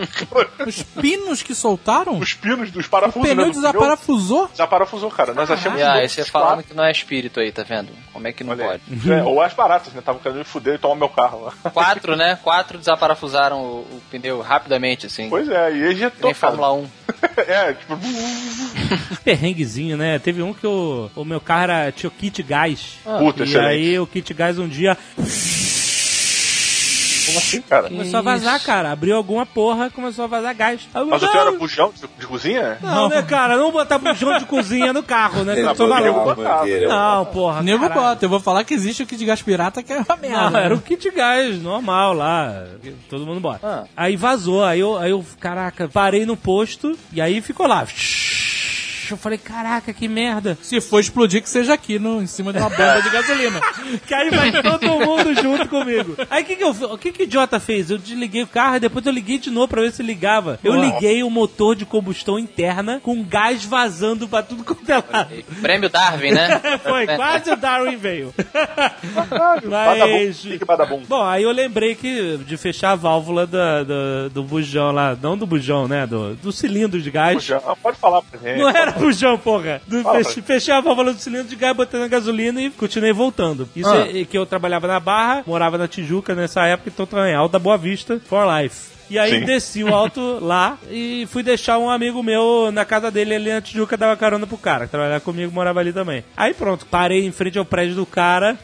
F: Os pinos que soltaram?
D: os pinos dos
F: O
D: parafusos
F: pneu
D: né, do
F: desaparafusou?
D: Desaparafusou, cara. Nós achamos
C: E aí
D: dois,
C: você
D: quatro.
C: falando que não é espírito aí, tá vendo? Como é que não
D: Olha
C: pode?
D: É, ou as baratas, né? Estavam querendo me fuder e tomar meu carro lá. (laughs)
C: Quatro, né? Quatro desaparafusaram o, o pneu rapidamente, assim.
D: Pois é, e ejetou.
C: Nem Fórmula 1. (laughs)
D: é, tipo, (laughs)
B: Perrenguezinho, né? Teve um que o, o meu carro era, tinha o kit gás.
D: puta,
B: e
D: excelente.
B: aí o kit gás um dia
D: Como assim, cara?
B: começou a vazar, cara. Abriu alguma porra, começou a vazar gás. Eu,
D: Mas o
B: não,
D: teu era bujão de, de cozinha?
B: Não, né, cara? Não botar bujão de cozinha no carro, né? Eu tô maluco.
E: mangueira.
B: Não, porra.
F: Nego bota, eu vou falar que existe o kit de gás pirata que é uma merda.
B: Não, era o kit gás normal lá. que Todo mundo bota.
C: Ah.
B: Aí vazou. Aí eu, aí eu, caraca, parei no posto e aí ficou lá. Eu falei, caraca, que merda.
F: Se for explodir, que seja aqui, no, em cima de uma bomba de gasolina. (laughs)
B: Que aí vai todo mundo junto comigo. Aí o que que eu o que que o idiota fez? Eu desliguei o carro e depois eu liguei de novo pra ver se ligava. Eu liguei o motor de combustão interna com gás vazando pra tudo quanto é lado.
C: Prêmio Darwin, né? (laughs)
B: Foi, quase o Darwin veio. Mas...
D: badabum.
B: Bom, aí eu lembrei que de fechar a válvula da- da- do bujão lá, não do bujão, né? Do, do cilindro de gás.
D: Bujão. Ah, Pode falar pra gente.
B: Não era (laughs) bujão, porra. Do, fech- fechei a válvula do cilindro de gás, botei na gasolina e continuei voltando. Isso
D: Ah.
B: é, é que eu trabalhava na Barra, morava na Tijuca nessa época, então em Alta Boa Vista, for life. E aí
D: Sim.
B: desci o alto (laughs) lá e fui deixar um amigo meu na casa dele ali na Tijuca, dava carona pro cara, que trabalhava comigo, morava ali também. Aí pronto, parei em frente ao prédio do cara,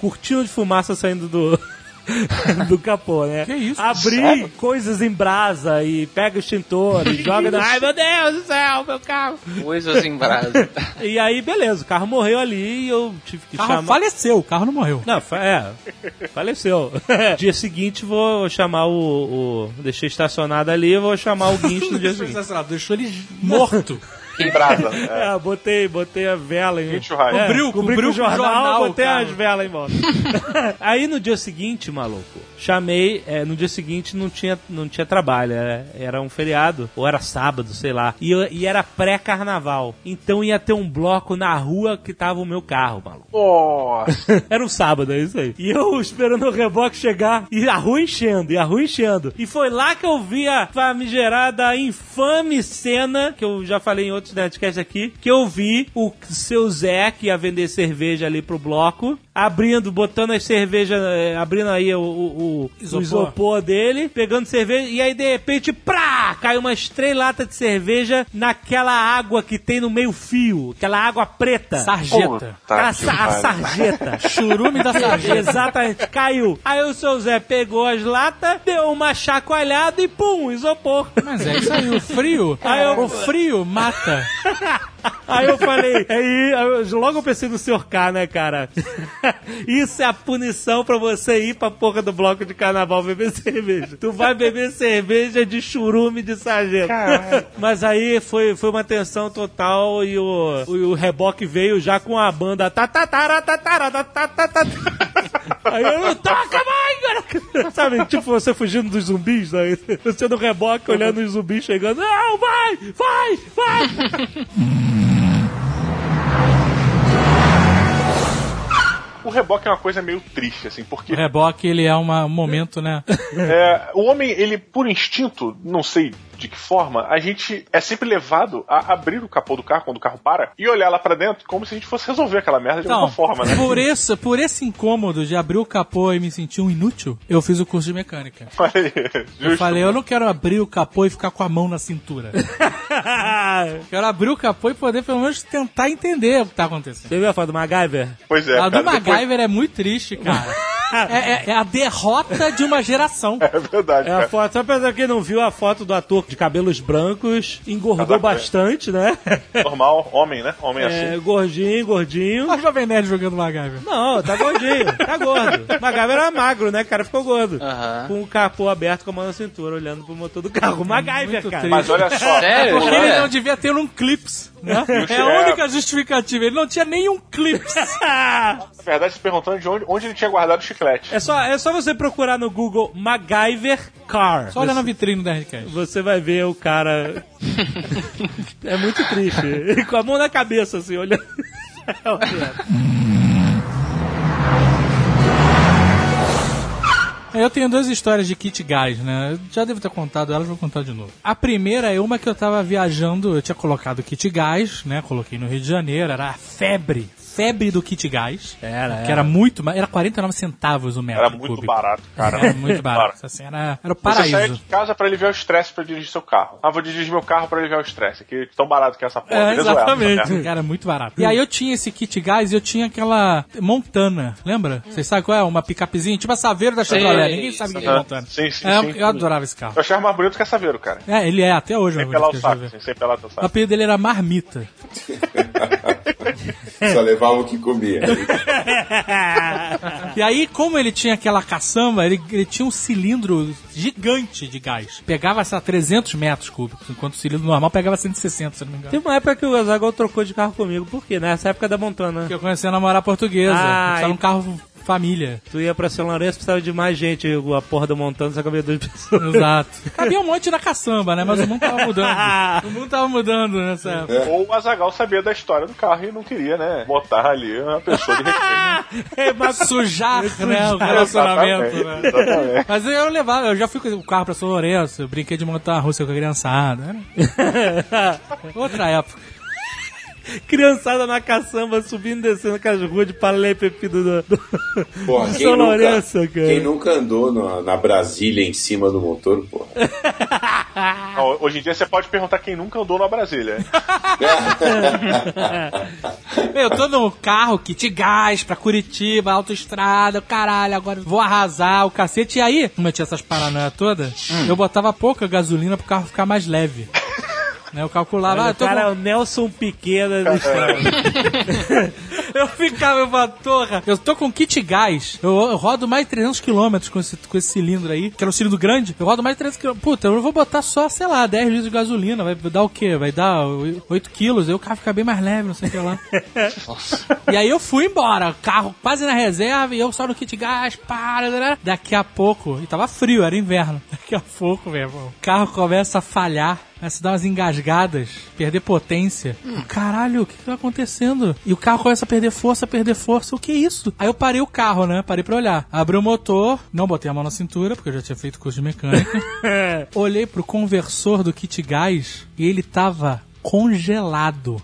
B: cortina de fumaça saindo do... (laughs) do capô, né?
F: Que isso?
B: Abri
D: Sério?
B: coisas em brasa e pega o extintor e (laughs) joga. no- Ai meu Deus do céu, meu carro!
C: Coisas em brasa. (laughs)
B: E aí, beleza, o carro morreu ali e eu tive que
F: O carro
B: chamar.
F: faleceu, o carro não morreu.
B: Não, fa- é, faleceu. dia seguinte vou chamar o, o- Deixei estacionado ali, vou chamar o guincho no dia seguinte.
F: Deixou ele morto.
D: Em brasa. (laughs) É.
B: É, botei, botei a vela em.
D: O raio.
B: É,
F: Cobriu-
B: cobri
F: cobriu
B: com
F: com
B: jornal,
F: jornal,
B: botei
F: cara.
B: as velas em volta. (laughs) Aí no dia seguinte, maluco, chamei. é, no dia seguinte não tinha, não tinha trabalho, era, era um feriado, ou era sábado, sei lá. E, eu- e era pré-carnaval. Então ia ter um bloco na rua que tava o meu carro, maluco.
D: Nossa. (laughs)
B: Era um sábado, é isso aí. E eu esperando o reboque chegar e a rua enchendo, e a rua enchendo. E foi lá que eu vi a famigerada infame cena, que eu já falei em outros aqui, que eu vi o seu Zé, que ia vender cerveja ali pro bloco, abrindo, botando as cervejas, eh, abrindo aí o, o, o
F: Isopor.
B: o isopor dele, pegando cerveja, e aí de repente, prá, cai umas três latas de cerveja naquela água que tem no meio fio, aquela água preta.
F: Sarjeta.
B: Aquela
D: que
B: sa- a sarjeta. (laughs)
F: Churume da sarjeta.
B: Exatamente, caiu. Aí o seu Zé pegou as latas, deu uma chacoalhada e pum, isopor.
F: Mas é isso aí, o frio.
B: Aí eu-
F: O frio mata. (laughs)
B: Aí eu falei, é aí, logo eu pensei no senhor K, né, cara? (laughs) Isso é a punição pra você ir pra porra do bloco de carnaval beber (laughs) cerveja. Tu vai beber cerveja de churume de sargento. Mas aí foi, foi uma tensão total e o, o, o reboque veio já com a banda. Aí eu, toca mais, cara! (laughs) Sabe, tipo você fugindo dos zumbis, né? Você no reboque olhando os zumbis chegando. Não, vai, vai, vai!
D: O reboque é uma coisa meio triste, assim, porque
F: O reboque, ele é uma- um momento, né?
D: é, o homem, ele, por instinto, não sei de que forma, a gente é sempre levado a abrir o capô do carro quando o carro para e olhar lá pra dentro como se a gente fosse resolver aquela merda de
F: Então,
D: alguma forma, né?
F: por, esse, por esse incômodo de abrir o capô e me sentir um inútil, eu fiz o curso de mecânica. (laughs) Eu
D: Justo.
F: falei, eu não quero abrir o capô e ficar com a mão na cintura. (laughs) quero abrir o capô e poder pelo menos tentar entender o que tá acontecendo.
B: Você viu a foto do MacGyver?
D: Pois é,
F: a do
D: cara, depois-
F: MacGyver é muito triste, cara. (laughs) é, é- é a derrota de uma geração. (laughs)
D: É verdade,
B: É a foto, só pra quem não viu a foto do ator de cabelos brancos, engordou bastante, né? (laughs)
D: Normal, homem, né? Homem
B: É,
D: assim.
B: gordinho, gordinho.
F: Olha o Jovem Nerd jogando MacGyver.
B: Não, tá gordinho, tá gordo. (laughs) MacGyver era magro, né? O cara ficou gordo.
C: Aham.
B: Com o capô aberto com a mão na cintura, olhando pro motor do carro. MacGyver,
F: Muito
B: cara.
F: triste.
D: Mas olha só,
C: Sério?
F: Porque ele não devia ter um clips Né? É a única justificativa. Ele não tinha nenhum clips. (laughs)
D: Na verdade, se perguntando de onde, onde ele tinha guardado o chiclete.
H: É só, é só você procurar no Google MacGyver Car.
F: Só olha na vitrine da Nerdcast.
H: você vai ver o cara. (laughs) é muito triste. (laughs) Com a mão na cabeça, assim, olhando.
F: Eu tenho duas histórias de kit gás, né? Já devo ter contado elas, vou contar de novo. A primeira é uma que eu tava viajando, eu tinha colocado kit gás, né? Coloquei no Rio de Janeiro, era a febre. Febre do kit gás.
H: Era,
F: Que era muito, era 49 centavos o metro.
D: Era muito
F: cúbico.
D: barato, cara.
F: Era muito (laughs) barato. Assim, era, era o
D: Você sai
F: paraíso.
D: de casa pra aliviar o estresse pra dirigir seu carro. Ah, vou dirigir meu carro pra aliviar o estresse. Que tão barato que é essa porra.
F: É, exatamente.
D: essa. (laughs)
F: Cara, muito barato. E aí eu tinha esse kit gás e eu tinha aquela Montana, lembra? Vocês sabem qual é? Uma picapezinha, tipo a Saveiro da Chevrolet. Ninguém sabe o que é. Montana.
D: Sim, sim,
F: É,
D: sim.
F: Eu adorava esse carro.
D: Eu achava mais bonito que a Saveiro, cara.
F: É, ele é, até hoje.
D: Sem
F: é
D: pelar o saco, sem pelar o
F: O
D: saco.
F: apelido dele era Marmita. (laughs)
E: Só levava o que comia. (laughs)
F: E aí, como ele tinha aquela caçamba, ele, ele tinha um cilindro gigante de gás. Pegava, sei lá, 300 metros cúbicos, enquanto o cilindro normal pegava 160, se não me engano.
H: Teve uma época que o Azaghal trocou de carro comigo. Por quê? Nessa época da Montana.
F: Que eu conheci a namorada portuguesa.
H: Ah,
F: Ah,
H: e-
F: um carro família.
H: Tu ia pra São Lourenço, precisava de mais gente. A porra da Montana só cabia duas pessoas.
F: Exato. (laughs) Cabia um monte na caçamba, né? Mas o mundo tava mudando. (laughs) O mundo tava mudando nessa época.
D: Ou o Azagal sabia da história do carro e não queria, né? Botar ali uma pessoa de (laughs) respeito.
H: É, mas
F: Sujar, né? O relacionamento, né?
D: Exatamente, exatamente.
F: Mas eu levava, eu já fui com o carro pra São Lourenço, eu brinquei de montar a russa com a criançada. Era Outra época.
H: Criançada na caçamba subindo e descendo aquelas ruas de paralelepípedo do, do,
E: Porra,
H: do
E: quem
H: São
E: nunca,
H: Lourenço, cara.
E: quem nunca andou na, na Brasília em cima do motor, porra?
D: Não, hoje em dia você pode perguntar quem nunca andou na Brasília. (laughs)
F: Eu tô no carro, kit gás pra Curitiba, autoestrada, caralho, agora vou arrasar o cacete. E aí, como eu tinha essas paranoias todas, eu botava pouca gasolina pro carro ficar mais leve. Né, eu calculava, ah, eu
H: cara é
F: com-
H: o Nelson Piquet da (laughs) estrada.
F: Eu ficava, eu falava, torra, eu tô com kit gás, eu, eu rodo mais de 300 km com esse, com esse cilindro aí, que era um cilindro grande, eu rodo mais de 300 km. Puta, eu vou botar só, sei lá, 10 litros de gasolina, vai dar o quê? Vai dar 8 quilos, aí o carro fica bem mais leve, não sei o que lá. (laughs) E aí eu fui embora, carro quase na reserva, e eu só no kit gás, para, né? daqui a pouco, e tava frio, era inverno, (laughs) daqui a pouco, meu irmão, o carro começa a falhar, começa a dar umas engasgadas, perder potência. Caralho, o que que tá acontecendo? E o carro começa a perder força, perder força, o que é isso? Aí eu parei o carro, né, parei pra olhar. Abri o motor, não botei a mão na cintura, porque eu já tinha feito curso de mecânica. (laughs) Olhei pro conversor do kit gás, e ele tava congelado.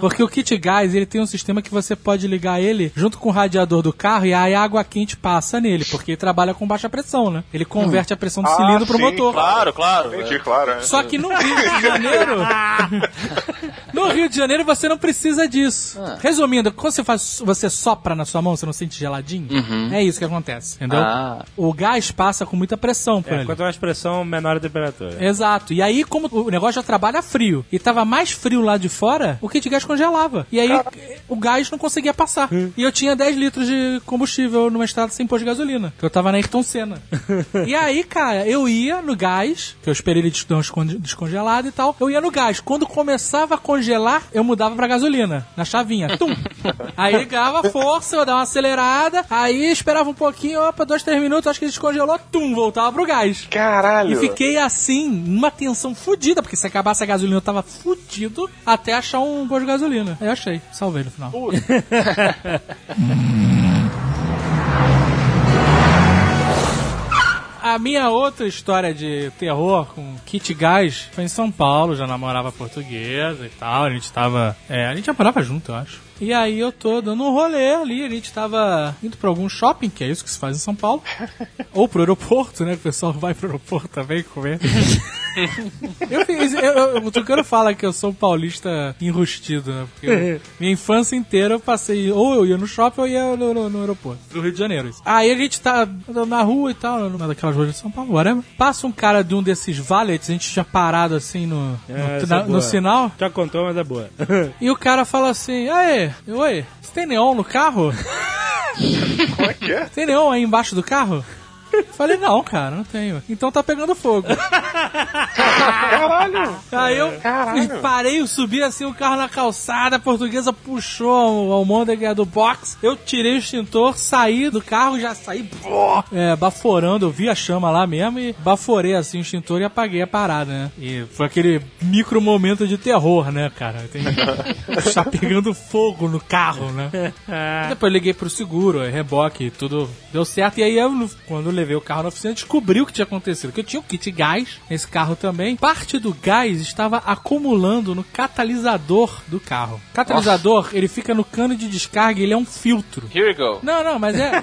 F: Porque o kit gás, ele tem um sistema que você pode ligar ele junto com o radiador do carro e aí a água quente passa nele, porque ele trabalha com baixa pressão, né? Ele converte a pressão do
D: Ah,
F: cilindro pro
D: sim,
F: motor.
C: Claro, claro.
D: Entendi, claro. é.
F: Só que no Rio de Janeiro. (laughs) no Rio de Janeiro você não precisa disso. Resumindo, quando você faz. Você sopra na sua mão, você não sente geladinho? É isso que acontece, entendeu?
C: Ah.
F: O gás passa com muita pressão por
H: É,
F: ele.
H: quanto mais pressão, menor a temperatura.
F: Exato. E aí, como o negócio já trabalha frio e tava mais frio lá de fora, o kit gás congelava. E aí o gás não conseguia passar. E eu tinha 10 litros de combustível numa estrada sem pôr de gasolina. Que eu tava na Ayrton Senna. (laughs) e aí, cara, eu ia no gás, que eu esperei ele descongelado e tal. Eu ia no gás. Quando começava a congelar, eu mudava pra gasolina. Na chavinha. Tum! (laughs) aí ligava a força, eu dava uma acelerada. Aí esperava um pouquinho, opa, dois, três minutos, acho que ele descongelou, tum, voltava pro gás.
D: Caralho.
F: E fiquei assim, numa tensão fodida, porque se acabasse a gasolina eu tava fudido até achar um posto de gasolina. Aí eu achei, salvei no final. (laughs) A minha outra história de terror com kit gás foi em São Paulo, já namorava portuguesa e tal, a gente tava. É, a gente já morava junto, eu acho. E aí eu tô dando um rolê ali, a gente tava indo pra algum shopping, que é isso que se faz em São Paulo. (laughs) Ou pro aeroporto, né? O pessoal vai pro aeroporto também comer. (laughs) eu, fiz- eu, eu, o Tucano fala que eu sou um paulista enrustido, né? Porque eu- minha infância inteira eu passei, ou eu ia no shopping ou ia no, no- no aeroporto. Do Rio de Janeiro, isso. Aí a gente tá na rua e tal, numa daquelas ruas de São Paulo, whatever. Passa um cara de um desses valets, a gente tinha parado assim no, no,
H: É, essa
F: na-
H: é
F: no sinal.
H: Já contou, mas é boa.
F: E o cara fala assim: Aê, oi, você tem neon no carro?
D: Como é que é?
F: Tem neon aí embaixo do carro? (laughs) Falei, não, cara, não tenho. Então tá pegando fogo.
D: Caralho!
F: Aí eu
D: Caralho.
F: parei, eu subi assim o carro na calçada, a portuguesa puxou o almôndega do box, eu tirei o extintor, saí do carro, já saí pô, é, baforando, eu vi a chama lá mesmo e baforei assim o extintor e apaguei a parada, né? E foi aquele micro momento de terror, né, cara? Tem... Está (laughs) pegando fogo no carro, né? (laughs) Depois liguei pro seguro, aí reboque, tudo deu certo. E aí, eu, quando eu levei o carro na oficina, descobri o que tinha acontecido. Que eu tinha o kit gás nesse carro também. Parte do gás estava acumulando no catalisador do carro. Catalisador, ele fica no cano de descarga e ele é um filtro.
C: Here we go.
F: Não, não, mas é. (laughs)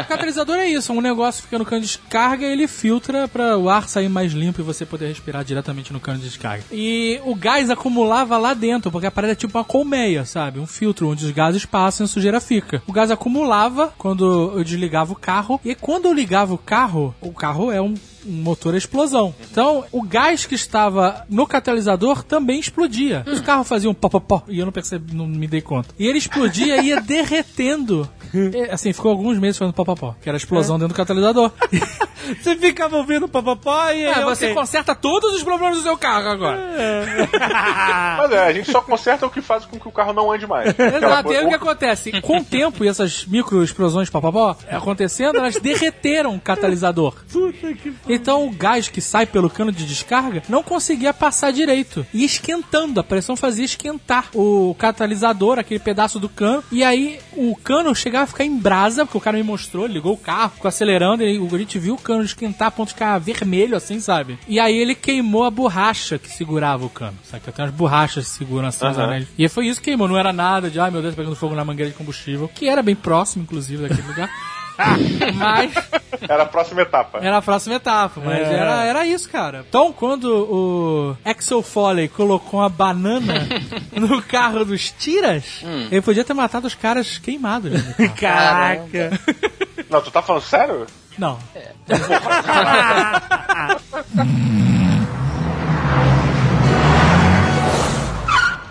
F: o (laughs) catalisador é isso, um negócio fica no cano de descarga e ele filtra para o ar sair mais limpo e você poder respirar diretamente no cano de descarga. E o gás acumulava lá dentro, porque a parada é tipo uma colmeia, sabe? Um filtro onde os gases passam e a sujeira fica. O gás acumulava quando eu desligava o carro e quando eu ligava o carro, o carro é um um motor a explosão. Então, o gás que estava no catalisador também explodia. Os carros faziam pó, pó, pó, e eu não percebi, não me dei conta. E ele explodia e ia (laughs) derretendo. E, assim, ficou alguns meses fazendo pó, pó, pó, que era a explosão dentro do catalisador. (laughs)
B: Você ficava ouvindo papapó e aí,
F: É, você
B: ok.
F: conserta todos os problemas do seu carro agora. (laughs)
D: Mas é, a gente só conserta o que faz com que o carro não ande mais.
F: Exato, e aí o que acontece? Com o tempo e essas micro explosões papapó acontecendo, elas derreteram o catalisador. Então o gás que sai pelo cano de descarga não conseguia passar direito. E esquentando, a pressão fazia esquentar o catalisador, aquele pedaço do cano. E aí o cano chegava a ficar em brasa, porque o cara me mostrou, ligou o carro, ficou acelerando, e a gente viu o cano esquentar a ponto de ficar vermelho, assim, sabe? E aí ele queimou a borracha que segurava o cano. Sabe que tem umas borrachas que seguram assim os anéis. E foi isso que queimou, não era nada de, ai meu Deus, pegando fogo na mangueira de combustível, que era bem próximo, inclusive, daquele lugar. (laughs) Mas
D: Era a próxima etapa.
F: era a próxima etapa, mas era, era isso, cara. Então, quando o Axel Foley colocou uma banana (laughs) no carro dos tiras, ele podia ter matado os caras queimados. né. (laughs)
B: Caraca.
D: Não, tu tá falando sério?
F: Não.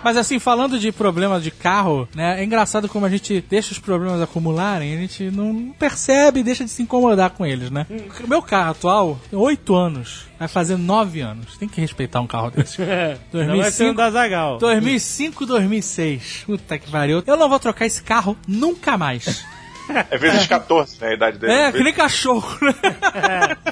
F: Mas assim, falando de problema de carro, né? É engraçado como a gente deixa os problemas acumularem, a gente não percebe e deixa de se incomodar com eles, né? O meu carro atual tem 8 anos, vai fazer 9 anos. Tem que respeitar um carro (laughs) desse.
B: Não vai ser um da Zagal.
F: 2005, 2006. Puta que pariu. Eu não vou trocar esse carro nunca mais.
D: É vezes 14, né? A idade dele.
F: É, que nem cachorro, né?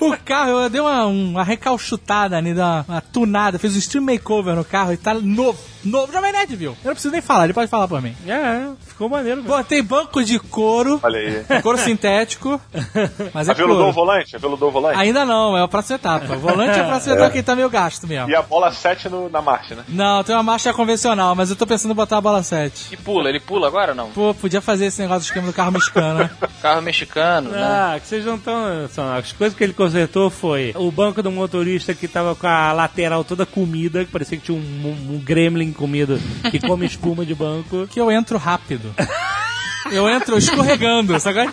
F: o carro, eu dei uma, uma recalchutada ali, uma, uma tunada, fiz um stream makeover no carro e tá novo. Novo, Jovem Nerd viu. Eu não preciso nem falar, ele pode falar por mim.
B: É, ficou maneiro. mesmo.
F: Botei banco de couro,
D: Olha aí.
F: couro sintético, (laughs) mas é
D: Aveludou o volante? Aveludou o volante?
F: Ainda não, é a próxima etapa. O volante é a próxima etapa que tá meio gasto mesmo.
D: E a bola 7 no, na marcha, né?
F: Não, tem uma marcha convencional, mas eu tô pensando em botar a bola 7.
C: E pula, ele pula agora ou não?
F: Pô, podia fazer esse negócio do esquema do carro mexicano, né? (laughs)
C: Carro mexicano, né?
B: Ah, que vocês não estão. As coisas que ele consertou foi o banco do motorista que tava com a lateral toda comida, que parecia que tinha um, um- um gremlin comido que come espuma de banco.
F: que eu entro rápido. (laughs) Eu entro escorregando, sabe?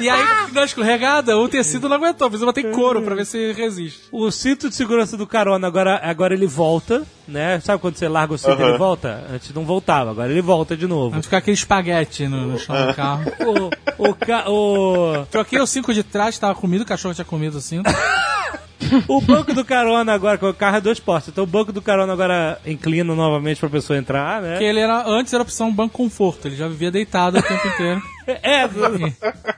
F: E aí, na escorregada, o tecido não aguentou. Preciso botar couro pra ver se resiste.
B: O cinto de segurança do carona agora, agora ele volta, né? Sabe quando você larga o cinto e ele volta? Antes não voltava, agora ele volta de novo.
F: Vai ficar aquele espaguete no, no chão do carro.
B: o, o, ca- o,
F: Troquei o cinco de trás, tava comido, o cachorro tinha comido o cinto.
B: O banco do carona agora, o carro é dois postos, então o banco do carona agora inclina novamente pra pessoa entrar, né?
F: Porque ele era, antes era opção banco conforto, ele já vivia deitado o tempo inteiro. (laughs)
B: É,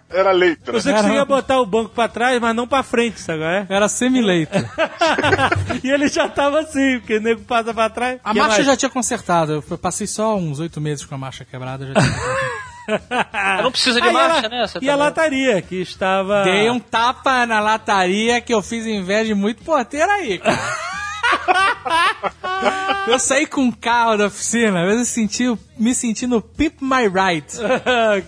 D: Era leito, né?
B: você conseguia botar o banco pra trás, mas não pra frente, sabe? é?
F: Era semi-leito. (laughs)
B: e ele já tava assim, porque o nego passa pra trás.
F: A
B: Que
F: marcha
B: mais?
F: já tinha consertado. Eu passei só uns oito meses com a marcha quebrada. Já tinha... (laughs) (laughs)
C: Não precisa de
B: Ah,
C: marcha, né?
B: E a lataria, que estava...
F: Dei um tapa na lataria que eu fiz inveja de muito porteiro aí, cara. (laughs) Eu saí com um carro da oficina, vezes eu senti, me senti no Pimp My Ride.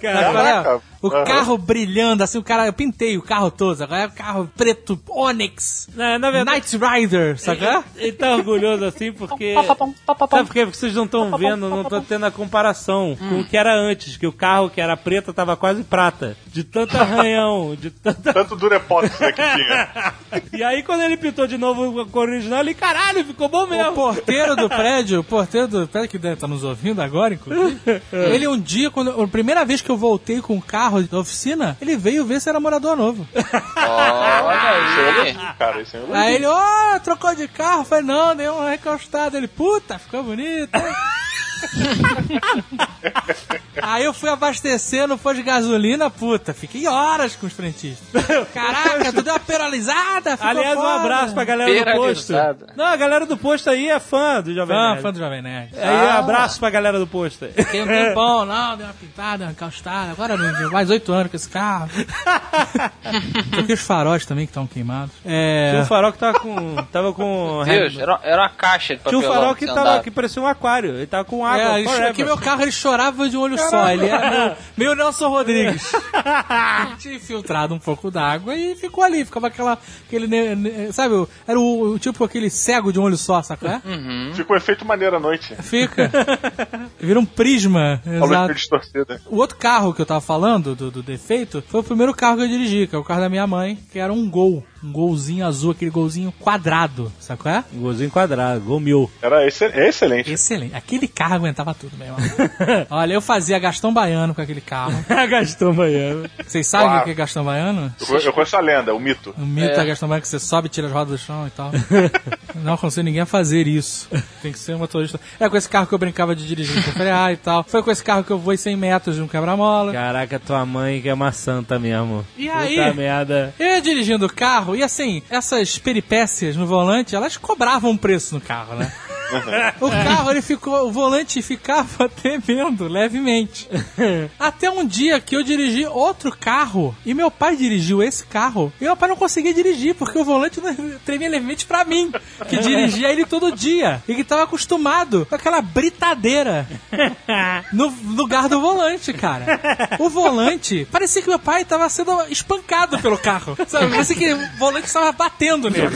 B: Cara, (laughs)
F: Agora,
D: Caraca.
F: O
D: Aham.
F: carro brilhando, assim, o cara, eu pintei o carro todo, agora é o carro preto, Onyx,
B: na, na verdade,
F: Night Rider, qual é?
B: ele tá orgulhoso assim porque... Sabe por quê? Porque vocês não estão vendo, não estão tendo a comparação com o que era antes, que o carro que era preto tava quase prata. De tanto (laughs) arranhão, de tanta...
D: Tanto Durepox né, que tinha. (laughs)
B: E aí quando ele pintou de novo a cor original, ele, caralho, ficou bom
F: O
B: mesmo.
F: porteiro do prédio, o porteiro do prédio que deve estar nos ouvindo agora, inclusive, (laughs) ele um dia, quando a primeira vez que eu voltei com o carro, carro da oficina, ele veio ver se era morador novo. (laughs)
C: Olha aí.
D: Cara, isso é um
F: Aí ele, ó, trocou de carro. Falei, não, deu uma recostada. Ele, puta, ficou bonito. (laughs) hein?" (laughs) Aí eu fui abastecer no posto de gasolina, puta, fiquei horas com os frentistas. Caraca, tu deu uma peralizada, ficou
H: Aliás, um
F: foda.
H: abraço pra galera do posto. Não, a galera do posto aí é fã do Jovem
F: Fã,
H: Nerd.
F: fã do Jovem Nerd.
H: Aí, abraço pra galera do posto.
F: Fiquei um tempão, não, deu uma pintada, uma encostada. Agora não, mais oito anos com esse carro. (laughs) Troquei os faróis também que estão queimados. É.
H: Tinha um farol que tava com. Tava com.
C: Deus, era, era uma caixa de
H: Tinha um
C: papelão
H: farol que,
C: você
H: tava,
C: andava.
H: que parecia um aquário. Ele tava com água.
F: É,
H: forever.
F: aqui meu carro ele chorava de um olho só. Ele era meio, meio Nelson Rodrigues. (laughs) Tinha infiltrado um pouco d'água e ficou ali. Ficava aquela. Aquele, sabe, era o, o tipo aquele cego de um olho só, saca? É?
D: Fica um efeito maneiro à noite.
F: Fica. (laughs) Vira um prisma. Exato.
D: distorcida.
F: O outro carro que eu tava falando, do, do defeito, foi o primeiro carro que eu dirigi, que é o carro da minha mãe, que era um gol. Um golzinho azul, aquele golzinho quadrado, sabe qual é?
H: Um golzinho quadrado, gol mil.
D: Era excel- é excelente.
F: Excelente. Aquele carro aguentava tudo, meu irmão. (laughs) Olha, eu fazia Gastão Baiano com aquele carro. (laughs)
H: Gastou baiano.
F: Vocês sabem
D: Claro.
F: o que é Gastão Baiano?
D: Eu, conheço- eu conheço a lenda, o mito.
F: O mito é. Gastão Baiano que você sobe, tira as rodas do chão e tal. (laughs) Não aconselho ninguém a fazer isso. Tem que ser um motorista. É com esse carro que eu brincava de dirigir com frear e tal. Foi com esse carro que eu voei 100 metros de um quebra-mola.
H: Caraca, tua mãe que é uma santa mesmo.
F: E
H: Puta
F: aí?
H: merda.
F: Eu ia dirigindo o carro e assim, essas peripécias no volante, elas cobravam preço no carro, né? (laughs) (laughs) o carro, ele ficou, o volante ficava (laughs) tremendo levemente. (laughs) Até um dia que eu dirigi outro carro e meu pai dirigiu esse carro e meu pai não conseguia dirigir porque o volante tremia levemente pra mim, que dirigia ele todo dia e que tava acostumado com aquela britadeira no lugar do volante, cara. O volante, parecia que meu pai tava sendo espancado pelo carro. Sabe? Parecia que o volante estava batendo nele.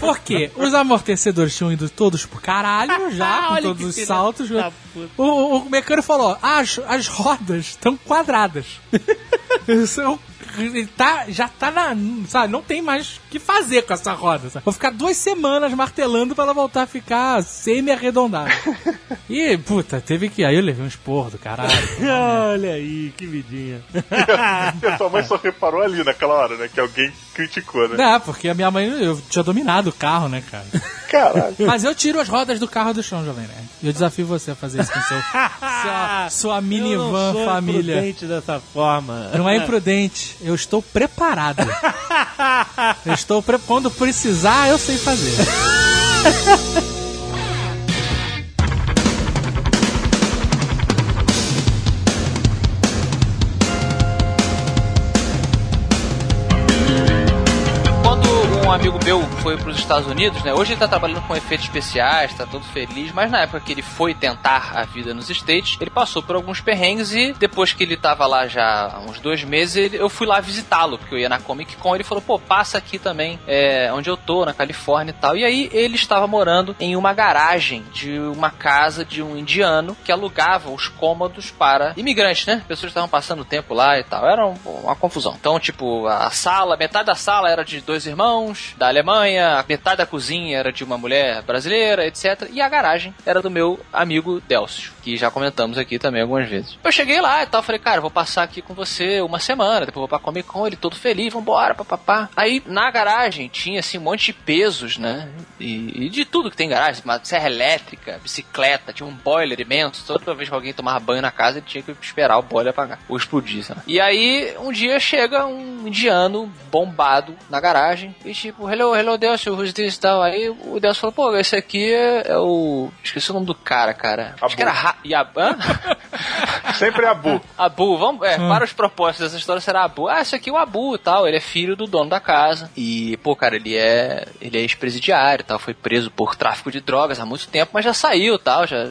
F: Por quê? Os amortecedores tinham ido todos pro caralho (laughs) já, com todos os
H: filha
F: saltos.
H: da puta.
F: O, o- mecânico falou: as, as rodas estão quadradas. (laughs) São- ele tá, já tá na. Sabe, não tem mais o que fazer com essa roda. Sabe? Vou ficar duas semanas martelando pra ela voltar a ficar semi-arredondada. (laughs) E, puta, teve que. Aí eu levei um esporro do caralho. (laughs)
H: Olha aí, que vidinha. (laughs)
D: E a tua mãe só reparou ali naquela hora, né? Que alguém criticou, né?
F: Não, porque a minha mãe, eu tinha dominado o carro, né, cara?
D: Caralho.
F: Mas eu tiro as rodas do carro do chão, Jovem Nerd. E eu desafio você a fazer isso com seu, sua, sua
H: Eu não
F: minivan
H: sou
F: família.
H: imprudente dessa forma.
F: Não é imprudente, eu estou preparado. (laughs) Eu estou pre... Quando precisar, eu sei fazer. (laughs)
C: foi pros Estados Unidos, né? Hoje ele tá trabalhando com efeitos especiais, tá todo feliz, mas na época que ele foi tentar a vida nos States, ele passou por alguns perrengues e depois que ele tava lá já uns dois meses, ele- eu fui lá visitá-lo, porque eu ia na Comic Con, ele falou, pô, passa aqui também, é, onde eu tô, na Califórnia e tal. E aí ele estava morando em uma garagem de uma casa de um indiano que alugava os cômodos para imigrantes, né? Pessoas estavam passando tempo lá e tal. Era um- uma confusão. Então, tipo, a sala, metade da sala era de dois irmãos da Alemanha, a metade da cozinha era de uma mulher brasileira, etc. E a garagem era do meu amigo Delcio, que já comentamos aqui também algumas vezes. Eu cheguei lá e tal, falei, cara, vou passar aqui com você uma semana, depois vou pra Comic Con, ele todo feliz, vambora, papapá. Aí na garagem tinha assim um monte de pesos, né? E, e de tudo que tem em garagem, uma serra elétrica, bicicleta, tinha um boiler imenso. Toda vez que alguém tomava banho na casa, ele tinha que esperar o boiler apagar, ou explodir, lá. E aí um dia chega um indiano bombado na garagem e tipo, hello, hello, This e tal. Aí o Delcio falou, pô, esse aqui é, é o. Esqueci o nome do cara, cara. Acho que era Ra... Yab... Hã? (laughs)
D: Sempre é Abu.
C: Abu, vamos, é, para os propósitos dessa história será Abu. Ah, esse aqui é o Abu e tal, ele é filho do dono da casa. E, pô, cara, ele é ele é ex-presidiário e tal, foi preso por tráfico de drogas há muito tempo, mas já saiu e tal, já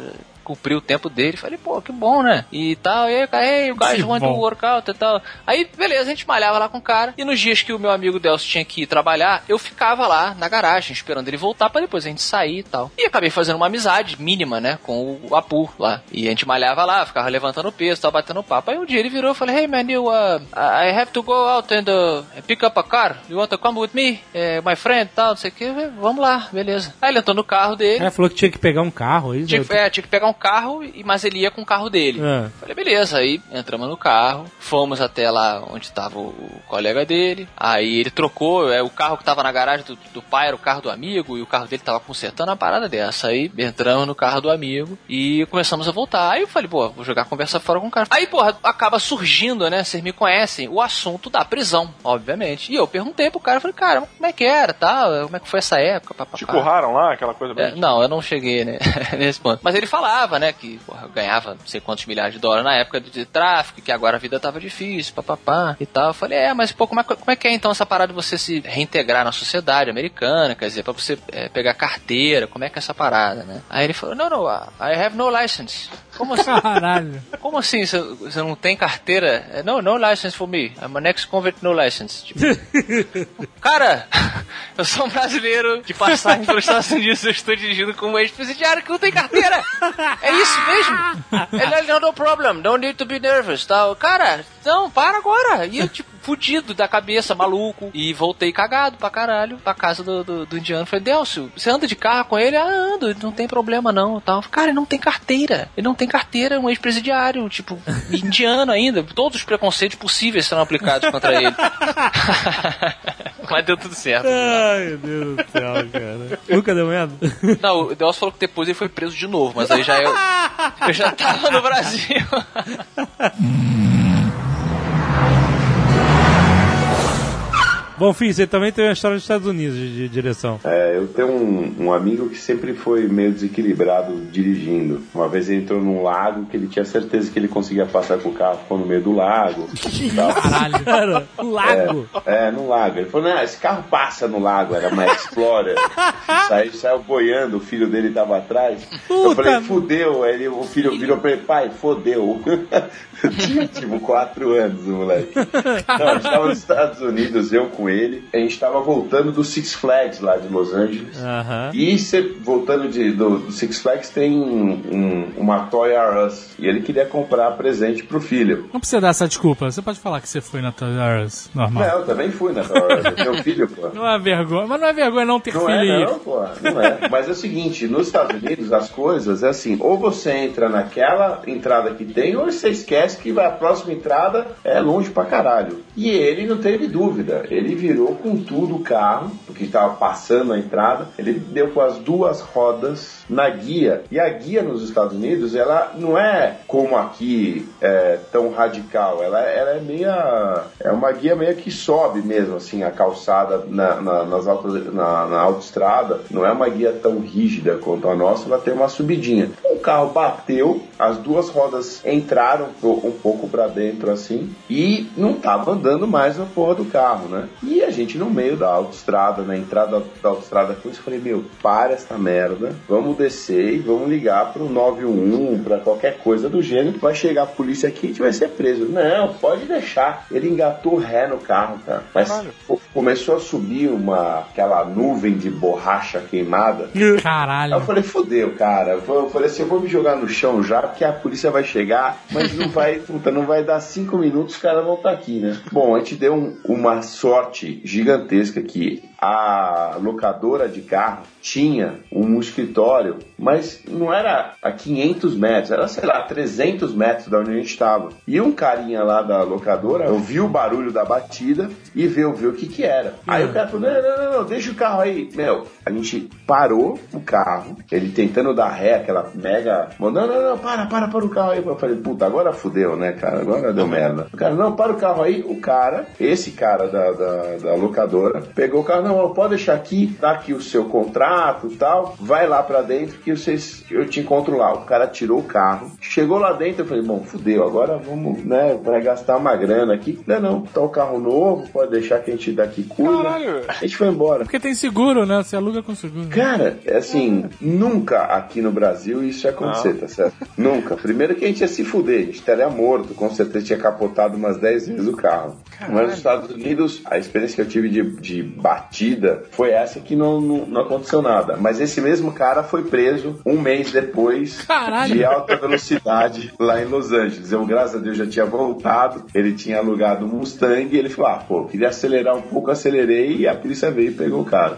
C: cumpriu o tempo dele. Falei, pô, que bom, né? E tal, e aí, cara, hey, you guys want to
F: bom.
C: work out e tal. Aí, beleza, a gente malhava lá com o cara. E nos dias que o meu amigo Delcio tinha que ir trabalhar, eu ficava lá na garagem, esperando ele voltar pra depois a gente sair e tal. E acabei fazendo uma amizade mínima, né, com o Apu lá. E a gente malhava lá, ficava levantando peso, tava batendo papo. Aí um dia ele virou e falou, hey man, you, uh, I have to go out and uh, pick up a car. You want to come with me? Eh, my friend, tal, não sei o que. Vamos lá, beleza. Aí ele entrou no carro dele.
H: Ela falou que tinha que pegar um carro, isso?
C: Tinha, é, tinha que pegar um carro, e- mas ele ia com o carro dele.
H: É.
C: Falei, beleza, aí entramos no carro, fomos até lá onde estava o, colega dele, aí ele trocou, é, o carro que tava na garagem do, do pai era o carro do amigo, e o carro dele tava consertando uma parada dessa. Aí entramos no carro do amigo e começamos a voltar. Aí eu falei, pô, vou jogar a conversa fora com o cara. Aí, porra, acaba surgindo, né, vocês me conhecem, o assunto da prisão, obviamente. E eu perguntei pro cara, falei, cara, como é que era, tá? Como é que foi essa época, papapá.
D: Te curraram lá, aquela coisa
C: É, não, eu não cheguei né, (laughs) nesse ponto. Mas ele falava, né, que porra, ganhava não sei quantos milhares de dólares na época de, tráfico, que agora a vida tava difícil, papapá e tal. Eu falei, é, mas pô, como é, que- como é que é então essa parada de você se reintegrar na sociedade americana? Quer dizer, pra você é, pegar carteira, como é que é essa parada, né? Aí ele falou, não, não, I have no license. Como assim? (laughs)
F: Caralho.
C: Como assim? Você, não tem carteira? É, No, no license for me. I'm an ex-convict, no license. Tipo, (laughs) cara, eu sou um brasileiro de passagem pelos Estados Unidos, eu estou dirigindo como um ex-presidiário que não tem carteira. (laughs) É isso mesmo? Ele, no problem, don't need to be nervous, tal. Cara, não, para agora. E eu, tipo, fudido da cabeça, maluco. E voltei cagado pra caralho pra casa do, do, do indiano. Falei, Delcio, você anda de carro com ele? Ah, ando, não tem problema não, tal. Cara, ele não tem carteira. Ele não tem carteira, é um ex-presidiário, tipo, indiano ainda. Todos os preconceitos possíveis serão aplicados contra ele. (laughs) Mas deu tudo certo.
H: Ai, meu Deus do céu, cara. Nunca deu merda?
C: Não, o Delcio falou que depois ele foi preso de novo, mas aí já eu, eu já tava no Brasil. (laughs)
H: Bom, Fih, você também tem uma história dos Estados Unidos de, de direção.
E: É, eu tenho um, um amigo que sempre foi meio desequilibrado dirigindo. Uma vez ele entrou num lago que ele tinha certeza que ele conseguia passar com o carro, ficou no meio do lago. (laughs)
F: Caralho.
H: Cara, um lago.
E: É, no lago. Ele falou, não, esse carro passa no lago, era uma Explorer. (laughs) Saiu, saiu boiando, o filho dele tava atrás. eu
H: Puta
E: falei,
H: merda.
E: fudeu. Aí ele, o filho virou pra ele, pai, fodeu. (laughs) Eu tinha tipo quatro anos, o moleque. Não, a gente tava nos Estados Unidos, eu com ele. A gente tava voltando do Six Flags lá de Los Angeles. E cê, voltando de, do, do Six Flags tem um, um- uma Toy R Us. E ele queria comprar presente pro filho.
F: Não precisa dar essa desculpa. Você pode falar que você foi na Toys R Us normal.
E: Não, eu também fui na Toy R Us. Eu tenho (laughs) filho, pô.
F: Não é vergonha. Mas não é vergonha não ter
E: Não
F: filho
E: é, não, pô. Não é. Mas é o seguinte, nos Estados Unidos as coisas é assim, ou você entra naquela entrada que tem, ou você esquece que a próxima entrada é longe pra caralho. E ele não teve dúvida. Ele virou com tudo o carro, porque estava passando a entrada, ele deu com as duas rodas na guia. E a guia nos Estados Unidos, ela não é como aqui, é, tão radical. Ela, ela é meia. É uma guia meio que sobe mesmo, assim, a calçada na, na, nas altas, na, na autoestrada. Não é uma guia tão rígida quanto a nossa, ela tem uma subidinha. O carro bateu, as duas rodas entraram um pouco pra dentro assim e não tava andando mais a porra do carro, né? E a gente no meio da autoestrada, na entrada da autoestrada com isso, eu falei, meu, para essa merda, vamos descer e vamos ligar pro 911, pra qualquer coisa do gênero, vai chegar a polícia aqui e a gente vai ser preso. Não, pode deixar. Ele engatou ré no carro, cara. Mas co- começou a subir uma aquela nuvem de borracha queimada. (laughs) Aí eu
F: Caralho.
E: falei, fodeu, cara. Eu falei assim, eu vou me jogar no chão já, porque a polícia vai chegar, mas não vai, puta, não vai dar cinco minutos, os caras vão estar aqui, né? Bom, a gente deu um- uma sorte gigantesca que a locadora de carro tinha um escritório, mas não era a 500 metros, era, sei lá, 300 metros da onde a gente estava. E um carinha lá da locadora ouviu o barulho da batida e veio ver o que que era. Aí o cara falou, não, não, não, não, deixa o carro aí. Meu, a gente parou o carro, ele tentando dar ré, aquela mega... Não, não, não, para, para, para o carro aí. Eu falei, puta, agora fudeu, né, cara? Agora deu merda. O cara, não, para o carro aí. O cara, esse cara da, da, da locadora, pegou o carro, não, pode deixar aqui, tá aqui o seu contrato tal, vai lá pra dentro que vocês, eu te encontro lá. O cara tirou o carro, chegou lá dentro, eu falei, bom, fudeu, agora vamos, né, vai gastar uma grana aqui. Não, não, tá o carro novo, pode deixar que a gente daqui cuida.
D: Caralho.
E: A gente foi embora.
F: Porque tem seguro, né? Você aluga com seguro.
E: Cara, é assim, nunca aqui no Brasil isso ia acontecer, tá certo? Nunca. Primeiro que a gente ia se fuder, a gente estaria morto, com certeza tinha capotado umas 10 vezes o carro. Mas nos Estados Unidos, a experiência que eu tive de, de batida foi essa que não, não, não aconteceu nada. Mas esse mesmo cara foi preso um mês depois
F: Caralho.
E: de alta velocidade lá em Los Angeles. Eu, graças a Deus, já tinha voltado. Ele tinha alugado um Mustang e ele falou: Ah, pô, queria acelerar um pouco, acelerei e a polícia veio e pegou o cara.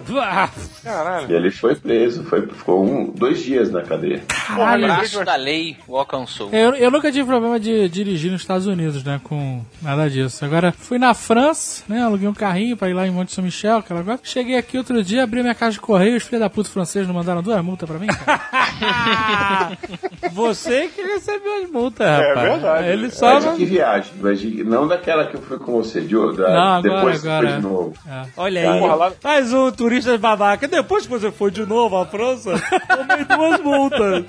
D: Caralho.
E: E ele foi preso, foi, ficou um, dois dias na cadeia.
D: Porra,
C: O braço da lei o alcançou.
F: Eu, eu nunca tive problema de dirigir nos Estados Unidos, né? Com nada disso. Agora, fui na França, né? Aluguei um carrinho pra ir lá em Monte São Michel, aquela coisa. Cheguei aqui outro dia, abri minha caixa de correio, os filhos da puta franceses não mandaram duas multas pra mim, cara. (laughs)
B: você que recebeu as multas,
D: É
B: rapaz.
D: verdade.
B: Ele só.
E: Mas de que viagem? Mas de- não daquela que eu fui com você, de outra.
F: Não, agora,
E: depois
F: agora.
E: foi de novo.
B: Olha aí.
D: Porra, lá-
B: Mais um turista babaca. Depois que você foi de novo à França, tomei duas multas.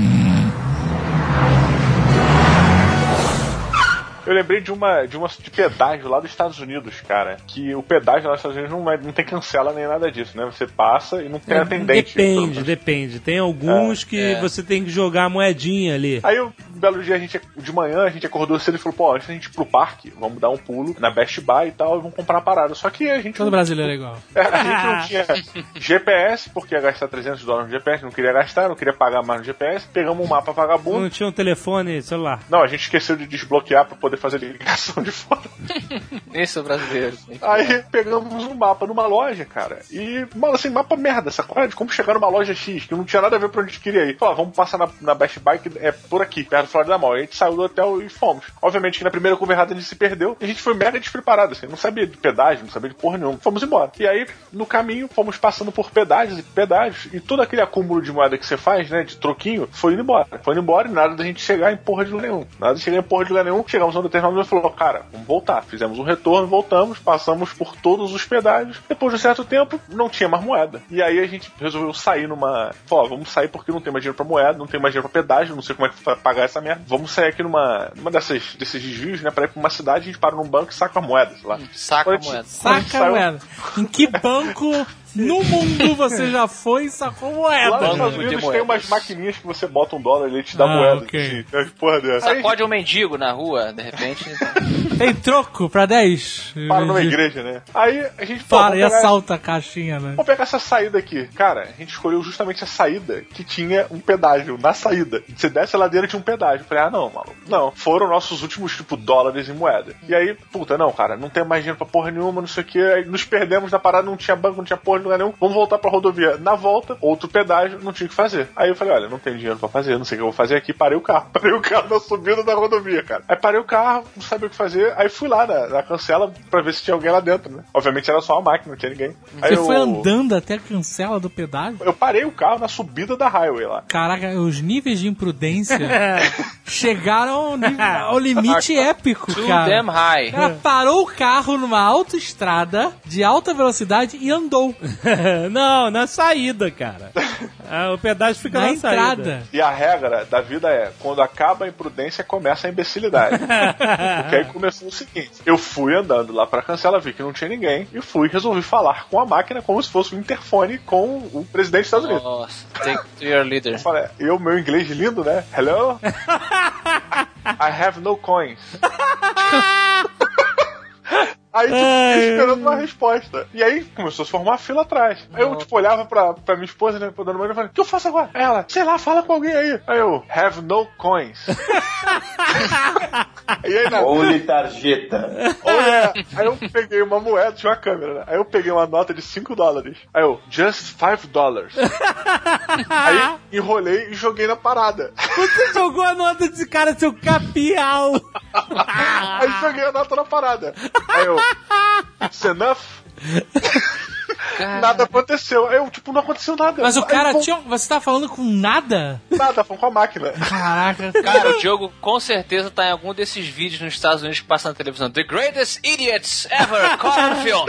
B: (laughs)
D: Eu lembrei de uma, de uma de pedágio lá dos Estados Unidos, cara. Que o pedágio lá dos Estados Unidos não, é- não tem cancela nem nada disso, né? Você passa e não tem atendente.
B: Depende, depende. Tem alguns que
C: É.
B: você tem que jogar a moedinha ali.
D: Aí um belo dia a gente, de manhã, a gente acordou cedo e falou, pô, antes da gente ir pro parque, vamos dar um pulo na Best Buy e tal, e vamos comprar uma parada. Só que a gente
F: Todo
D: não,
F: brasileiro é igual.
D: é, a gente não tinha (laughs) GPS, porque ia gastar 300 dólares no GPS, não queria gastar, não queria pagar mais no GPS, pegamos um mapa vagabundo.
B: Não tinha um telefone celular.
D: Não, a gente esqueceu de desbloquear pra poder fazer ligação de fora. (laughs)
C: Esse é o brasileiro.
D: Aí pegamos um mapa numa loja, cara. E, mano, assim, mapa merda, sacou? De como chegar numa loja X, que não tinha nada a ver pra onde a gente queria ir. Falou, ah, vamos passar na, na Best Buy, que é por aqui, perto do Florida Mall. E a gente saiu do hotel e fomos. Obviamente que na primeira curva errada a gente se perdeu. E a gente foi mega despreparado, assim. Não sabia de pedágio, não sabia de porra nenhuma. Fomos embora. E aí, no caminho, fomos passando por pedágios e pedágios. E todo aquele acúmulo de moeda que você faz, né, de troquinho, foi indo embora. Foi indo embora e nada da gente chegar em porra de lugar nenhum. Nada de chegar em porra de lugar nenhum. Chegamos a momento e falou, cara, vamos voltar. Fizemos um retorno, voltamos, passamos por todos os pedágios. Depois de um certo tempo, não tinha mais moeda. E aí a gente resolveu sair numa. Falou, ó, vamos sair porque não tem mais dinheiro pra moeda, não tem mais dinheiro pra pedágio, não sei como é que vai pagar essa merda. Vamos sair aqui numa, numa dessas, desses desvios, né? Pra ir pra uma cidade, a gente para num banco e saca a moeda, sei lá.
C: Saca a moeda.
F: Saca
D: saiu-
F: moeda. Em que banco (laughs) no mundo você já foi e sacou moeda?
D: Lá nos Estados
C: de
D: Unidos tem umas maquininhas que você bota um dólar e ele te dá
F: Ah,
D: moeda.
F: ok.
D: Assim, é porra dessa. Aí
C: Sacode um mendigo na rua, de repente. (laughs)
F: Tem troco pra 10?
D: para numa igreja, né? Aí a gente pô,
F: Para e
D: vamos pegar-
F: assalta a caixinha, né?
D: Vamos pegar essa saída aqui. Cara, a gente escolheu justamente a saída que tinha um pedágio. Na saída. Você desce a ladeira tinha um pedágio. Eu Falei, ah, não, maluco. Não. Foram nossos últimos, tipo, dólares em moeda. E aí, puta, não, cara, não tem mais dinheiro pra porra nenhuma, não sei o que. Aí nos perdemos na parada, não tinha banco, não tinha porra lugar nenhum. Vamos voltar pra rodovia. Na volta, outro pedágio, não tinha o que fazer. Aí eu falei, olha, não tenho dinheiro pra fazer, não sei o que eu vou fazer aqui. Parei o carro. (laughs) Parei o carro na subida da rodovia, cara. Aí parei o carro, não sabia o que fazer. Aí fui lá na, na cancela pra ver se tinha alguém lá dentro, né? Obviamente era só uma máquina, não tinha ninguém. Aí
F: Você foi
D: eu-
F: andando até a cancela do pedágio?
D: eu parei o carro na subida da highway lá.
F: Caraca, os níveis de imprudência (laughs) chegaram ao, nível- ao limite épico,
C: Too
F: cara.
C: damn high.
F: O cara parou o carro numa autoestrada de alta velocidade e andou (laughs)
B: não, na saída, cara. (laughs) Ah, o pedágio fica
F: na
B: na, saída.
F: entrada.
D: E a regra da vida é: quando acaba a imprudência, começa a imbecilidade. (laughs) Porque aí começou o seguinte: eu fui andando lá pra cancela, vi que não tinha ninguém, e fui e resolvi falar com a máquina como se fosse um interfone com o presidente dos Estados Unidos.
C: Nossa, take to your leader.
D: Eu falei, eu, meu inglês lindo, né? Hello? I have no coins. Aí, tipo, fiquei esperando uma resposta. E aí começou a se formar uma fila atrás. Aí eu, tipo, olhava pra, pra minha esposa, né, pra dona Maria, e falei, o que eu faço agora? Aí ela, sei lá, fala com alguém aí. Aí eu, have no coins. (laughs) e aí, na,
E: Only tarjeta.
D: Olha, aí eu peguei uma moeda, tinha uma câmera, né? Aí eu peguei uma nota de 5 dólares. Aí eu, just 5 dólares. (laughs) aí enrolei e joguei na parada.
B: Você jogou a nota desse cara, seu capial. (laughs)
D: Aí joguei a nota na parada. Aí eu, it's enough? (laughs) Nada aconteceu. Aí eu, tipo, não aconteceu nada.
F: Mas o
D: Aí
F: cara tinha. Você tá falando com nada?
D: Nada, foi com a máquina.
F: Caraca. (laughs)
C: Cara, o Diogo com certeza tá em algum desses vídeos nos Estados Unidos que passa na televisão. The Greatest Idiots Ever Caught on Film.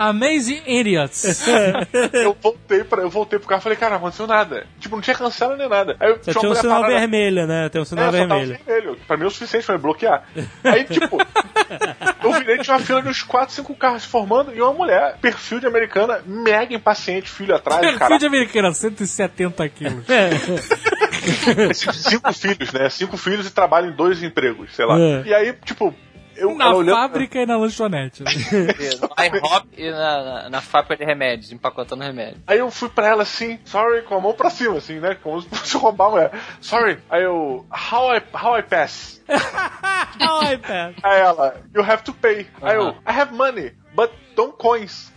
F: Amazing Idiots. (laughs)
D: Eu voltei, pra, eu voltei pro carro e falei, cara, não aconteceu nada. Tipo, não tinha cancela nem nada. Aí
B: Só
D: tinha
B: um sinal
D: parada-
B: vermelho, né? Tem um
D: É,
B: sinal
D: só tava
B: vermelho.
D: vermelho. Pra mim é o suficiente pra me bloquear. Aí, tipo, (laughs) eu virei, tinha uma fila de uns 4, 5 carros se formando e uma mulher, perfil de americana, mega impaciente, filho atrás, cara.
F: de americana, 170 quilos.
D: Cinco filhos, né? Cinco filhos e trabalha em dois empregos, sei lá.
B: É.
D: E aí, tipo, eu,
F: Na
D: olhando-
F: fábrica e na lanchonete. né?
C: No IHOP e na, na, na fábrica de remédios, empacotando remédio.
D: Aí eu fui pra ela assim, sorry, com a mão pra cima, assim, né? Como se fosse roubar a mulher. Sorry. Aí eu, how I, how I pass? (laughs)
H: Ai, pé.
D: Aí ela, you have to pay. Aí eu, I have money, but don't coins.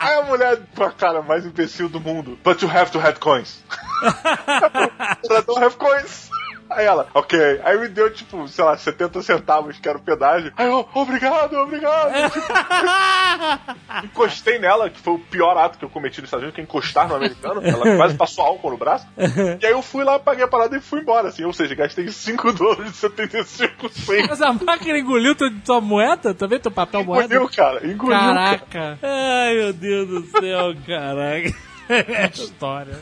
D: Aí a mulher, com a cara mais imbecil do mundo, but you have to have coins. (laughs) ela don't have coins. Aí ela, ok. Aí me deu, tipo, sei lá, 70 centavos, que era o pedágio. Aí eu, obrigado, obrigado. (laughs) Tipo, (laughs) encostei nela, que foi o pior ato que eu cometi nos Estados Unidos, que é encostar no americano. Ela (laughs) quase passou álcool no braço. E aí eu fui lá, paguei a parada e fui embora, assim. Ou seja, gastei 5 dólares de 75 centavos.
F: Mas a máquina engoliu tua, tua moeda? Também teu papel moeda?
D: Engoliu, cara. Engoliu, cara.
F: Caraca.
H: Ai, meu Deus do céu, caraca.
F: Que história.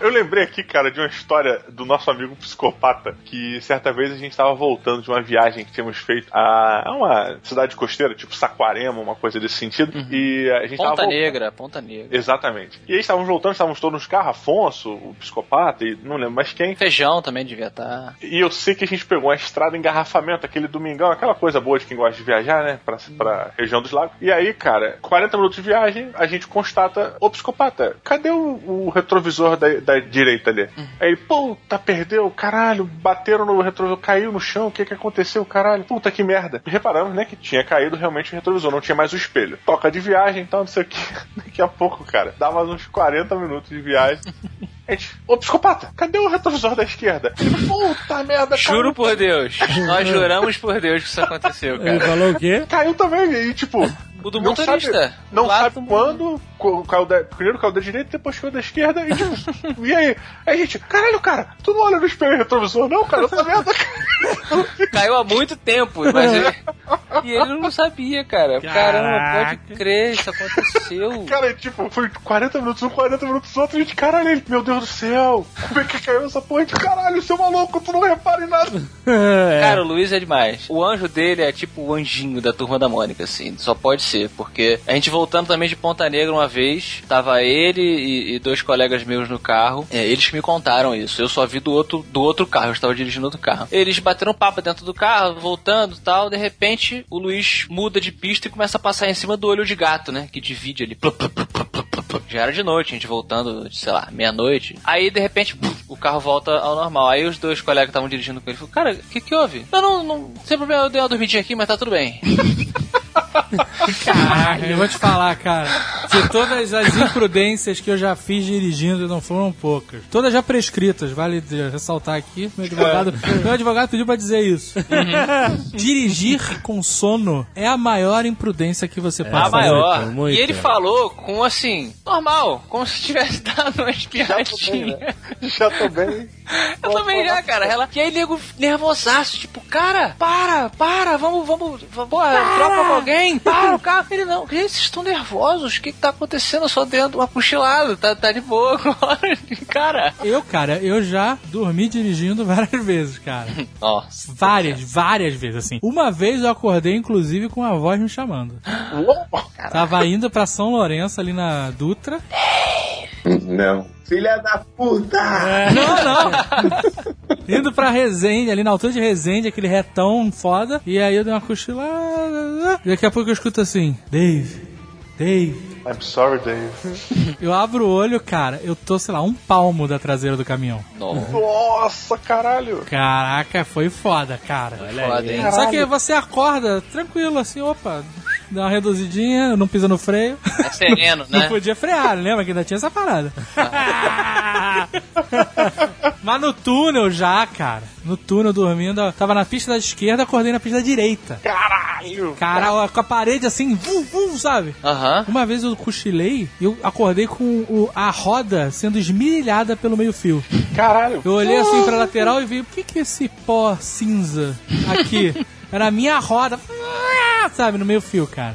D: Eu lembrei aqui, cara, de uma história do nosso amigo psicopata, que certa vez a gente estava voltando de uma viagem que tínhamos feito a, uma cidade costeira, tipo Saquarema, uma coisa desse sentido, e a gente tava
C: Ponta. Negra, Ponta Negra.
D: Exatamente. E aí estávamos voltando, estávamos todos nos carros, Afonso, o psicopata, e não lembro mais quem.
C: Feijão também devia estar.
D: E eu sei que a gente pegou uma estrada em engarrafamento, aquele domingão, aquela coisa boa de quem gosta de viajar, né? Pra, pra região dos lagos. E aí, cara, 40 minutos de viagem, a gente constata, ô psicopata, cadê o, o retrovisor da, da direita ali? Aí ele, puta, perdeu, caralho, bateram no retrovisor, caiu no chão, o que que aconteceu, caralho? Puta que merda. E reparamos, né, que tinha caído realmente o retrovisor, não tinha mais o espelho. Toca de viagem e tal, não sei o que. (laughs) Daqui a pouco, cara, dá mais uns 40 minutos de viagem. (laughs) A gente, ô psicopata, cadê o retrovisor da esquerda? Ele, puta merda,
C: Juro
D: caiu,
C: por Deus. Nós (laughs) juramos por Deus que isso aconteceu,
H: Ele
C: cara.
H: falou o quê?
D: caiu também. E tipo,
C: O do
D: não
C: motorista.
D: sabe, não
C: Lá
D: sabe
C: do-
D: quando caiu da, primeiro caiu da direita, depois caiu da esquerda. E, tipo, (laughs) e aí? Aí a gente, caralho, cara, tu não olha no espelho retrovisor, não, cara, essa merda. (laughs)
C: Caiu há muito tempo, mas ele... E ele não sabia, cara. Caramba,
H: Caraca.
C: pode crer, isso aconteceu. (laughs)
D: Cara, e, tipo, foi 40 minutos um, 40 minutos outro, a gente, caralho, ele, meu Deus do céu, como é que caiu essa porra? Gente, caralho, seu maluco, tu não repara em nada. (laughs)
C: Cara, o Luiz é demais. O anjo dele é tipo o anjinho da turma da Mônica, assim. Só pode ser, porque a gente voltando também de Ponta Negra uma vez, tava ele e, e dois colegas meus no carro. É, eles que me contaram isso. Eu só vi do outro, do outro carro, eu estava dirigindo outro carro. Eles bateram papo dentro do carro, voltando e tal. De repente, o Luiz muda de pista e começa a passar em cima do olho de gato, né? Que divide ali. Já era de noite, a gente voltando, sei lá, meia-noite. Aí, de repente, o carro volta ao normal. Aí os dois colegas que estavam dirigindo com ele falaram, cara, o que que houve? Não, não, não, sem problema, eu dei uma dormidinha aqui, mas tá tudo bem. (laughs)
F: Caraca, eu vou te falar, cara. De todas as imprudências que eu já fiz dirigindo, não foram poucas. Todas já prescritas, vale ressaltar aqui. Meu advogado, meu advogado pediu pra dizer isso. Dirigir com sono é a maior imprudência que você pode
C: a
F: fazer.
C: maior.
H: muito, muito.
C: E ele falou com assim, normal, como se tivesse dado uma espiadinha.
D: Já tô bem.
C: Eu também já, cara. Ela... E aí, nego nervosaço, tipo, cara, para, para, vamos, vamos, vamos com alguém, para o carro. Ele, não, gente, vocês estão nervosos, o que que tá acontecendo? Eu só dentro uma cochilada, tá, tá de boa agora. (laughs) cara.
F: Eu, cara, eu já dormi dirigindo várias vezes, cara.
C: Nossa.
F: Várias, várias vezes, assim. Uma vez eu acordei, inclusive, com a voz me chamando. Tava indo pra São Lourenço, ali na Dutra.
E: Não. Filha da puta!
F: Não, não. Indo pra Resende, ali na altura de Resende, aquele retão foda. E aí eu dei uma cochilada. E daqui a pouco eu escuto assim: Dave, Dave.
D: I'm sorry, Dave.
F: Eu abro o olho, cara, eu tô, sei lá, um palmo da traseira do caminhão.
C: Nossa,
D: caralho.
F: Caraca, foi foda, cara.
C: foda, hein?
F: Só que você acorda tranquilo, assim, opa, dá uma reduzidinha, não pisa no freio.
C: É sereno, (laughs)
F: Não
C: né?
F: podia frear, lembra que ainda tinha essa parada. (laughs) Mas no túnel já, cara. No túnel dormindo, eu tava na pista da esquerda, acordei na pista da direita.
D: Caralho.
F: Cara, com a parede assim, vum, vum, sabe?
C: Aham.
F: Uma vez eu cochilei e eu acordei com o- a roda sendo esmirilhada pelo meio fio.
D: Caralho.
F: Eu olhei assim pra lateral e vi, o que que esse pó cinza aqui? (laughs) Era a minha roda. sabe, no meio fio, cara.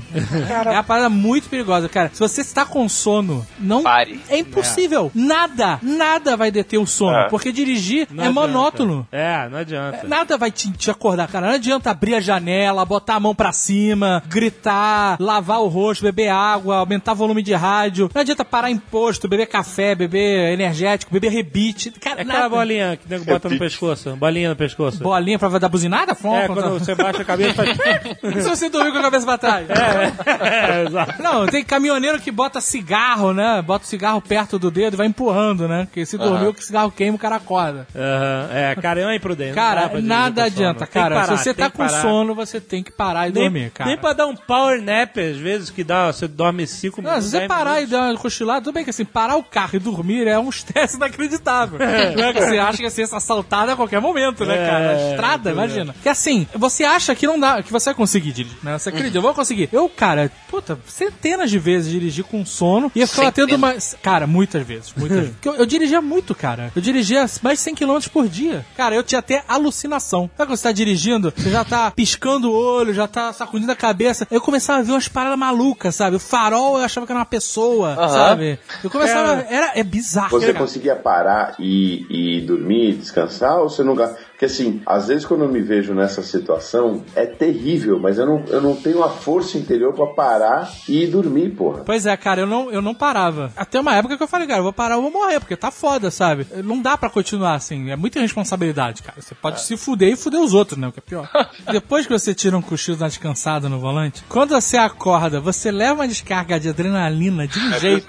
F: É uma parada muito perigosa, cara. Se você está com sono, não.
C: Pare.
F: É impossível. Nada, nada vai deter o sono.
D: É.
F: Porque dirigir
H: Não
F: é
H: adianta.
F: monótono.
H: É, não adianta.
F: Nada vai te, te acordar, cara. Não adianta abrir a janela, botar a mão pra cima, gritar, lavar o rosto, beber água, aumentar o volume de rádio. Não adianta parar em posto, beber café, beber energético, beber rebite. Cara,
H: É aquela
F: nada.
H: bolinha que o nego bota no pescoço. Bolinha no pescoço.
F: Bolinha pra dar buzinada? Fom,
H: É,
F: fom,
H: quando
F: fom.
H: você baixa a cabeça faz... (laughs)
F: E se você dormir com a cabeça pra trás?
H: é, exato.
F: Não, tem caminhoneiro que bota cigarro, né? Bota o cigarro perto do dedo e vai empurrando, né? Porque se dormiu, que o cigarro queima, o cara acorda.
H: Aham, É, cara, é uma imprudência.
F: Cara, nada adianta, cara.
H: parar,
F: se você tá com sono, você tem que parar e
H: Nem,
F: dormir, cara.
H: nem pra dar um power nap, às vezes, que dá, você dorme 5
F: Não,
H: minutos.
F: se você
H: 10
F: parar
H: minutos.
F: e dar uma cochilada, tudo bem que assim, parar o carro e dormir é um estresse (laughs) inacreditável. É que você acha que ia ser assaltado a qualquer momento, né,
H: É,
F: cara? Na estrada,
H: é.
F: imagina. Que assim, você acha que não dá, que você vai conseguir dirigir, né? Você acredita, eu vou conseguir. Eu, cara, puta, centenas de vezes dirigi com sono e eu ficava tendo uma. Cara, muitas vezes, muitas (laughs) vezes. Porque eu, eu dirigia muito, cara. Eu dirigia mais de 100 km por dia. Cara, eu tinha até alucinação. Sabe quando você tá dirigindo, você já tá piscando o olho, já tá sacudindo a cabeça. Eu começava a ver umas paradas malucas, sabe? O farol eu achava que era uma pessoa, sabe? Eu começava. Era, é bizarro.
E: Você
F: cara.
E: conseguia parar e, e dormir, descansar, ou você não... Porque assim, às vezes quando eu me vejo nessa situação, é terrível, mas eu não, eu não tenho a força interior pra parar e dormir, porra.
F: Pois é, cara, eu não, eu não parava. Até uma época que eu falei, cara, eu vou parar, eu vou morrer, porque tá foda, sabe? Não dá pra continuar assim, é muita responsabilidade, cara. Você pode se fuder e fuder os outros, né? O que é pior. (laughs) Depois que você tira um cochilo na descansada no volante, quando você acorda, você leva uma descarga de adrenalina de um jeito.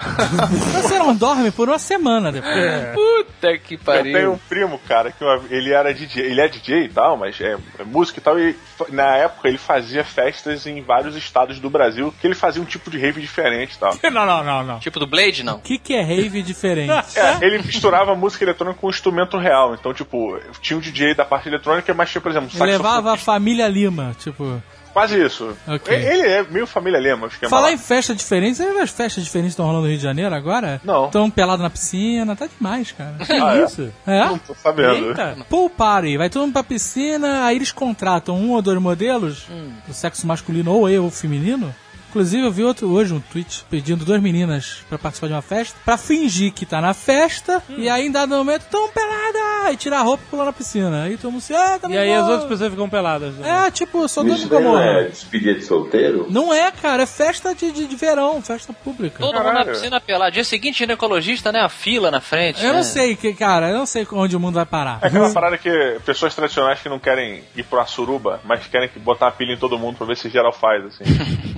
F: você não dorme por uma semana depois.
C: Puta que
D: Eu tenho
C: pariu.
D: um primo, cara, que uma- ele era DJ, ele é DJ e tal, mas é, é músico e tal, e na época ele fazia festas em vários estados do Brasil, que ele fazia um tipo de rave diferente e tal. (laughs)
F: Não, não, não, não.
C: Tipo do Blade, não.
F: O que, que é rave diferente? (laughs)
D: É, ele misturava música eletrônica com instrumento real. Então, tipo, tinha um DJ da parte eletrônica, mas tinha, por exemplo, um
F: Ele levava a família Lima, tipo.
D: Quase isso.
F: Ok.
D: Ele é meio família Lema, acho que é
F: Falar
D: mal.
F: em festa diferente, você as festas diferentes que estão rolando no Rio de Janeiro agora?
D: Não.
F: Estão pelados na piscina, tá demais, cara.
H: Que
D: Ah, é?
H: isso?
F: É?
D: Não tô sabendo.
H: Eita.
F: Pool party, vai todo mundo pra piscina, aí eles contratam um ou dois modelos do sexo masculino ou eu, feminino. Inclusive, eu vi outro, hoje um tweet pedindo duas meninas pra participar de uma festa, pra fingir que tá na festa, e aí em dado momento, tão pelada! E tirar a roupa e pular na piscina. Aí todo mundo se, ah, tá
H: E aí
F: bom."
H: as outras pessoas ficam peladas. né?
F: É, tipo,
E: daí não
F: Gomorra.
E: é despedida de solteiro?
F: Não é, cara, é festa de, de, de verão, festa pública.
C: Todo mundo na
D: Caralho.
C: piscina pelado. Dia seguinte, ginecologista, né? A fila na frente.
F: Eu
C: né?
F: não sei, que, cara, eu não sei onde o mundo vai parar.
D: É aquela parada que pessoas tradicionais que não querem ir pra suruba, mas querem que botar a pilha em todo mundo pra ver se geral faz, assim.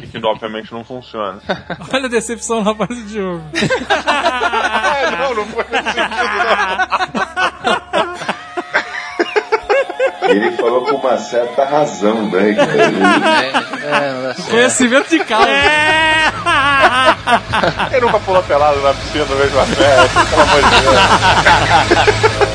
D: e (laughs) que obviamente não funciona. (laughs)
F: Olha a decepção na parte de jogo. (laughs)
D: é, não, não foi nesse sentido, não.
E: Ele falou com uma certa razão, né? (laughs)
C: É, é, é,
F: Conhecimento de causa.
D: Quem nunca pulou pelado na piscina no meio de uma festa, pelo amor de Deus.